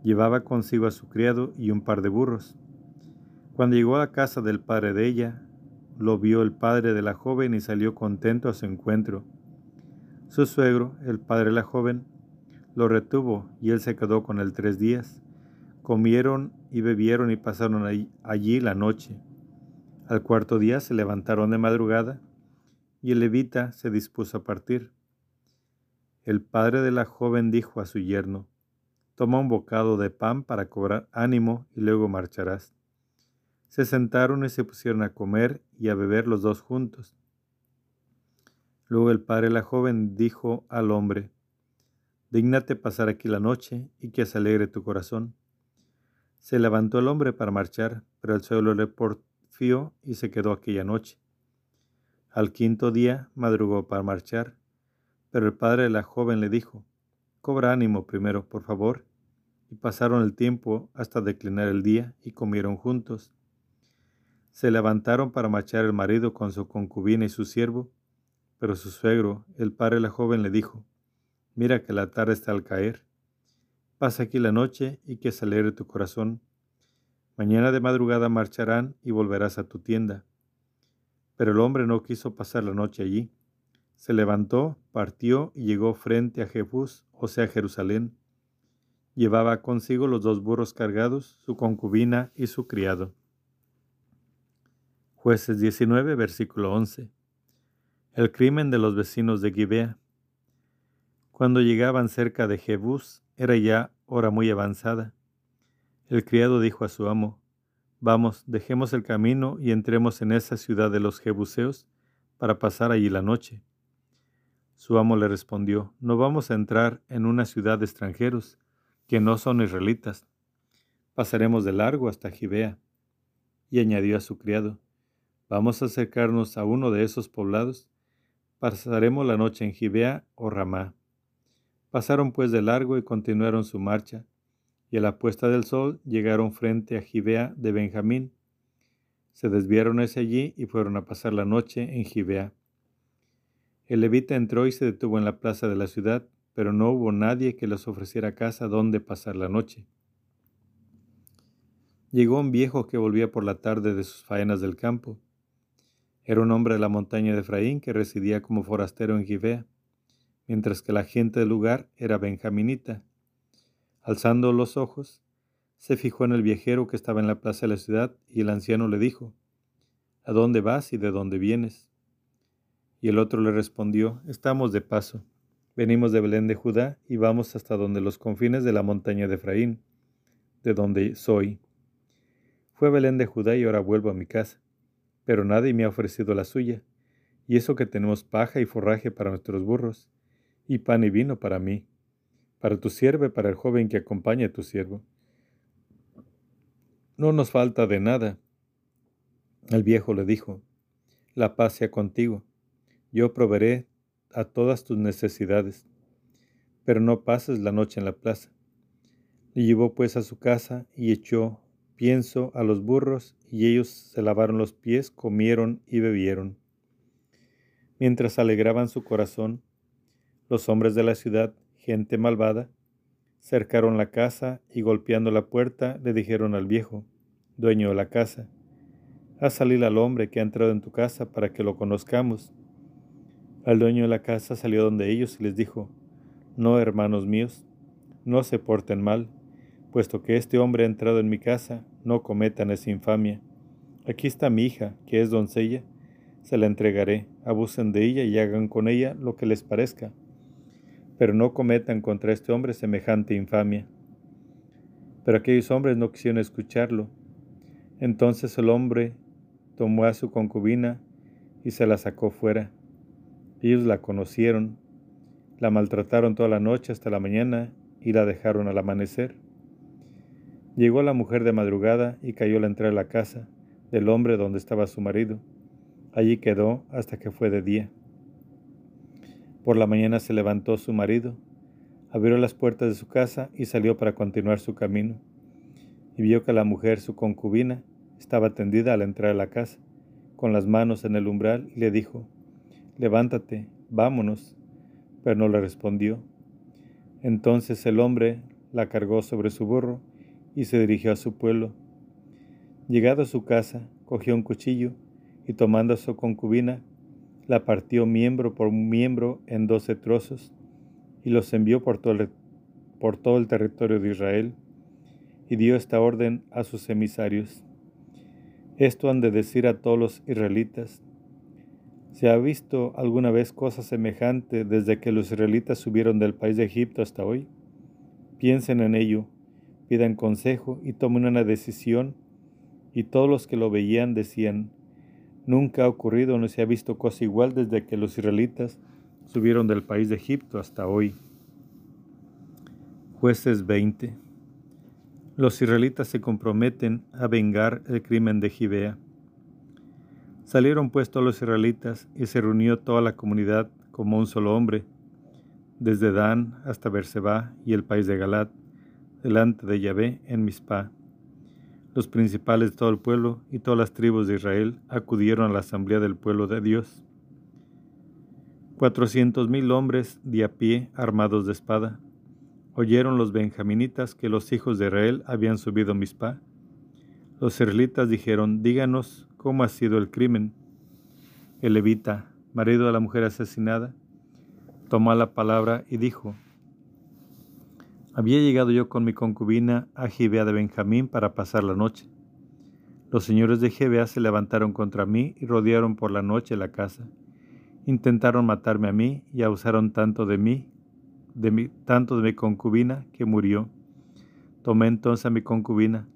Llevaba consigo a su criado y un par de burros. Cuando llegó a casa del padre de ella, lo vio el padre de la joven y salió contento a su encuentro. Su suegro, el padre de la joven, lo retuvo y él se quedó con él tres días. Comieron y bebieron y pasaron allí la noche. Al cuarto día se levantaron de madrugada y el levita se dispuso a partir. El padre de la joven dijo a su yerno, Toma un bocado de pan para cobrar ánimo y luego marcharás. Se sentaron y se pusieron a comer y a beber los dos juntos. Luego el padre de la joven dijo al hombre, Dígnate pasar aquí la noche y que se alegre tu corazón. Se levantó el hombre para marchar, pero el suelo le porfió y se quedó aquella noche. Al quinto día madrugó para marchar, pero el padre de la joven le dijo, Cobra ánimo primero, por favor. Y pasaron el tiempo hasta declinar el día y comieron juntos. Se levantaron para marchar el marido con su concubina y su siervo, pero su suegro, el padre de la joven, le dijo, Mira que la tarde está al caer. Pasa aquí la noche y que se alegre tu corazón. Mañana de madrugada marcharán y volverás a tu tienda. Pero el hombre no quiso pasar la noche allí. Se levantó, partió y llegó frente a Jefús, o sea Jerusalén. Llevaba consigo los dos burros cargados, su concubina y su criado. Jueces 19, versículo 11. El crimen de los vecinos de Gibea. Cuando llegaban cerca de Jebús, era ya hora muy avanzada. El criado dijo a su amo, Vamos, dejemos el camino y entremos en esa ciudad de los Jebuseos para pasar allí la noche. Su amo le respondió, No vamos a entrar en una ciudad de extranjeros, que no son israelitas. Pasaremos de largo hasta Gibea. Y añadió a su criado, Vamos a acercarnos a uno de esos poblados. Pasaremos la noche en Gibea o Ramá. Pasaron pues de largo y continuaron su marcha, y a la puesta del sol llegaron frente a Gibea de Benjamín. Se desviaron hacia allí y fueron a pasar la noche en Gibea. El levita entró y se detuvo en la plaza de la ciudad, pero no hubo nadie que les ofreciera casa donde pasar la noche. Llegó un viejo que volvía por la tarde de sus faenas del campo. Era un hombre de la montaña de Efraín que residía como forastero en Gibea mientras que la gente del lugar era benjaminita. Alzando los ojos, se fijó en el viajero que estaba en la plaza de la ciudad y el anciano le dijo, ¿A dónde vas y de dónde vienes? Y el otro le respondió, Estamos de paso. Venimos de Belén de Judá y vamos hasta donde los confines de la montaña de Efraín, de donde soy. Fue a Belén de Judá y ahora vuelvo a mi casa, pero nadie me ha ofrecido la suya, y eso que tenemos paja y forraje para nuestros burros y pan y vino para mí, para tu siervo y para el joven que acompaña a tu siervo. No nos falta de nada. El viejo le dijo, la paz sea contigo, yo proveeré a todas tus necesidades, pero no pases la noche en la plaza. Le llevó pues a su casa y echó pienso a los burros, y ellos se lavaron los pies, comieron y bebieron. Mientras alegraban su corazón, los hombres de la ciudad, gente malvada, cercaron la casa y golpeando la puerta le dijeron al viejo, dueño de la casa, haz salir al hombre que ha entrado en tu casa para que lo conozcamos. Al dueño de la casa salió donde ellos y les dijo, no, hermanos míos, no se porten mal, puesto que este hombre ha entrado en mi casa, no cometan esa infamia. Aquí está mi hija, que es doncella, se la entregaré, abusen de ella y hagan con ella lo que les parezca, pero no cometan contra este hombre semejante infamia. Pero aquellos hombres no quisieron escucharlo. Entonces el hombre tomó a su concubina y se la sacó fuera. Ellos la conocieron, la maltrataron toda la noche hasta la mañana y la dejaron al amanecer. Llegó la mujer de madrugada y cayó a la entrada de la casa del hombre donde estaba su marido. Allí quedó hasta que fue de día. Por la mañana se levantó su marido, abrió las puertas de su casa y salió para continuar su camino. Y vio que la mujer, su concubina, estaba tendida a la entrada de la casa, con las manos en el umbral, y le dijo, Levántate, vámonos. Pero no le respondió. Entonces el hombre la cargó sobre su burro y se dirigió a su pueblo. Llegado a su casa, cogió un cuchillo y tomando a su concubina, la partió miembro por miembro en doce trozos y los envió por todo, el, por todo el territorio de Israel y dio esta orden a sus emisarios. Esto han de decir a todos los israelitas. ¿Se ha visto alguna vez cosa semejante desde que los israelitas subieron del país de Egipto hasta hoy? Piensen en ello, pidan consejo y tomen una decisión. Y todos los que lo veían decían, nunca ha ocurrido no se ha visto cosa igual desde que los israelitas subieron del país de Egipto hasta hoy. Jueces 20 los israelitas se comprometen a vengar el crimen de Gibea. Salieron pues todos los israelitas y se reunió toda la comunidad como un solo hombre, desde Dan hasta Berseba y el país de Galat, delante de Yahvé en Mizpah. Los principales de todo el pueblo y todas las tribus de Israel acudieron a la asamblea del pueblo de Dios. Cuatrocientos mil hombres de a pie armados de espada Oyeron los benjaminitas que los hijos de Israel habían subido a Mizpah. Los israelitas dijeron, díganos cómo ha sido el crimen. El levita, marido de la mujer asesinada, tomó la palabra y dijo, había llegado yo con mi concubina a Gibea de Benjamín para pasar la noche. Los señores de Gibea se levantaron contra mí y rodearon por la noche la casa. Intentaron matarme a mí y abusaron tanto de mí de mi, tanto de mi concubina que murió. Tomé entonces a mi concubina,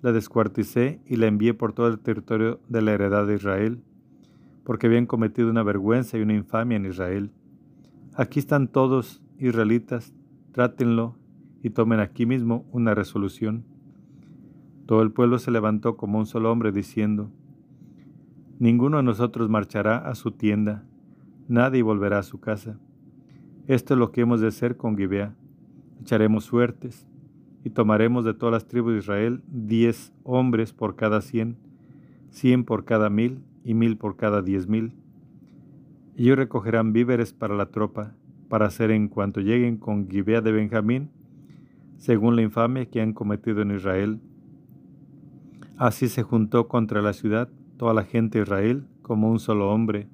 la descuarticé y la envié por todo el territorio de la heredad de Israel, porque habían cometido una vergüenza y una infamia en Israel. Aquí están todos israelitas, trátenlo y tomen aquí mismo una resolución. Todo el pueblo se levantó como un solo hombre diciendo, Ninguno de nosotros marchará a su tienda, nadie volverá a su casa. Esto es lo que hemos de hacer con Gibea. Echaremos suertes y tomaremos de todas las tribus de Israel diez hombres por cada cien, cien por cada mil y mil por cada diez mil. Ellos recogerán víveres para la tropa, para hacer en cuanto lleguen con Gibea de Benjamín, según la infamia que han cometido en Israel. Así se juntó contra la ciudad toda la gente de Israel como un solo hombre.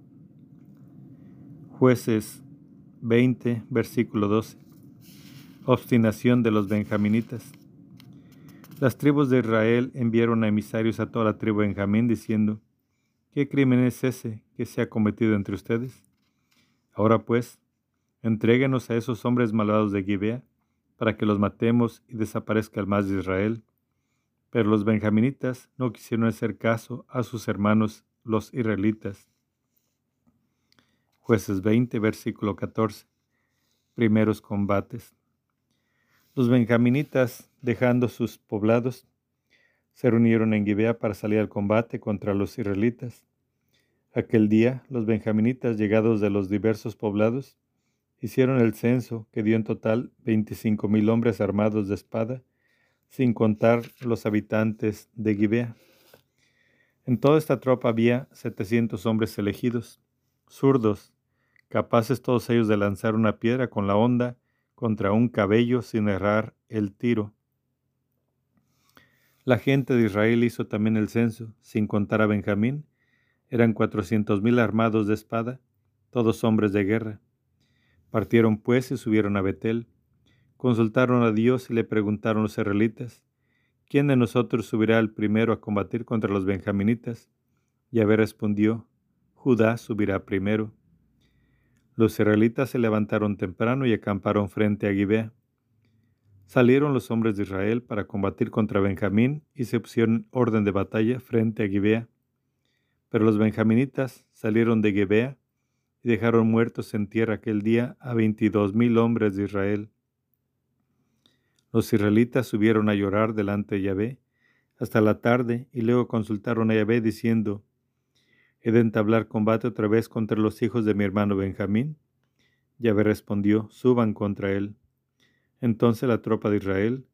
Jueces 20, versículo 12. Obstinación de los benjaminitas. Las tribus de Israel enviaron a emisarios a toda la tribu de Benjamín diciendo, ¿qué crimen es ese que se ha cometido entre ustedes? Ahora pues, entréguenos a esos hombres malvados de Gibea, para que los matemos y desaparezca el más de Israel. Pero los benjaminitas no quisieron hacer caso a sus hermanos los israelitas Jueces 20, versículo 14. Primeros combates. Los benjaminitas, dejando sus poblados, se reunieron en Gibea para salir al combate contra los israelitas. Aquel día, los benjaminitas, llegados de los diversos poblados, hicieron el censo que dio en total veinticinco mil hombres armados de espada, sin contar los habitantes de Gibea. En toda esta tropa había setecientos hombres elegidos, zurdos, capaces todos ellos de lanzar una piedra con la honda contra un cabello sin errar el tiro. La gente de Israel hizo también el censo, sin contar a Benjamín, eran cuatrocientos mil armados de espada, todos hombres de guerra. Partieron pues y subieron a Betel, consultaron a Dios y le preguntaron los israelitas, ¿quién de nosotros subirá el primero a combatir contra los benjaminitas? Y Yahvé respondió, Judá subirá primero. Los israelitas se levantaron temprano y acamparon frente a Gibea. Salieron los hombres de Israel para combatir contra Benjamín y se pusieron en orden de batalla frente a Gibea. Pero los benjaminitas salieron de Gibea y dejaron muertos en tierra aquel día a veintidós mil hombres de Israel. Los israelitas subieron a llorar delante de Yahvé hasta la tarde y luego consultaron a Yahvé diciendo, ¿He de entablar combate otra vez contra los hijos de mi hermano Benjamín? Yahvé respondió, suban contra él. Entonces la tropa de Israel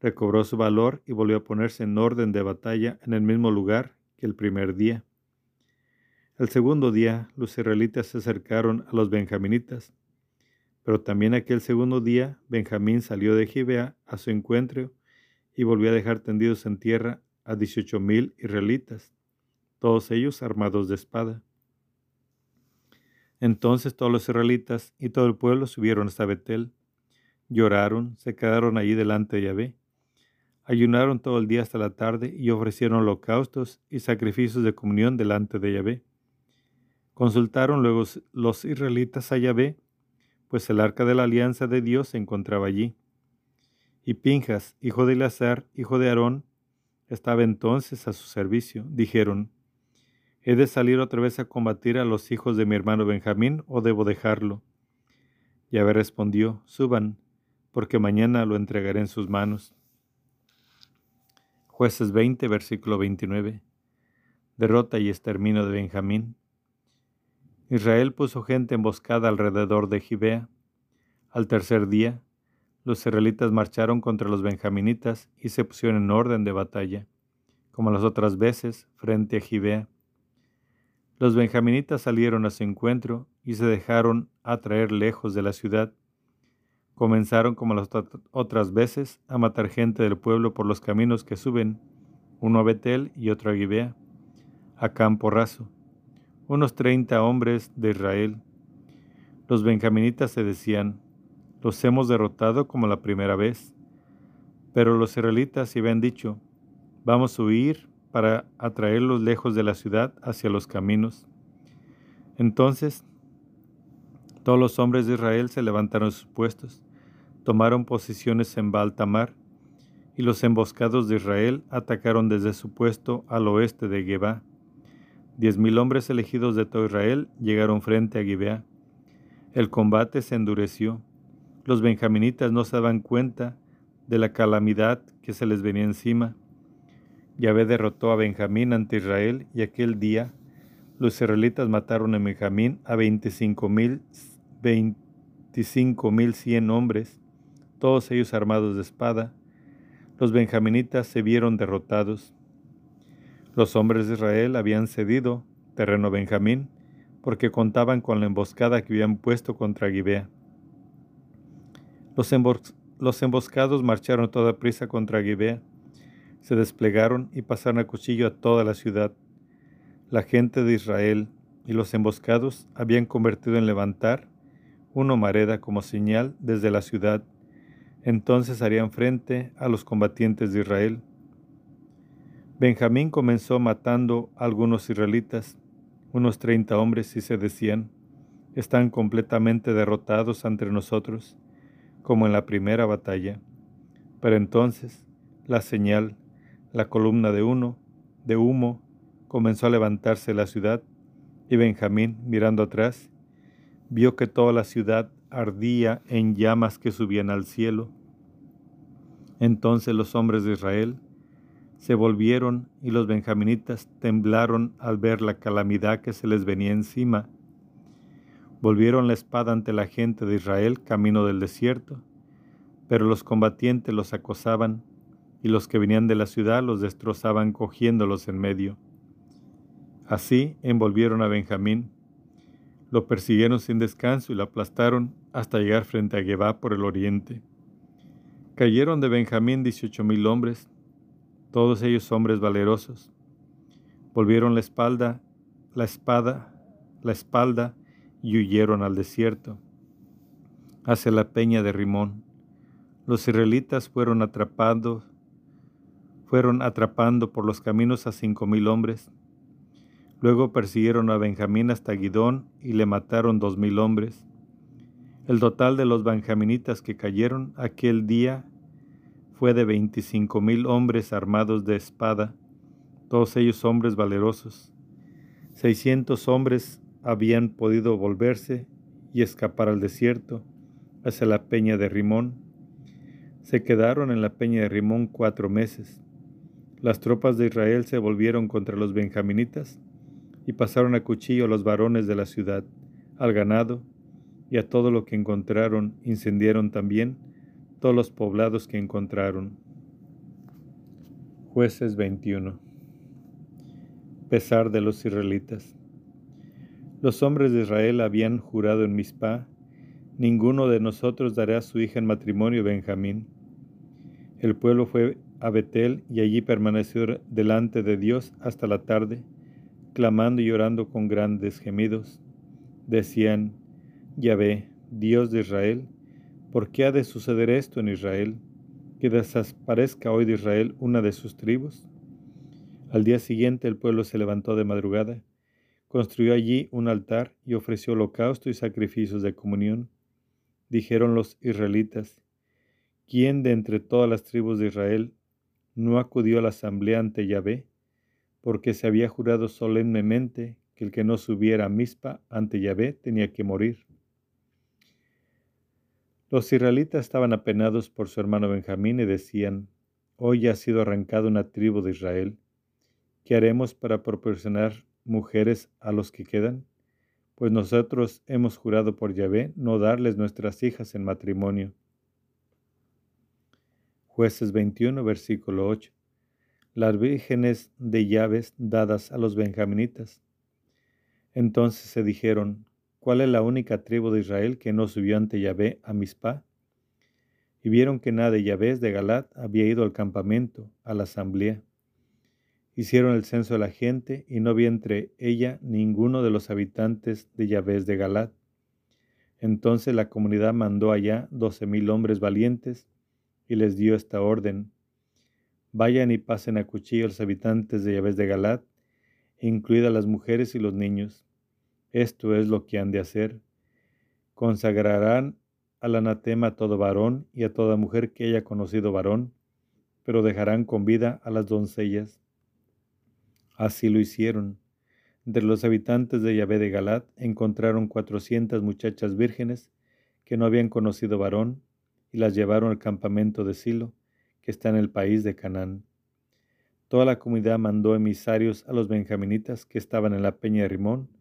recobró su valor y volvió a ponerse en orden de batalla en el mismo lugar que el primer día. El segundo día los israelitas se acercaron a los benjaminitas, pero también aquel segundo día Benjamín salió de Gibea a su encuentro y volvió a dejar tendidos en tierra a dieciocho mil israelitas todos ellos armados de espada. Entonces todos los israelitas y todo el pueblo subieron hasta Betel, lloraron, se quedaron allí delante de Yahvé, ayunaron todo el día hasta la tarde y ofrecieron holocaustos y sacrificios de comunión delante de Yahvé. Consultaron luego los israelitas a Yahvé, pues el arca de la alianza de Dios se encontraba allí. Y Pinjas, hijo de Eleazar, hijo de Aarón, estaba entonces a su servicio. Dijeron, ¿He de salir otra vez a combatir a los hijos de mi hermano Benjamín o debo dejarlo? Yahvé respondió, suban, porque mañana lo entregaré en sus manos. Jueces 20, versículo 29. Derrota y exterminio de Benjamín. Israel puso gente emboscada alrededor de Gibea. Al tercer día, los israelitas marcharon contra los benjaminitas y se pusieron en orden de batalla, como las otras veces, frente a Gibea. Los benjaminitas salieron a su encuentro y se dejaron atraer lejos de la ciudad. Comenzaron, como las otras veces, a matar gente del pueblo por los caminos que suben, uno a Betel y otro a Gibea, a campo raso, unos treinta hombres de Israel. Los benjaminitas se decían, los hemos derrotado como la primera vez. Pero los israelitas se habían dicho, vamos a huir para atraerlos lejos de la ciudad hacia los caminos. Entonces todos los hombres de Israel se levantaron sus puestos, tomaron posiciones en Baltamar, y los emboscados de Israel atacaron desde su puesto al oeste de Geba. Diez mil hombres elegidos de todo Israel llegaron frente a Gibeá. El combate se endureció. Los benjaminitas no se daban cuenta de la calamidad que se les venía encima Yahvé derrotó a Benjamín ante Israel y aquel día los israelitas mataron a Benjamín a veinticinco mil, veinticinco mil cien hombres, todos ellos armados de espada. Los benjaminitas se vieron derrotados. Los hombres de Israel habían cedido terreno a Benjamín porque contaban con la emboscada que habían puesto contra Gibea. Los, emboscados marcharon toda prisa contra Gibea se desplegaron y pasaron a cuchillo a toda la ciudad. La gente de Israel y los emboscados habían convertido en levantar una mareda como señal desde la ciudad. Entonces harían frente a los combatientes de Israel. Benjamín comenzó matando a algunos israelitas, unos treinta hombres, y se decían, están completamente derrotados entre nosotros, como en la primera batalla. Pero entonces la señal la columna de uno, de humo, comenzó a levantarse la ciudad, y Benjamín, mirando atrás, vio que toda la ciudad ardía en llamas que subían al cielo. Entonces los hombres de Israel se volvieron y los benjaminitas temblaron al ver la calamidad que se les venía encima. Volvieron la espada ante la gente de Israel camino del desierto, pero los combatientes los acosaban y los que venían de la ciudad los destrozaban cogiéndolos en medio. Así envolvieron a Benjamín, lo persiguieron sin descanso y lo aplastaron hasta llegar frente a Gebá por el oriente. Cayeron de Benjamín dieciocho mil hombres, todos ellos hombres valerosos. Volvieron la espalda, la espada, la espalda y huyeron al desierto, hacia la peña de Rimón. Los israelitas fueron atrapando, fueron atrapando por los caminos a cinco mil hombres. Luego persiguieron a Benjamín hasta Guidón y le mataron dos mil hombres. El total de los benjaminitas que cayeron aquel día fue de veinticinco mil hombres armados de espada, todos ellos hombres valerosos. Seiscientos hombres habían podido volverse y escapar al desierto, hacia la peña de Rimón. Se quedaron en la peña de Rimón cuatro meses. Las tropas de Israel se volvieron contra los benjaminitas y pasaron a cuchillo a los varones de la ciudad, al ganado y a todo lo que encontraron, incendiaron también todos los poblados que encontraron. Jueces 21. Pesar de los israelitas. Los hombres de Israel habían jurado en Mizpah, ninguno de nosotros dará a su hija en matrimonio Benjamín. El pueblo fue a Betel y allí permaneció delante de Dios hasta la tarde, clamando y llorando con grandes gemidos. Decían, Yahvé, Dios de Israel, ¿por qué ha de suceder esto en Israel? Que desaparezca hoy de Israel una de sus tribus. Al día siguiente el pueblo se levantó de madrugada Construyó allí un altar y ofreció holocausto y sacrificios de comunión. Dijeron los israelitas, ¿quién de entre todas las tribus de Israel no acudió a la asamblea ante Yahvé? Porque se había jurado solemnemente que el que no subiera a Mizpa ante Yahvé tenía que morir. Los israelitas estaban apenados por su hermano Benjamín y decían, Hoy ha sido arrancada una tribu de Israel. ¿Qué haremos para proporcionar mujeres a los que quedan? Pues nosotros hemos jurado por Yahvé no darles nuestras hijas en matrimonio. Jueces 21, versículo 8. Las vírgenes de llaves dadas a los benjaminitas. Entonces se dijeron, ¿cuál es la única tribu de Israel que no subió ante Yahvé a Mizpah? Y vieron que nada de Yahvé de Galat había ido al campamento, a la asamblea. Hicieron el censo de la gente y no vi entre ella ninguno de los habitantes de Yahvéz de Galat. Entonces la comunidad mandó allá doce mil hombres valientes y les dio esta orden. Vayan y pasen a cuchillo a los habitantes de Yahvéz de Galat, incluidas las mujeres y los niños. Esto es lo que han de hacer. Consagrarán al anatema a todo varón y a toda mujer que haya conocido varón, pero dejarán con vida a las doncellas Así lo hicieron. Entre los habitantes de Yahvé de Galat encontraron cuatrocientas muchachas vírgenes que no habían conocido varón y las llevaron al campamento de Silo, que está en el país de Canaán. Toda la comunidad mandó emisarios a los benjaminitas que estaban en la peña de Rimón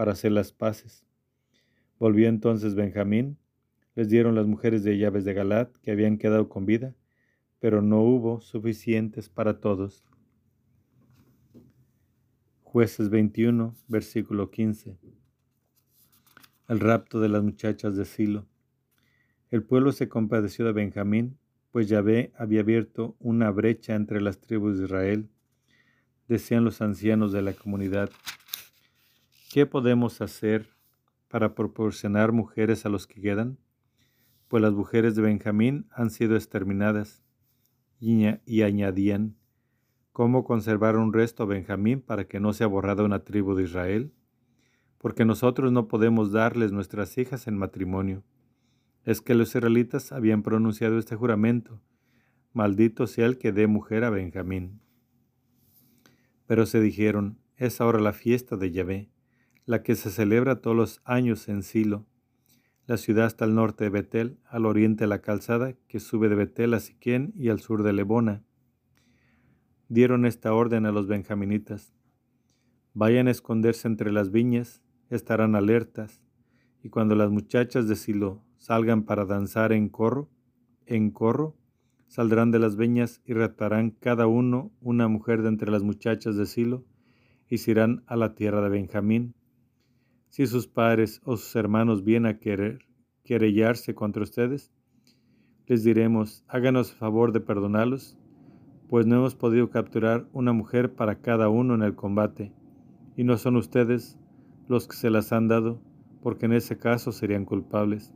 para hacer las paces. Volvió entonces Benjamín, les dieron las mujeres de llaves de Galat que habían quedado con vida, pero no hubo suficientes para todos. Jueces 21, versículo 15. El rapto de las muchachas de Silo. El pueblo se compadeció de Benjamín, pues Yahvé había abierto una brecha entre las tribus de Israel. Decían los ancianos de la comunidad, ¿qué podemos hacer para proporcionar mujeres a los que quedan? Pues las mujeres de Benjamín han sido exterminadas. Y, añadían, ¿Cómo conservar un resto a Benjamín para que no sea borrada una tribu de Israel? Porque nosotros no podemos darles nuestras hijas en matrimonio. Es que los israelitas habían pronunciado este juramento, maldito sea el que dé mujer a Benjamín. Pero se dijeron, es ahora la fiesta de Yahvé, la que se celebra todos los años en Silo. La ciudad está al norte de Betel, al oriente de la calzada, que sube de Betel a Siquén y al sur de Lebona dieron esta orden a los benjaminitas. Vayan a esconderse entre las viñas, estarán alertas, y cuando las muchachas de Silo salgan para danzar en corro, en corro, saldrán de las viñas y raptarán cada uno una mujer de entre las muchachas de Silo, y se irán a la tierra de Benjamín. Si sus padres o sus hermanos vienen a querer querellarse contra ustedes, les diremos, háganos el favor de perdonarlos pues no hemos podido capturar una mujer para cada uno en el combate, y no son ustedes los que se las han dado, porque en ese caso serían culpables.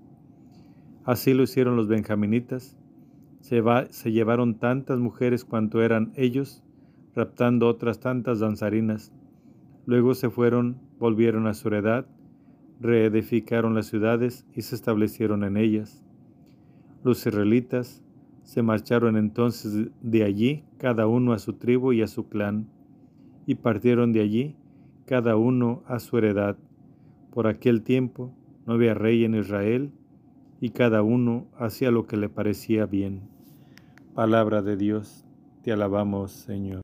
Así lo hicieron los benjaminitas, Se, se llevaron tantas mujeres cuanto eran ellos, raptando otras tantas danzarinas. Luego se fueron, volvieron a su heredad, reedificaron las ciudades y se establecieron en ellas. Los israelitas se marcharon entonces de allí, cada uno a su tribu y a su clan, y partieron de allí, cada uno a su heredad. Por aquel tiempo no había rey en Israel, y cada uno hacía lo que le parecía bien. Palabra de Dios, te alabamos, Señor.